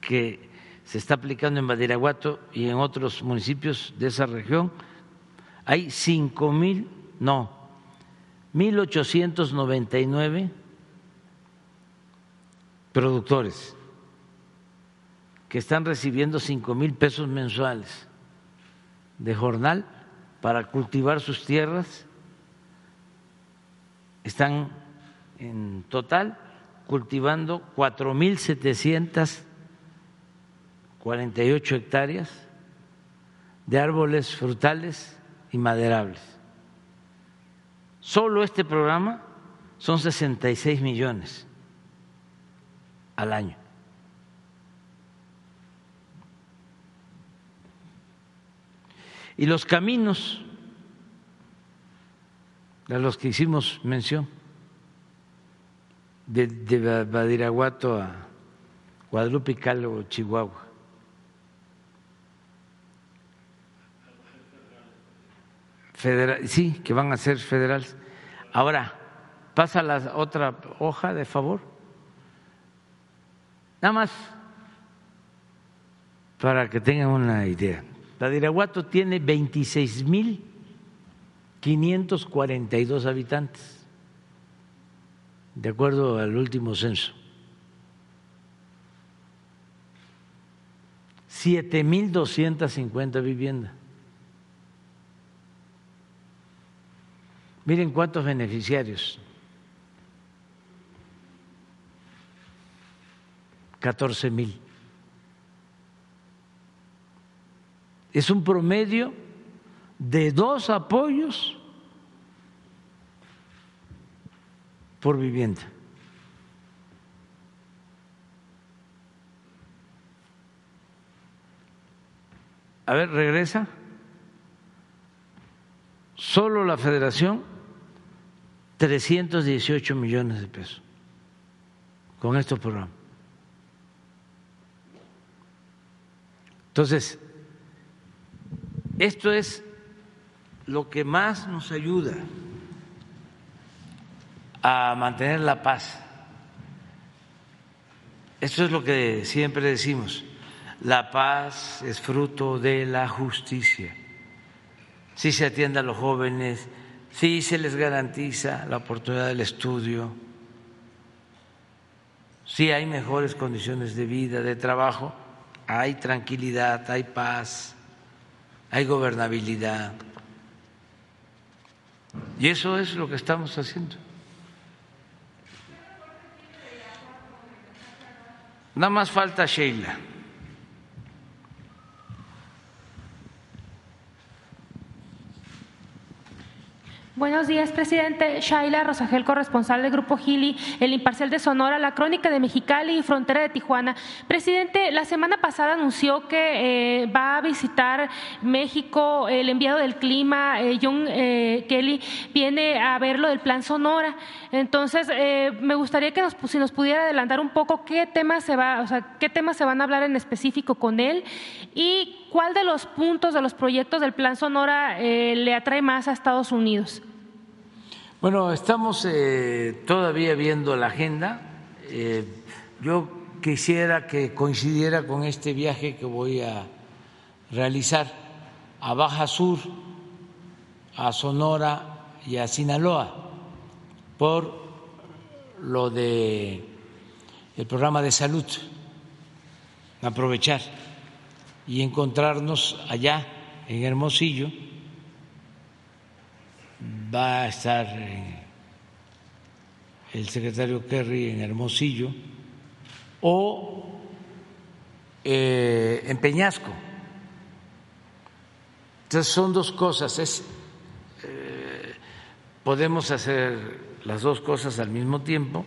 que se está aplicando en Badiraguato y en otros municipios de esa región. Hay cinco mil, no, mil ochocientos noventa y nueve productores que están recibiendo cinco mil pesos mensuales de jornal para cultivar sus tierras están en total cultivando 4.748 hectáreas de árboles frutales y maderables. Solo este programa son 66 millones al año. Y los caminos a los que hicimos mención, de, Badiraguato a Guadalupe Calvo, Chihuahua. Federal, sí, que van a ser federales. Ahora, pasa la otra hoja, de favor. Nada más para que tengan una idea. Badiraguato tiene 26 mil 542 habitantes, de acuerdo al último censo. 7.250 viviendas. Miren cuántos beneficiarios. 14 mil. Es un promedio de dos apoyos por vivienda. A ver, regresa. Solo la federación, 318 millones de pesos con estos programas. Entonces, esto es lo que más nos ayuda a mantener la paz. Esto es lo que siempre decimos. La paz es fruto de la justicia. Si se atiende a los jóvenes, si se les garantiza la oportunidad del estudio, si hay mejores condiciones de vida, de trabajo, hay tranquilidad, hay paz, hay gobernabilidad. Y eso es lo que estamos haciendo. Nada más falta Sheila. Buenos días, presidente. Shaila Rosagel, corresponsal del Grupo Gili, El Imparcial de Sonora, La Crónica de Mexicali y Frontera de Tijuana. Presidente, la semana pasada anunció que eh, va a visitar México el enviado del clima, eh, John eh, Kelly, viene a ver lo del Plan Sonora. Entonces, me gustaría que nos, si nos pudiera adelantar un poco qué temas se va, o sea, qué temas se van a hablar en específico con él y cuál de los puntos de los proyectos del Plan Sonora le atrae más a Estados Unidos. Bueno, estamos eh, todavía viendo la agenda. Eh, yo quisiera que coincidiera con este viaje que voy a realizar a Baja Sur, a Sonora y a Sinaloa por lo de el programa de salud. Aprovechar y encontrarnos allá en Hermosillo va a estar el secretario Kerry en Hermosillo o eh, en Peñasco. Entonces son dos cosas, es, eh, podemos hacer las dos cosas al mismo tiempo,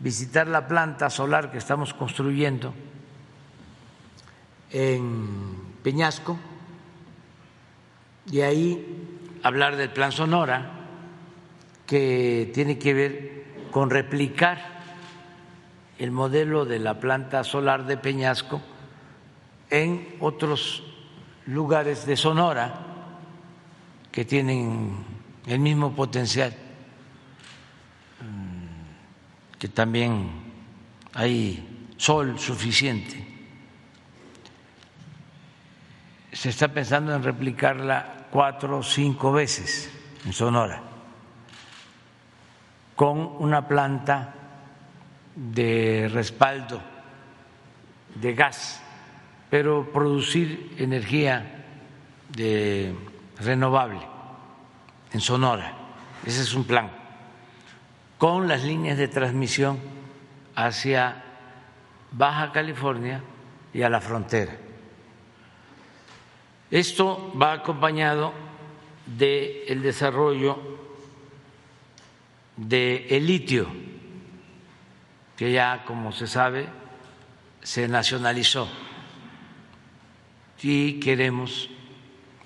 visitar la planta solar que estamos construyendo en Peñasco y ahí hablar del Plan Sonora, que tiene que ver con replicar el modelo de la planta solar de Peñasco en otros lugares de Sonora que tienen el mismo potencial, mm, que también hay sol suficiente. Se está pensando en replicarla cuatro o cinco veces en Sonora, con una planta de respaldo de gas, pero producir energía de renovable en Sonora. Ese es un plan, con las líneas de transmisión hacia Baja California y a la frontera. Esto va acompañado del desarrollo del el litio, que ya, como se sabe, se nacionalizó. Y queremos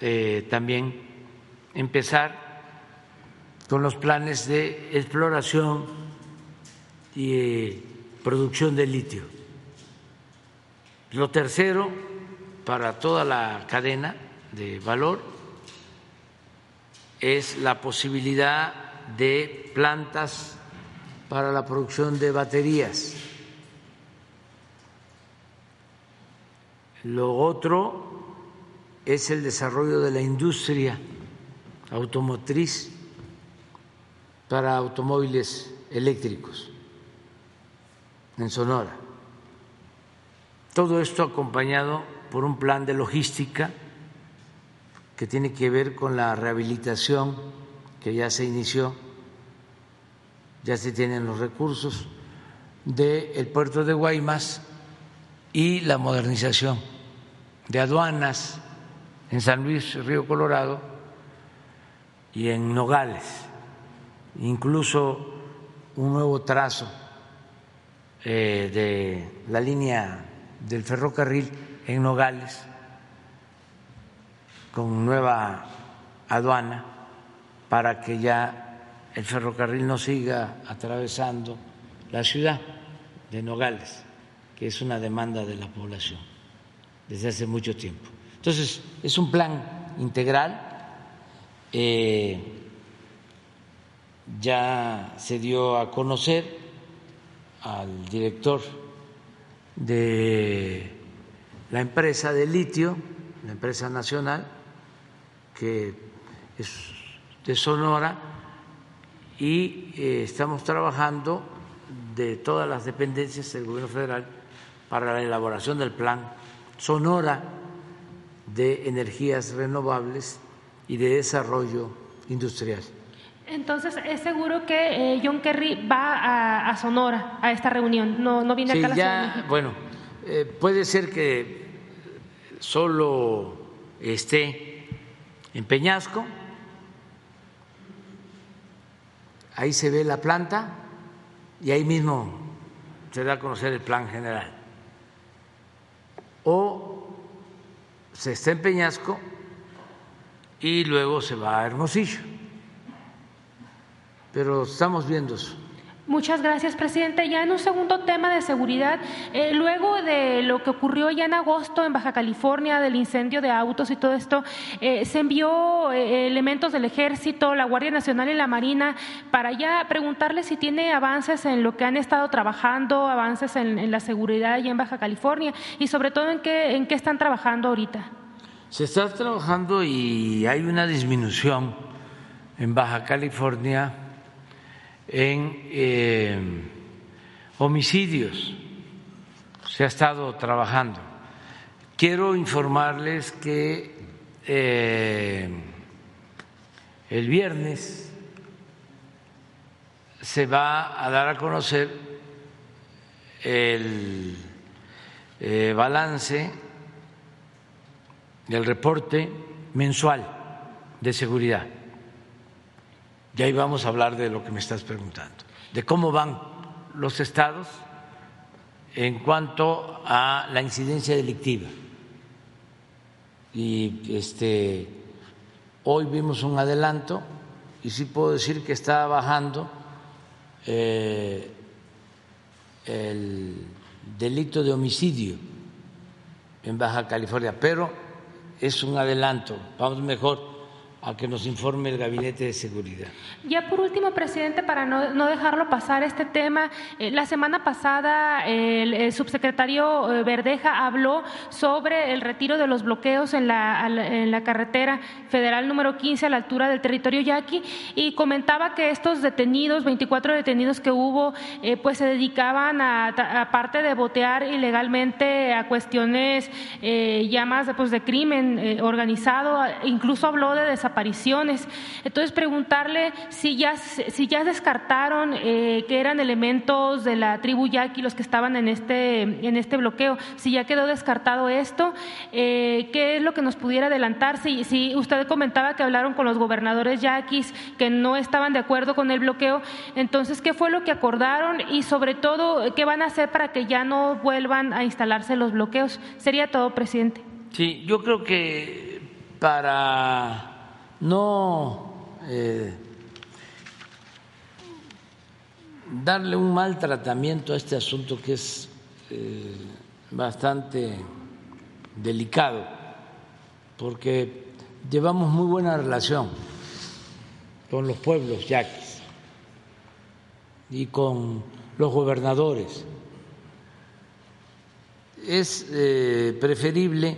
eh, también empezar con los planes de exploración y eh, producción de litio. Lo tercero para toda la cadena de valor es la posibilidad de plantas para la producción de baterías. Lo otro es el desarrollo de la industria automotriz para automóviles eléctricos en Sonora. Todo esto acompañado por un plan de logística que tiene que ver con la rehabilitación que ya se inició, ya se tienen los recursos del puerto de Guaymas y la modernización de aduanas en San Luis, Río Colorado y en Nogales, incluso un nuevo trazo eh, de la línea del ferrocarril en Nogales con nueva aduana para que ya el ferrocarril no siga atravesando la ciudad de Nogales, que es una demanda de la población desde hace mucho tiempo. Entonces, es un plan integral. Eh, ya se dio a conocer al director de la empresa de litio, la empresa nacional, que es de Sonora, y eh, estamos trabajando de todas las dependencias del gobierno federal para la elaboración del plan Sonora de energías renovables y de desarrollo industrial. Entonces, ¿es seguro que eh, John Kerry va a, Sonora a esta reunión? No, no viene acá a la ya, Bueno, eh, puede ser que solo esté en Peñasco, ahí se ve la planta y ahí mismo se da a conocer el plan general. O se está en Peñasco y luego se va a Hermosillo. Pero estamos viendo eso. Muchas gracias, presidente. Ya en un segundo tema de seguridad, eh, luego de lo que ocurrió ya en agosto en Baja California, del incendio de autos y todo esto, eh, se envió eh, elementos del Ejército, la Guardia Nacional y la Marina para ya preguntarle si tiene avances en lo que han estado trabajando, avances en, la seguridad allá en Baja California y sobre todo en qué, en qué están trabajando ahorita. Se está trabajando y hay una disminución en Baja California en eh, homicidios. Se ha estado trabajando. Quiero informarles que eh, el viernes se va a dar a conocer el eh, balance del reporte mensual de seguridad y ahí vamos a hablar de lo que me estás preguntando, de cómo van los estados en cuanto a la incidencia delictiva. Y este, hoy vimos un adelanto y sí puedo decir que está bajando eh, el delito de homicidio en Baja California, pero es un adelanto, vamos mejor a que nos informe el Gabinete de Seguridad. Ya por último, presidente, para no, dejarlo pasar este tema, eh, la semana pasada el, subsecretario eh, Verdeja habló sobre el retiro de los bloqueos en la, en la carretera federal número 15 a la altura del territorio yaqui y comentaba que estos detenidos, 24 detenidos que hubo, eh, pues se dedicaban a, aparte de botear ilegalmente a cuestiones ya más pues, de crimen organizado, incluso habló de desaparición apariciones. Entonces, preguntarle si ya, si ya descartaron eh, que eran elementos de la tribu yaqui los que estaban en este, en este bloqueo, si ya quedó descartado esto, eh, ¿qué es lo que nos pudiera adelantar? Si, si usted comentaba que hablaron con los gobernadores yaquis que no estaban de acuerdo con el bloqueo, entonces, ¿qué fue lo que acordaron y sobre todo, qué van a hacer para que ya no vuelvan a instalarse los bloqueos? Sería todo, presidente. Sí, yo creo que para no eh, darle un mal tratamiento a este asunto que es eh, bastante delicado, porque llevamos muy buena relación con los pueblos yaquis y con los gobernadores. Es eh, preferible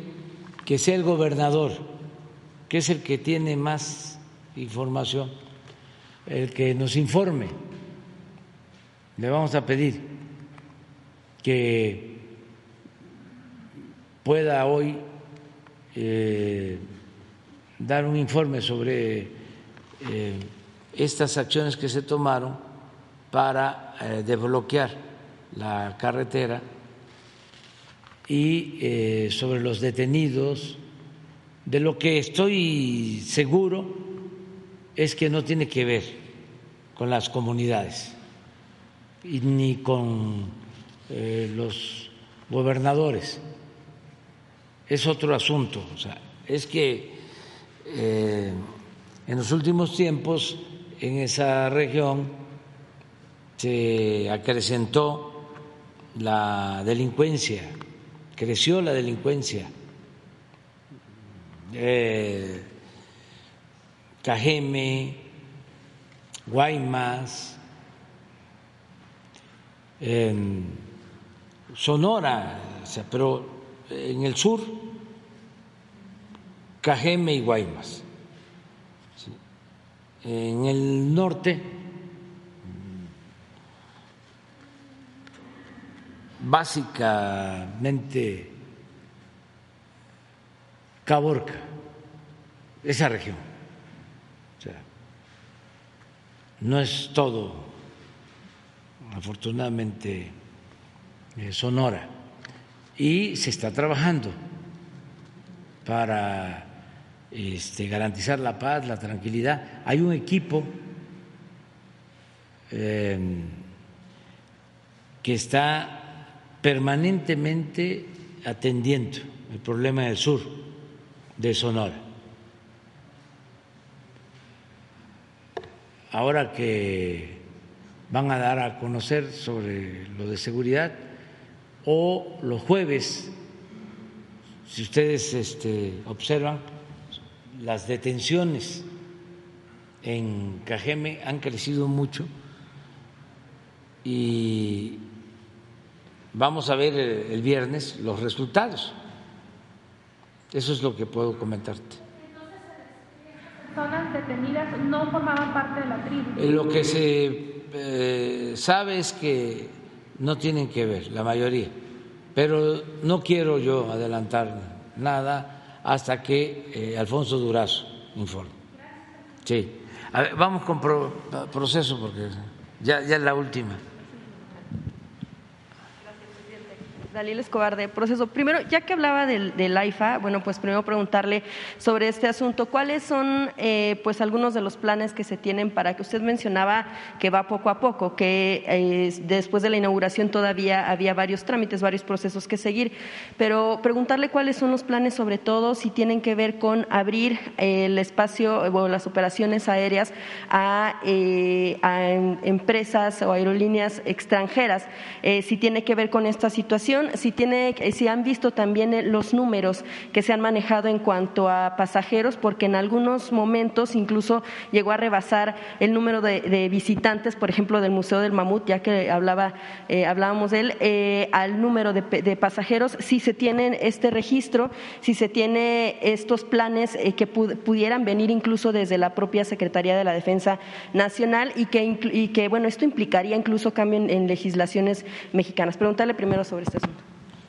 que sea el gobernador que es el que tiene más información, el que nos informe. Le vamos a pedir que pueda hoy eh, dar un informe sobre eh, estas acciones que se tomaron para eh, desbloquear la carretera y sobre los detenidos de lo que estoy seguro es que no tiene que ver con las comunidades ni con eh, los gobernadores. Es otro asunto. O sea, es que eh, en los últimos tiempos en esa región se acrecentó la delincuencia, creció la delincuencia eh, Cajeme, Guaymas, Sonora, pero en el sur, Cajeme y Guaymas. En el norte, básicamente Caborca, esa región. O sea, no es todo, afortunadamente, eh, Sonora. Y se está trabajando para este, garantizar la paz, la tranquilidad. Hay un equipo eh, que está permanentemente atendiendo el problema del sur de Sonora. Ahora que van a dar a conocer sobre lo de seguridad o los jueves, si ustedes este, observan, las detenciones en Cajeme han crecido mucho y vamos a ver el viernes los resultados. Eso es lo que puedo comentarte. personas detenidas no formaban parte de la tribu. Eh, lo que se eh, sabe es que no tienen que ver, la mayoría, pero no quiero yo adelantar nada hasta que eh, Alfonso Durazo informe. Sí. A ver, vamos con pro- proceso porque ya, ya es la última. Dalila Escobar de Proceso. Primero, ya que hablaba del, del AIFA, bueno, pues primero preguntarle sobre este asunto. ¿Cuáles son, eh, pues, algunos de los planes que se tienen para que usted mencionaba que va poco a poco, que eh, después de la inauguración todavía había varios trámites, varios procesos que seguir, pero preguntarle cuáles son los planes, sobre todo si tienen que ver con abrir el espacio o las operaciones aéreas a, eh, a em- empresas o aerolíneas extranjeras, eh, si tiene que ver con esta situación, si, tiene, si han visto también eh, los números que se han manejado en cuanto a pasajeros, porque en algunos momentos incluso llegó a rebasar el número de, visitantes, por ejemplo, del Museo del Mamut, ya que hablaba, eh, hablábamos de él, eh, al número de, pasajeros, si se tiene este registro, si se tiene estos planes que pu- pudieran venir incluso desde la propia Secretaría de la Defensa Nacional y que, inclu- y que bueno, esto implicaría incluso cambio en, en legislaciones mexicanas. Preguntarle primero sobre este asunto.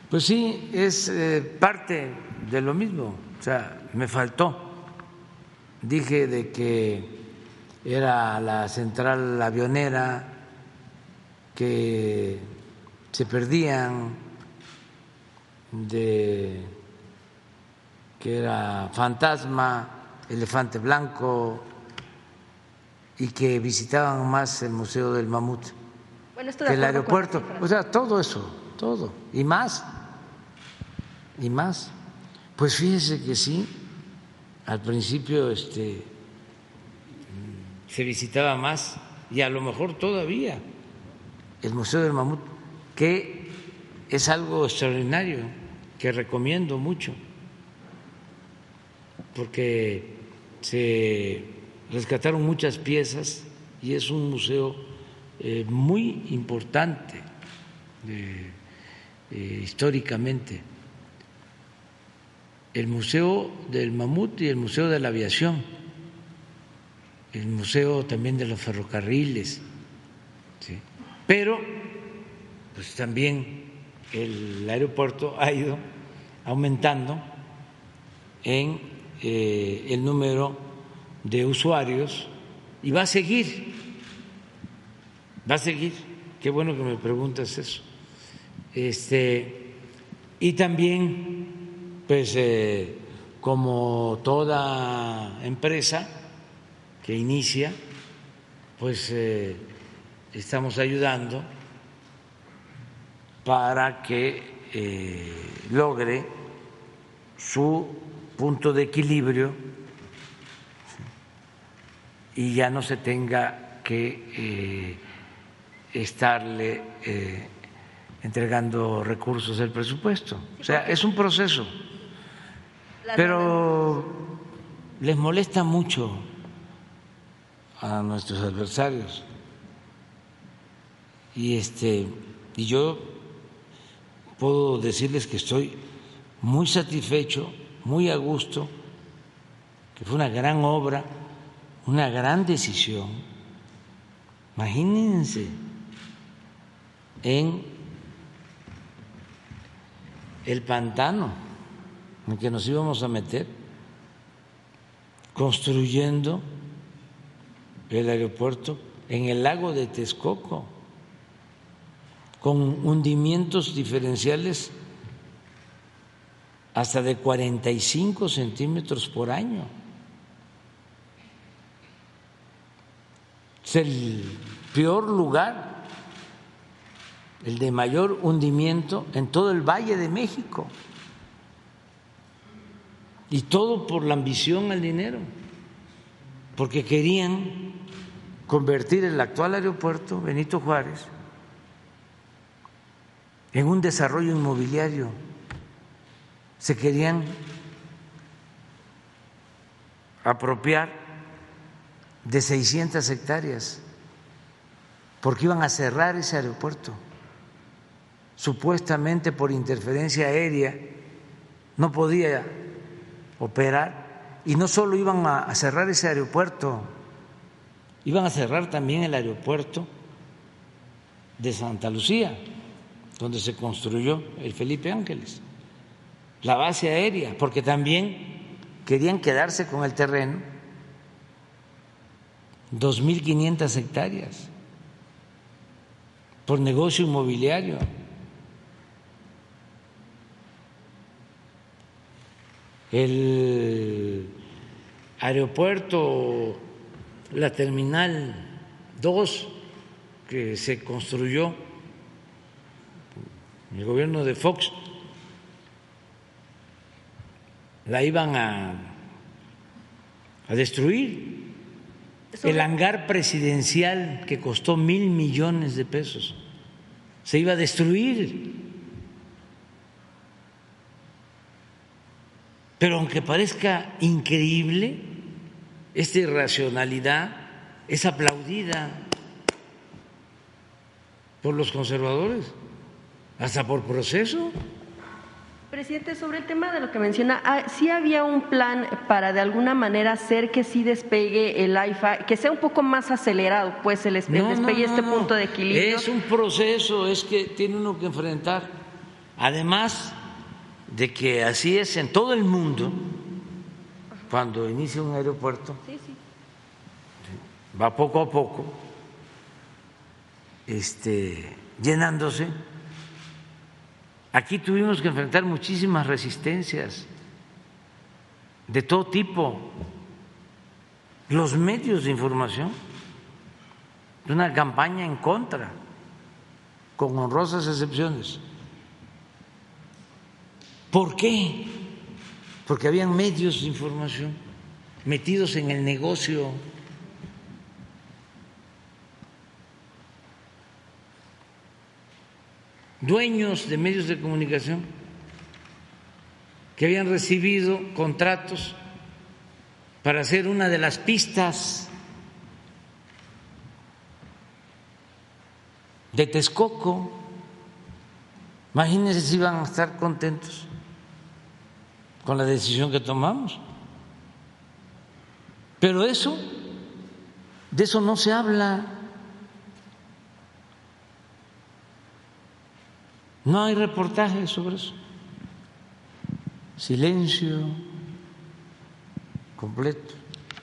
Pues sí, es eh, parte de lo mismo. O sea, me faltó. Dije de que era la central avionera, que se perdían, de que era fantasma, elefante blanco, y que visitaban más el Museo del Mamut Bueno, que el aeropuerto. O sea, todo eso, todo. Y más. Y más. Pues fíjese que sí, al principio este, se visitaba más y a lo mejor todavía el Museo del Mamut, que es algo extraordinario, que recomiendo mucho, porque se rescataron muchas piezas y es un museo eh, muy importante eh, históricamente. El Museo del Mamut y el Museo de la Aviación, el Museo también de los Ferrocarriles, ¿sí? pero pues también el aeropuerto ha ido aumentando en eh, el número de usuarios y va a seguir, va a seguir. Qué bueno que me preguntas eso. Este, y también, pues, eh, como toda empresa que inicia, pues eh, estamos ayudando para que eh, logre su punto de equilibrio y ya no se tenga que estarle entregando recursos del presupuesto. O sea, es un proceso. Pero les molesta mucho a nuestros adversarios. Y este y yo puedo decirles que estoy muy satisfecho, muy a gusto, que fue una gran obra, una gran decisión. Imagínense en el pantano en que nos íbamos a meter, construyendo el aeropuerto en el lago de Texcoco, con hundimientos diferenciales hasta de 45 centímetros por año. Es el peor lugar, el de mayor hundimiento en todo el Valle de México. Y todo por la ambición al dinero, porque querían convertir el actual aeropuerto Benito Juárez en un desarrollo inmobiliario. Se querían apropiar de 600 hectáreas porque iban a cerrar ese aeropuerto, supuestamente por interferencia aérea, no podía operar y no solo iban a cerrar ese aeropuerto, iban a cerrar también el aeropuerto de Santa Lucía, donde se construyó el Felipe Ángeles, la base aérea, porque también querían quedarse con el terreno, 2.500 hectáreas, por negocio inmobiliario. El aeropuerto, la terminal 2 que se construyó en el gobierno de Fox, la iban a, a destruir. El hangar presidencial que costó mil millones de pesos se iba a destruir. Pero aunque parezca increíble, esta irracionalidad es aplaudida por los conservadores, hasta por proceso. Presidente, sobre el tema de lo que menciona, ah, ¿sí había un plan para de alguna manera hacer que sí despegue el AIFA, que sea un poco más acelerado, pues el, despegue este punto de equilibrio? Es un proceso, es que tiene uno que enfrentar. Además de que así es en todo el mundo, cuando inicia un aeropuerto, va poco a poco este, llenándose Aquí tuvimos que enfrentar muchísimas resistencias de todo tipo. Los medios de información, una campaña en contra, con honrosas excepciones. ¿Por qué? Porque habían medios de información metidos en el negocio dueños de medios de comunicación que habían recibido contratos para hacer una de las pistas de Texcoco. Imagínense si iban a estar contentos con la decisión que tomamos. Pero eso, de eso no se habla. No hay reportajes sobre eso. Silencio completo.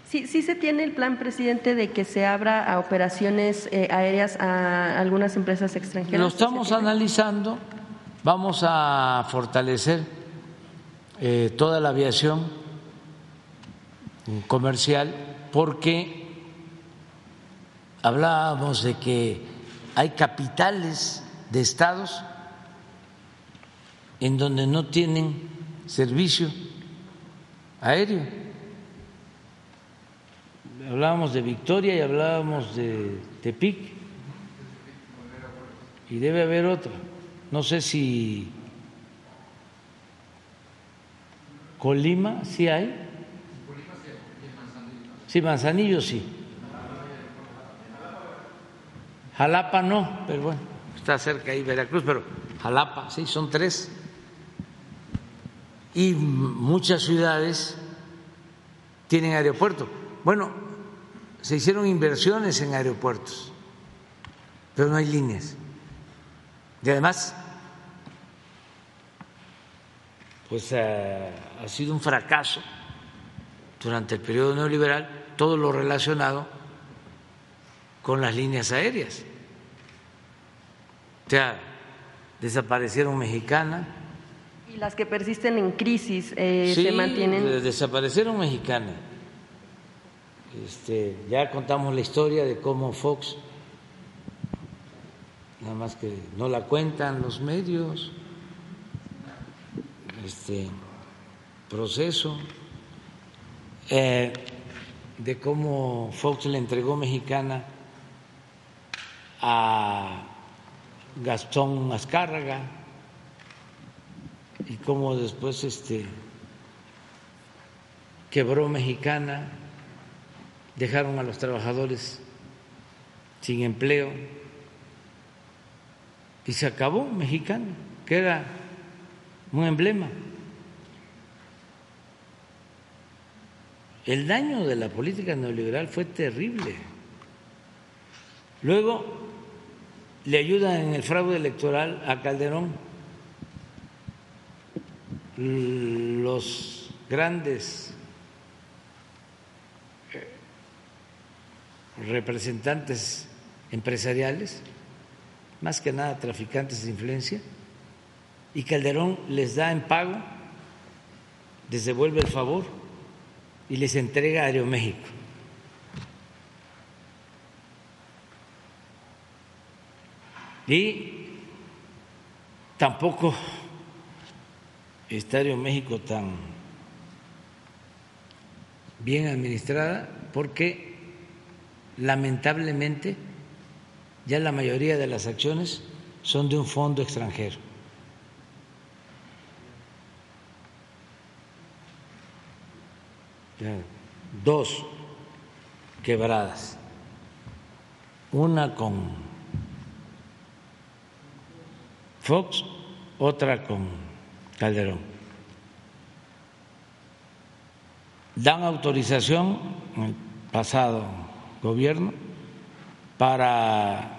Sí, sí se tiene el plan, presidente, de que se abra a operaciones eh, aéreas a algunas empresas extranjeras. Lo estamos analizando. Vamos a fortalecer eh, toda la aviación comercial porque hablábamos de que hay capitales de estados en donde no tienen servicio aéreo. Hablábamos de Victoria y hablábamos de Tepic. Y debe haber otra. No sé si Colima sí hay. Sí, Manzanillo sí. Jalapa no, pero bueno, está cerca ahí Veracruz, pero Jalapa, sí, son tres y muchas ciudades tienen aeropuertos. Bueno, se hicieron inversiones en aeropuertos, pero no hay líneas. Y además, pues eh, ha sido un fracaso durante el periodo neoliberal todo lo relacionado con las líneas aéreas. O sea, desaparecieron mexicanas, las que persisten en crisis eh, se mantienen. Desaparecieron mexicanas. Este, ya contamos la historia de cómo Fox nada más que no la cuentan los medios, este proceso eh, de cómo Fox le entregó Mexicana a Gastón Azcárraga y cómo después este quebró Mexicana, dejaron a los trabajadores sin empleo y se acabó Mexicana, que era un emblema. El daño de la política neoliberal fue terrible. Luego le ayudan en el fraude electoral a Calderón los grandes eh, representantes empresariales, más que nada traficantes de influencia, y Calderón les da en pago, les devuelve el favor y les entrega a Aeroméxico. Y tampoco está Aeroméxico tan bien administrada porque lamentablemente ya la mayoría de las acciones son de un fondo extranjero. Dos quebradas, una con Fox, otra con Calderón. Dan autorización en el pasado gobierno para,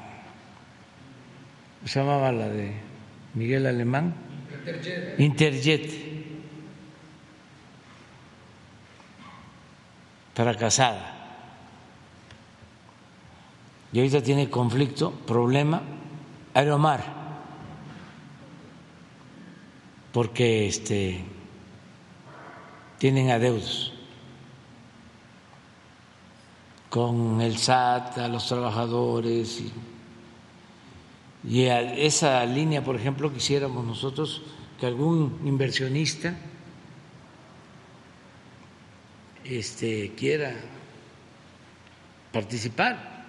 se llamaba la de Miguel Alemán, Interjet. Interjet para casada. Y ahorita tiene conflicto, problema, Aeromar, porque este, tienen adeudos con el SAT, a los trabajadores. Y, y a esa línea, por ejemplo, quisiéramos nosotros que algún inversionista este, quiera participar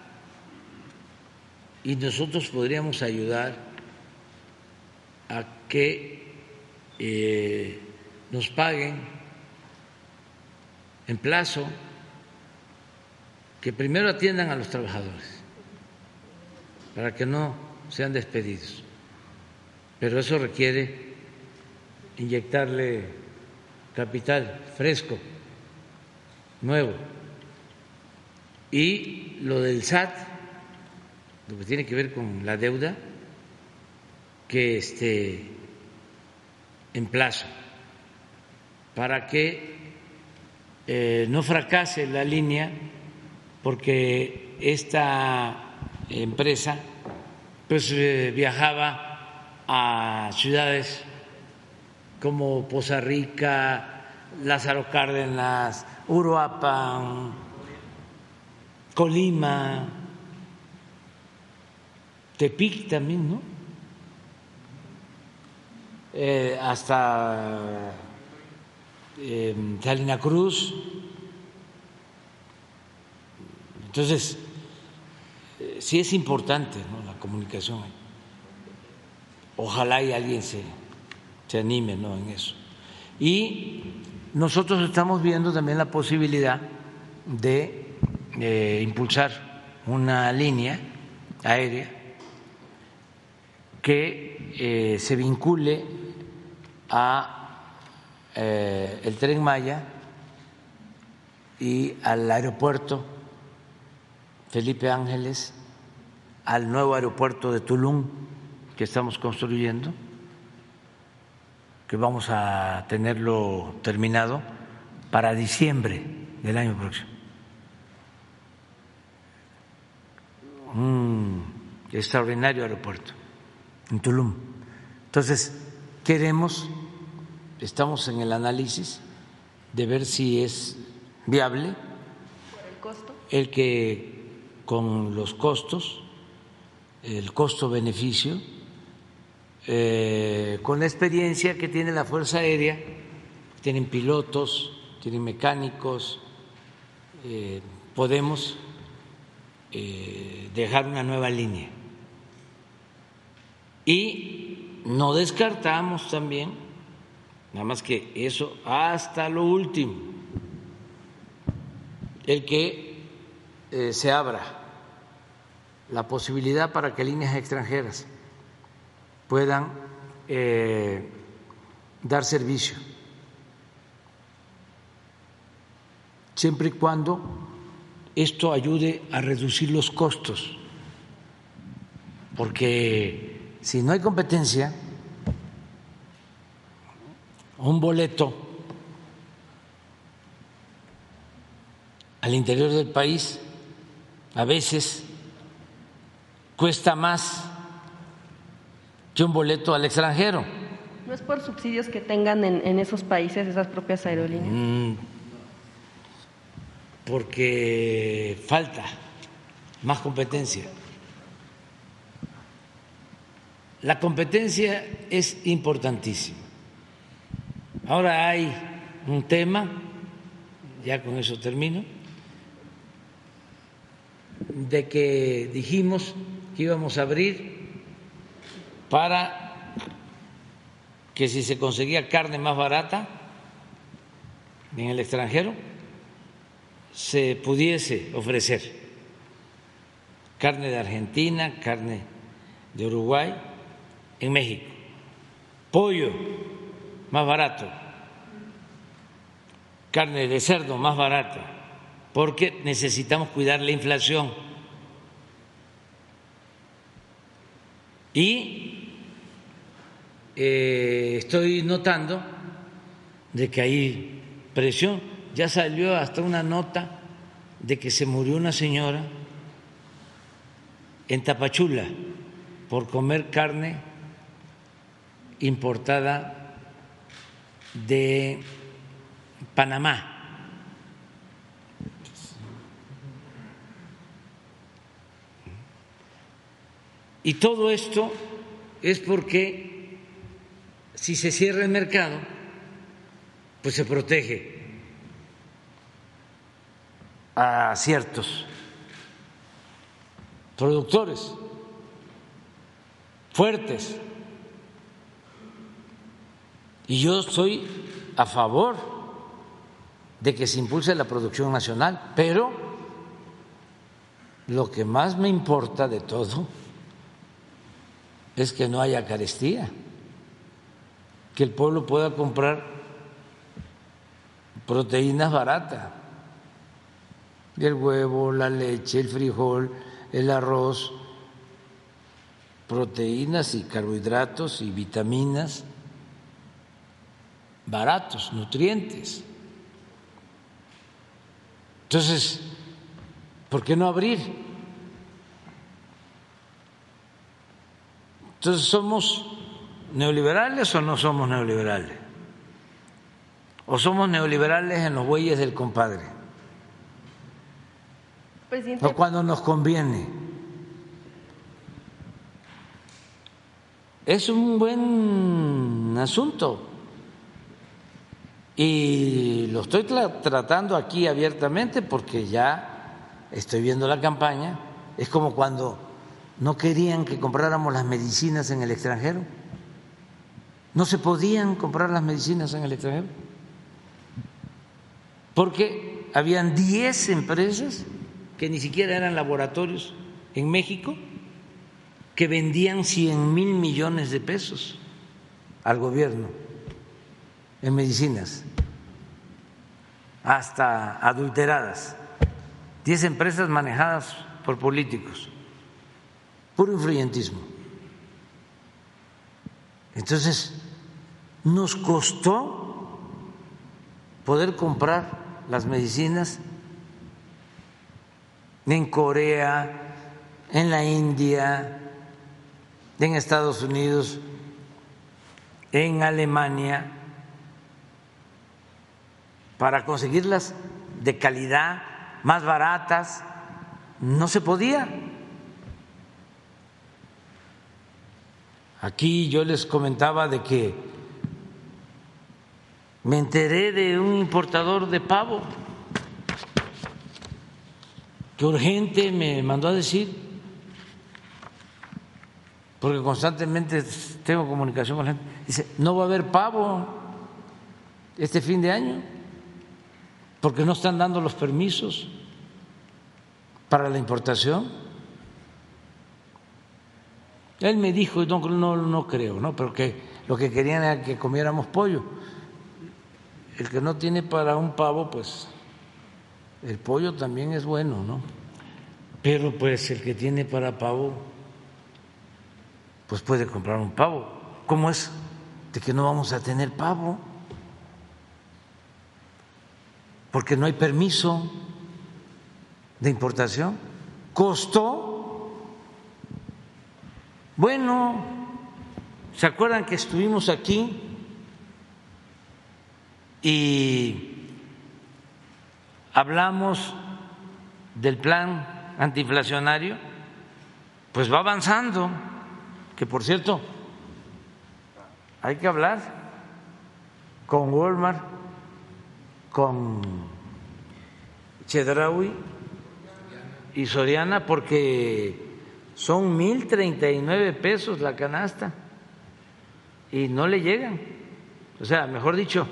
y nosotros podríamos ayudar a que eh, nos paguen en plazo, que primero atiendan a los trabajadores para que no sean despedidos. Pero eso requiere inyectarle capital fresco nuevo. Y lo del SAT, lo que tiene que ver con la deuda, que esté en plazo, para que eh, no fracase la línea, porque esta empresa pues eh, viajaba a ciudades como Poza Rica, Lázaro Cárdenas, Uruapan, Colima, Tepic también, ¿no? Eh, hasta eh, Salina Cruz. Entonces, eh, sí es importante ¿no? la comunicación. Ojalá y alguien se, se anime ¿no? en eso. Y nosotros estamos viendo también la posibilidad de eh, impulsar una línea aérea que eh, se vincule a eh, el tren Maya y al aeropuerto Felipe Ángeles, al nuevo aeropuerto de Tulum que estamos construyendo que vamos a tenerlo terminado para diciembre del año próximo. Un extraordinario aeropuerto en Tulum. Entonces, queremos, estamos en el análisis de ver si es viable el, costo? el que con los costos el costo-beneficio, eh, con la experiencia que tiene la Fuerza Aérea, tienen pilotos, tienen mecánicos, eh, podemos eh, dejar una nueva línea. Y no descartamos también, nada más que eso hasta lo último, el que se abra la posibilidad para que líneas extranjeras puedan eh, dar servicio, siempre y cuando esto ayude a reducir los costos, porque si no hay competencia, un boleto al interior del país a veces cuesta más que un boleto al extranjero. ¿No es por subsidios que tengan en, esos países esas propias aerolíneas? Mm, porque falta más competencia. La competencia es importantísima. Ahora hay un tema, ya con eso termino, de que dijimos íbamos a abrir para que si se conseguía carne más barata en el extranjero, se pudiese ofrecer carne de Argentina, carne de Uruguay en México, pollo más barato, carne de cerdo más barata, porque necesitamos cuidar la inflación. Y eh, estoy notando de que hay presión. Ya salió hasta una nota de que se murió una señora en Tapachula por comer carne importada de Panamá. Y todo esto es porque si se cierra el mercado, pues se protege a ciertos productores fuertes. Y yo estoy a favor de que se impulse la producción nacional, pero lo que más me importa de todo es que no haya carestía, que el pueblo pueda comprar proteínas baratas, el huevo, la leche, el frijol, el arroz, proteínas y carbohidratos y vitaminas baratos, nutrientes. Entonces, ¿por qué no abrir? Entonces, ¿somos neoliberales o no somos neoliberales? ¿O somos neoliberales en los bueyes del compadre? O cuando nos conviene. Es un buen asunto. Y lo estoy tratando aquí abiertamente porque ya estoy viendo la campaña. Es como cuando no querían que compráramos las medicinas en el extranjero. No se podían comprar las medicinas en el extranjero. Porque habían 10 empresas que ni siquiera eran laboratorios en México que vendían 100 mil millones de pesos al gobierno en medicinas, hasta adulteradas. 10 empresas manejadas por políticos puro influyentismo. Entonces, nos costó poder comprar las medicinas en Corea, en la India, en Estados Unidos, en Alemania, para conseguirlas de calidad, más baratas, no se podía. Aquí yo les comentaba de que me enteré de un importador de pavo que urgente me mandó a decir, porque constantemente tengo comunicación con la gente, dice, no va a haber pavo este fin de año, porque no están dando los permisos para la importación. Él me dijo, no, no, no creo, ¿no? pero que lo que querían era que comiéramos pollo. El que no tiene para un pavo, pues el pollo también es bueno, ¿no? Pero pues el que tiene para pavo, pues puede comprar un pavo. ¿Cómo es de que no vamos a tener pavo? Porque no hay permiso de importación. Costó. Bueno, ¿se acuerdan que estuvimos aquí y hablamos del plan antiinflacionario, pues va avanzando, que por cierto, hay que hablar con Walmart, con Chedraui y Soriana, porque son mil treinta y nueve pesos la canasta y no le llegan. O sea, mejor dicho,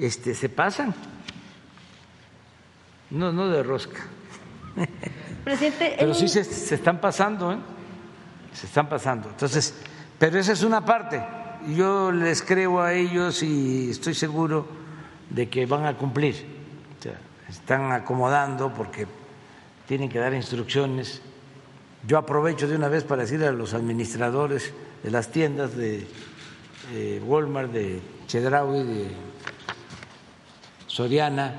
este, se pasan. No, no de rosca. Presidente, pero sí se, se, están pasando, ¿eh? Se están pasando. Entonces, pero esa es una parte. Yo les creo a ellos y estoy seguro de que van a cumplir. O sea, están acomodando porque tienen que dar instrucciones. Yo aprovecho de una vez para decirle a los administradores de las tiendas de Walmart, de Chedraui, de Soriana,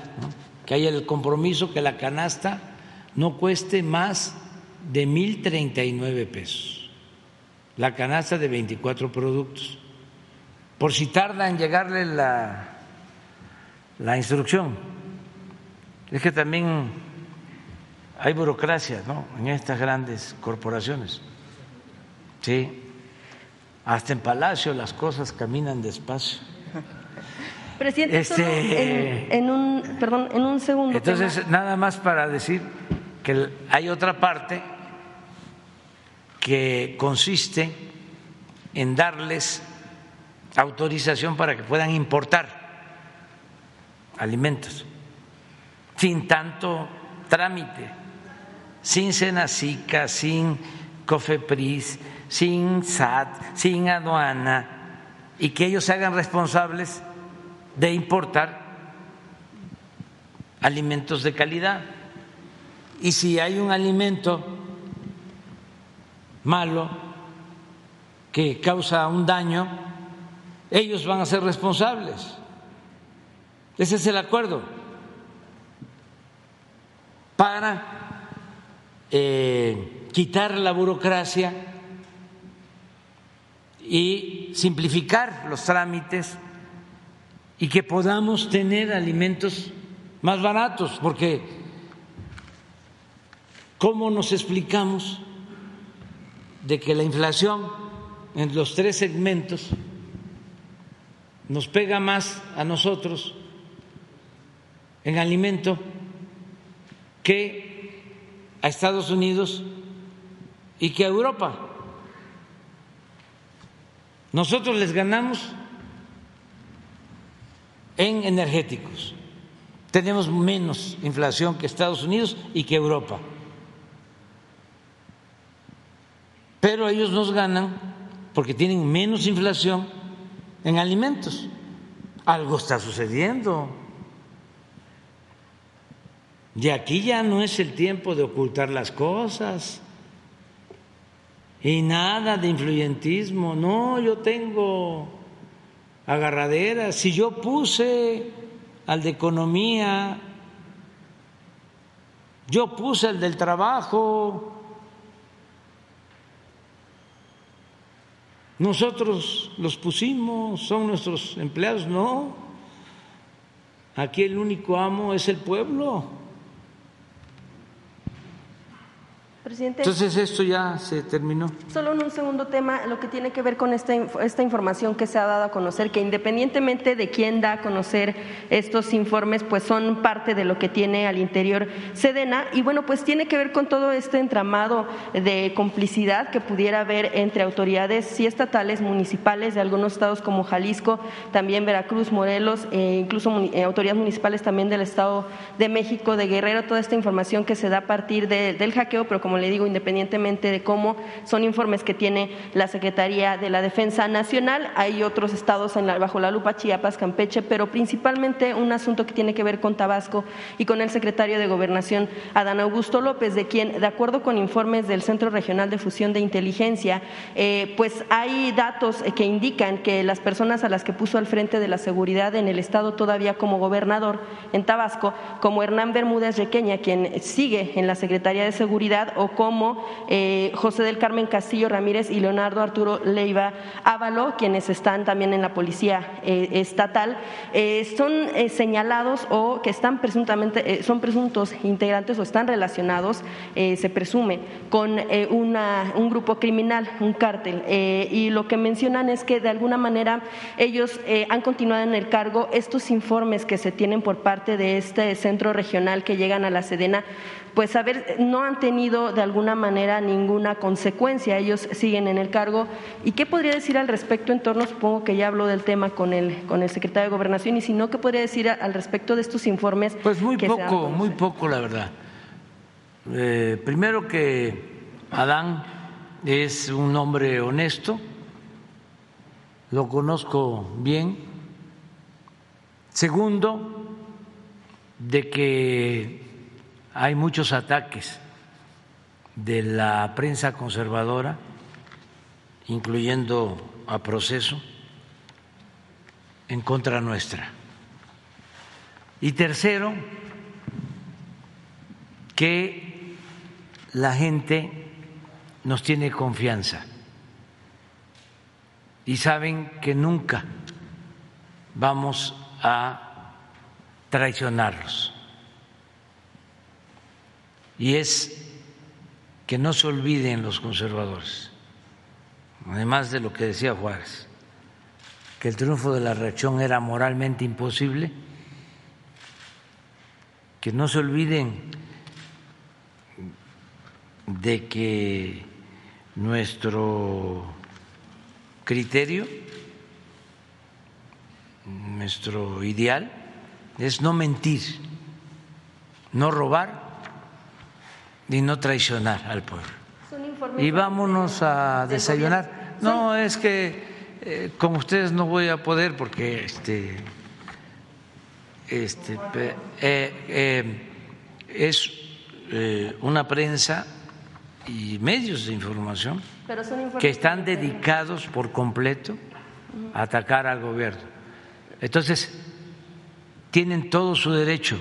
que haya el compromiso que la canasta no cueste más de mil treinta y nueve pesos, la canasta de 24 productos, por si tarda en llegarle la, la instrucción. Es que también hay burocracia ¿no? en estas grandes corporaciones. Sí, hasta en Palacio las cosas caminan despacio. Presidente, Este- en, en un, perdón, en un segundo. Entonces, tema. nada más para decir que hay otra parte que consiste en darles autorización para que puedan importar alimentos sin tanto trámite, sin Senacica, sin Cofepris, sin SAT, sin aduana, y que ellos se hagan responsables de importar alimentos de calidad. Y si hay un alimento malo que causa un daño, ellos van a ser responsables. Ese es el acuerdo para eh, quitar la burocracia y simplificar los trámites y que podamos tener alimentos más baratos, porque ¿cómo nos explicamos de que la inflación en los tres segmentos nos pega más a nosotros en alimento que a Estados Unidos y que a Europa? Nosotros les ganamos en energéticos. Tenemos menos inflación que Estados Unidos y que Europa. Pero ellos nos ganan porque tienen menos inflación en alimentos. Algo está sucediendo. Y aquí ya no es el tiempo de ocultar las cosas. Y nada de influyentismo. No, yo tengo agarradera. Si yo puse al de economía, yo puse al del trabajo, nosotros los pusimos, son nuestros empleados, no. Aquí el único amo es el pueblo. Presidente. Entonces esto ya se terminó. Solo en un segundo tema, lo que tiene que ver con esta, esta información que se ha dado a conocer, que independientemente de quién da a conocer estos informes, pues son parte de lo que tiene al interior Sedena. Y bueno, pues tiene que ver con todo este entramado de complicidad que pudiera haber entre autoridades, sí estatales, municipales de algunos estados como Jalisco, también Veracruz, Morelos, e incluso eh, autoridades municipales también del Estado de México, de Guerrero, toda esta información que se da a partir del hackeo, pero como le digo, independientemente de cómo son informes que tiene la Secretaría de la Defensa Nacional, hay otros estados bajo la lupa, Chiapas, Campeche, pero principalmente un asunto que tiene que ver con Tabasco y con el secretario de Gobernación, Adán Augusto López, de quien, de acuerdo con informes del Centro Regional de Fusión de Inteligencia, eh, pues hay datos que indican que las personas a las que puso al frente de la seguridad en el estado todavía como gobernador en Tabasco, como Hernán Bermúdez Requeña, quien sigue en la Secretaría de Seguridad, o como eh, José del Carmen Castillo Ramírez y Leonardo Arturo Leiva Ávalo, quienes están también en la Policía eh, Estatal, eh, son señalados o que están presuntamente, son presuntos integrantes o están relacionados, se presume, con un grupo criminal, un cártel. y lo que mencionan es que de alguna manera ellos han continuado en el cargo. Estos informes que se tienen por parte de este centro regional que llegan a la Sedena pues a ver, no han tenido de alguna manera ninguna consecuencia, ellos siguen en el cargo. ¿Y qué podría decir al respecto en torno, supongo que ya habló del tema con el, con el secretario de Gobernación, y si no, qué podría decir al respecto de estos informes? Pues muy poco, muy poco, la verdad. Eh, primero que Adán es un hombre honesto, lo conozco bien. Segundo, de que hay muchos ataques de la prensa conservadora, incluyendo a proceso, en contra nuestra. Y tercero, que la gente nos tiene confianza y saben que nunca vamos a traicionarlos y es que no se olviden los conservadores, además de lo que decía Juárez, que el triunfo de la reacción era moralmente imposible, que no se olviden de que nuestro criterio, nuestro ideal es no mentir, no robar y no traicionar al pueblo. Y vámonos a desayunar. No, es que eh, con ustedes no voy a poder porque este, este eh, eh, es una prensa y medios de información que están dedicados por completo a atacar al gobierno. Entonces, tienen todo su derecho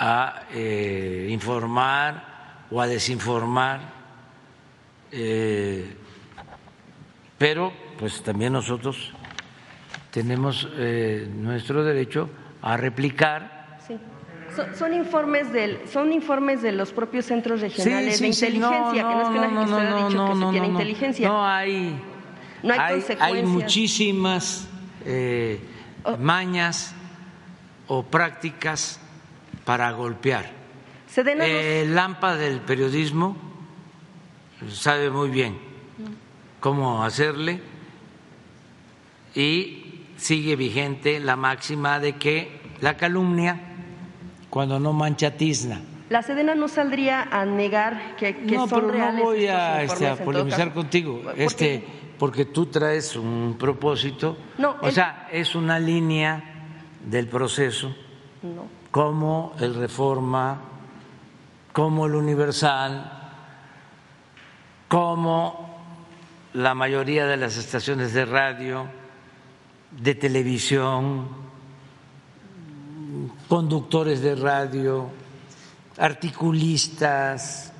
a eh, informar o a desinformar, eh, pero pues también nosotros tenemos eh, nuestro derecho a replicar. Sí. Son, informes del, son informes de los propios centros regionales de inteligencia, que no es que ha dicho que se tiene inteligencia. No hay, no hay, hay muchísimas oh. mañas o prácticas para golpear. El Lampa del periodismo sabe muy bien cómo hacerle y sigue vigente la máxima de que la calumnia cuando no mancha tizna. La Sedena no saldría a negar que, que no, son pero No voy a, este, polemizar contigo, este, porque tú traes un propósito, no, o sea, es una línea del proceso. No como el Reforma, como el Universal, como la mayoría de las estaciones de radio, de televisión, conductores de radio, articulistas,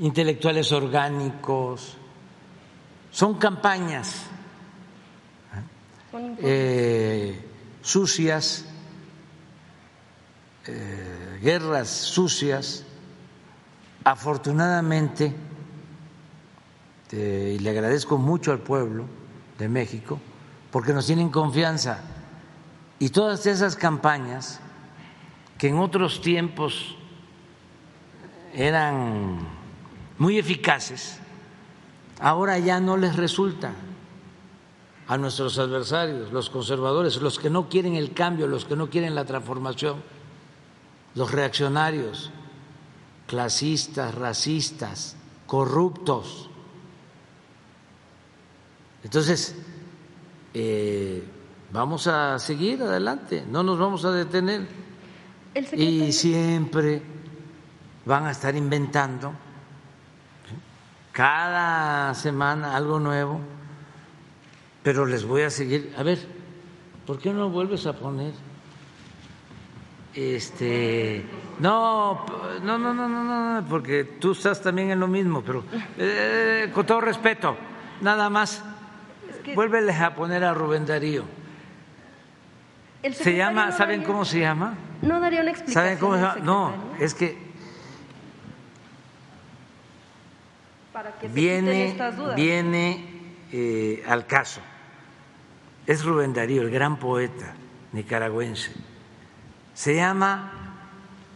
intelectuales orgánicos, son campañas eh, sucias eh, guerras sucias afortunadamente, y le agradezco mucho al pueblo de México, porque nos tienen confianza. Y todas esas campañas que en otros tiempos eran muy eficaces, ahora ya no les resulta a nuestros adversarios, los conservadores, los que no quieren el cambio, los que no quieren la transformación, los reaccionarios, clasistas, racistas, corruptos. Entonces, eh, vamos a seguir adelante, no nos vamos a detener. Y siempre van a estar inventando cada semana algo nuevo, pero les voy a seguir. A ver, ¿por qué no vuelves a poner? Este, no, no, no, no, no, no, porque tú estás también en lo mismo, pero eh, con todo respeto, nada más, vuélveles a poner a Rubén Darío. Se llama, ¿saben cómo se llama? No daría una explicación. ¿Saben cómo se llama? No, es que Para que se viene, estas dudas. viene eh, al caso. Es Rubén Darío, el gran poeta nicaragüense. Se llama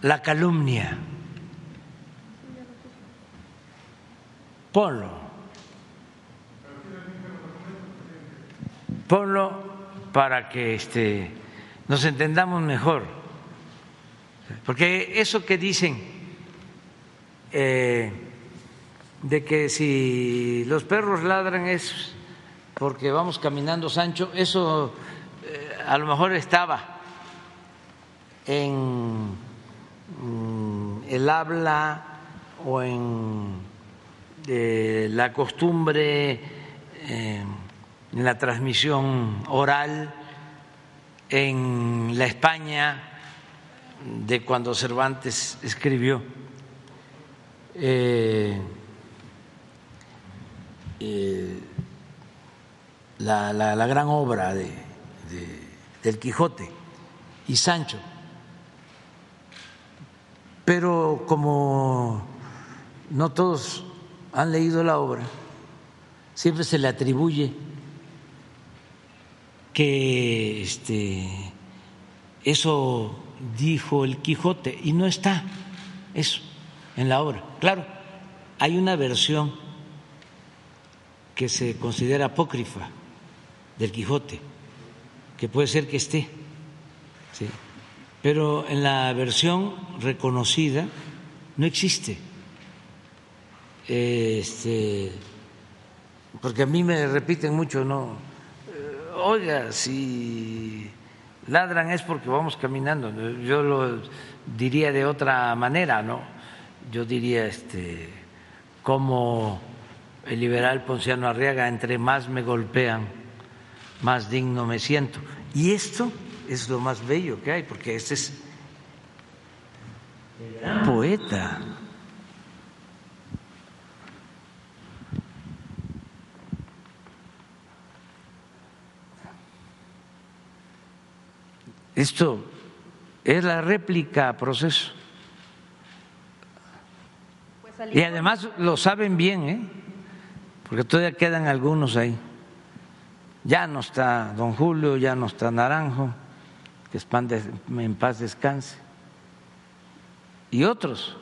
La calumnia. Ponlo. Ponlo para que este, nos entendamos mejor. Porque eso que dicen eh, de que si los perros ladran es porque vamos caminando, Sancho, eso eh, a lo mejor estaba en mm, el habla o en eh, la costumbre, eh, en la transmisión oral, en la España de cuando Cervantes escribió. Eh, la gran obra de, de- del Quijote y Sancho. Pero como no todos han leído la obra, siempre se le atribuye que este, eso dijo el Quijote y no está eso en la obra. Claro, hay una versión que se considera apócrifa del Quijote, que puede ser que esté, ¿sí? Pero en la versión reconocida no existe. Este, porque a mí me repiten mucho, no, eh, oiga, si ladran es porque vamos caminando. Yo lo diría de otra manera, ¿no? Yo diría, este, como el liberal Ponciano Arriaga, entre más me golpean, más digno me siento. Y esto es lo más bello que hay, porque este es el gran poeta. Esto es la réplica a proceso. Y además lo saben bien, ¿eh? porque todavía quedan algunos ahí. Ya no está don Julio, ya no está Naranjo, que en paz descanse. Y otros.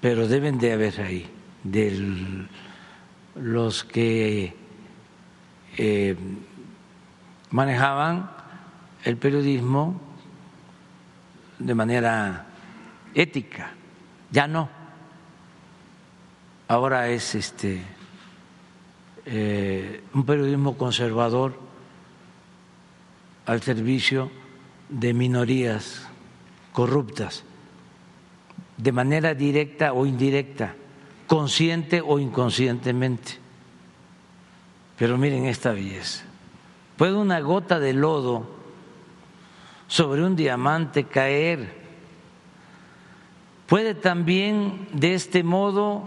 Pero deben de haber ahí, de los que eh, manejaban el periodismo de manera ética. Ya no. Ahora es este eh, un periodismo conservador al servicio de minorías corruptas, de manera directa o indirecta, consciente o inconscientemente. Pero miren esta belleza. Puede una gota de lodo sobre un diamante caer. Puede también de este modo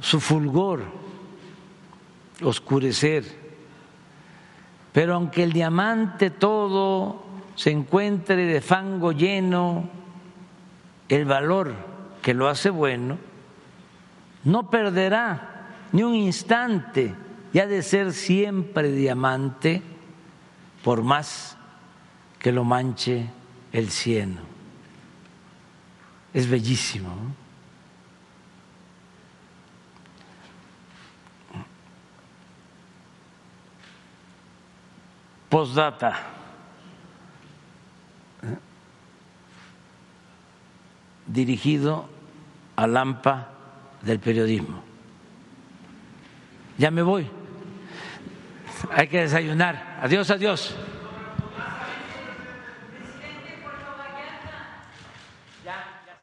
su fulgor oscurecer. Pero aunque el diamante todo se encuentre de fango lleno, el valor que lo hace bueno, no perderá ni un instante y ha de ser siempre diamante por más que lo manche el cieno. Es bellísimo. Postdata. Dirigido al AMPA del periodismo. Ya me voy. Hay que desayunar. Adiós, adiós.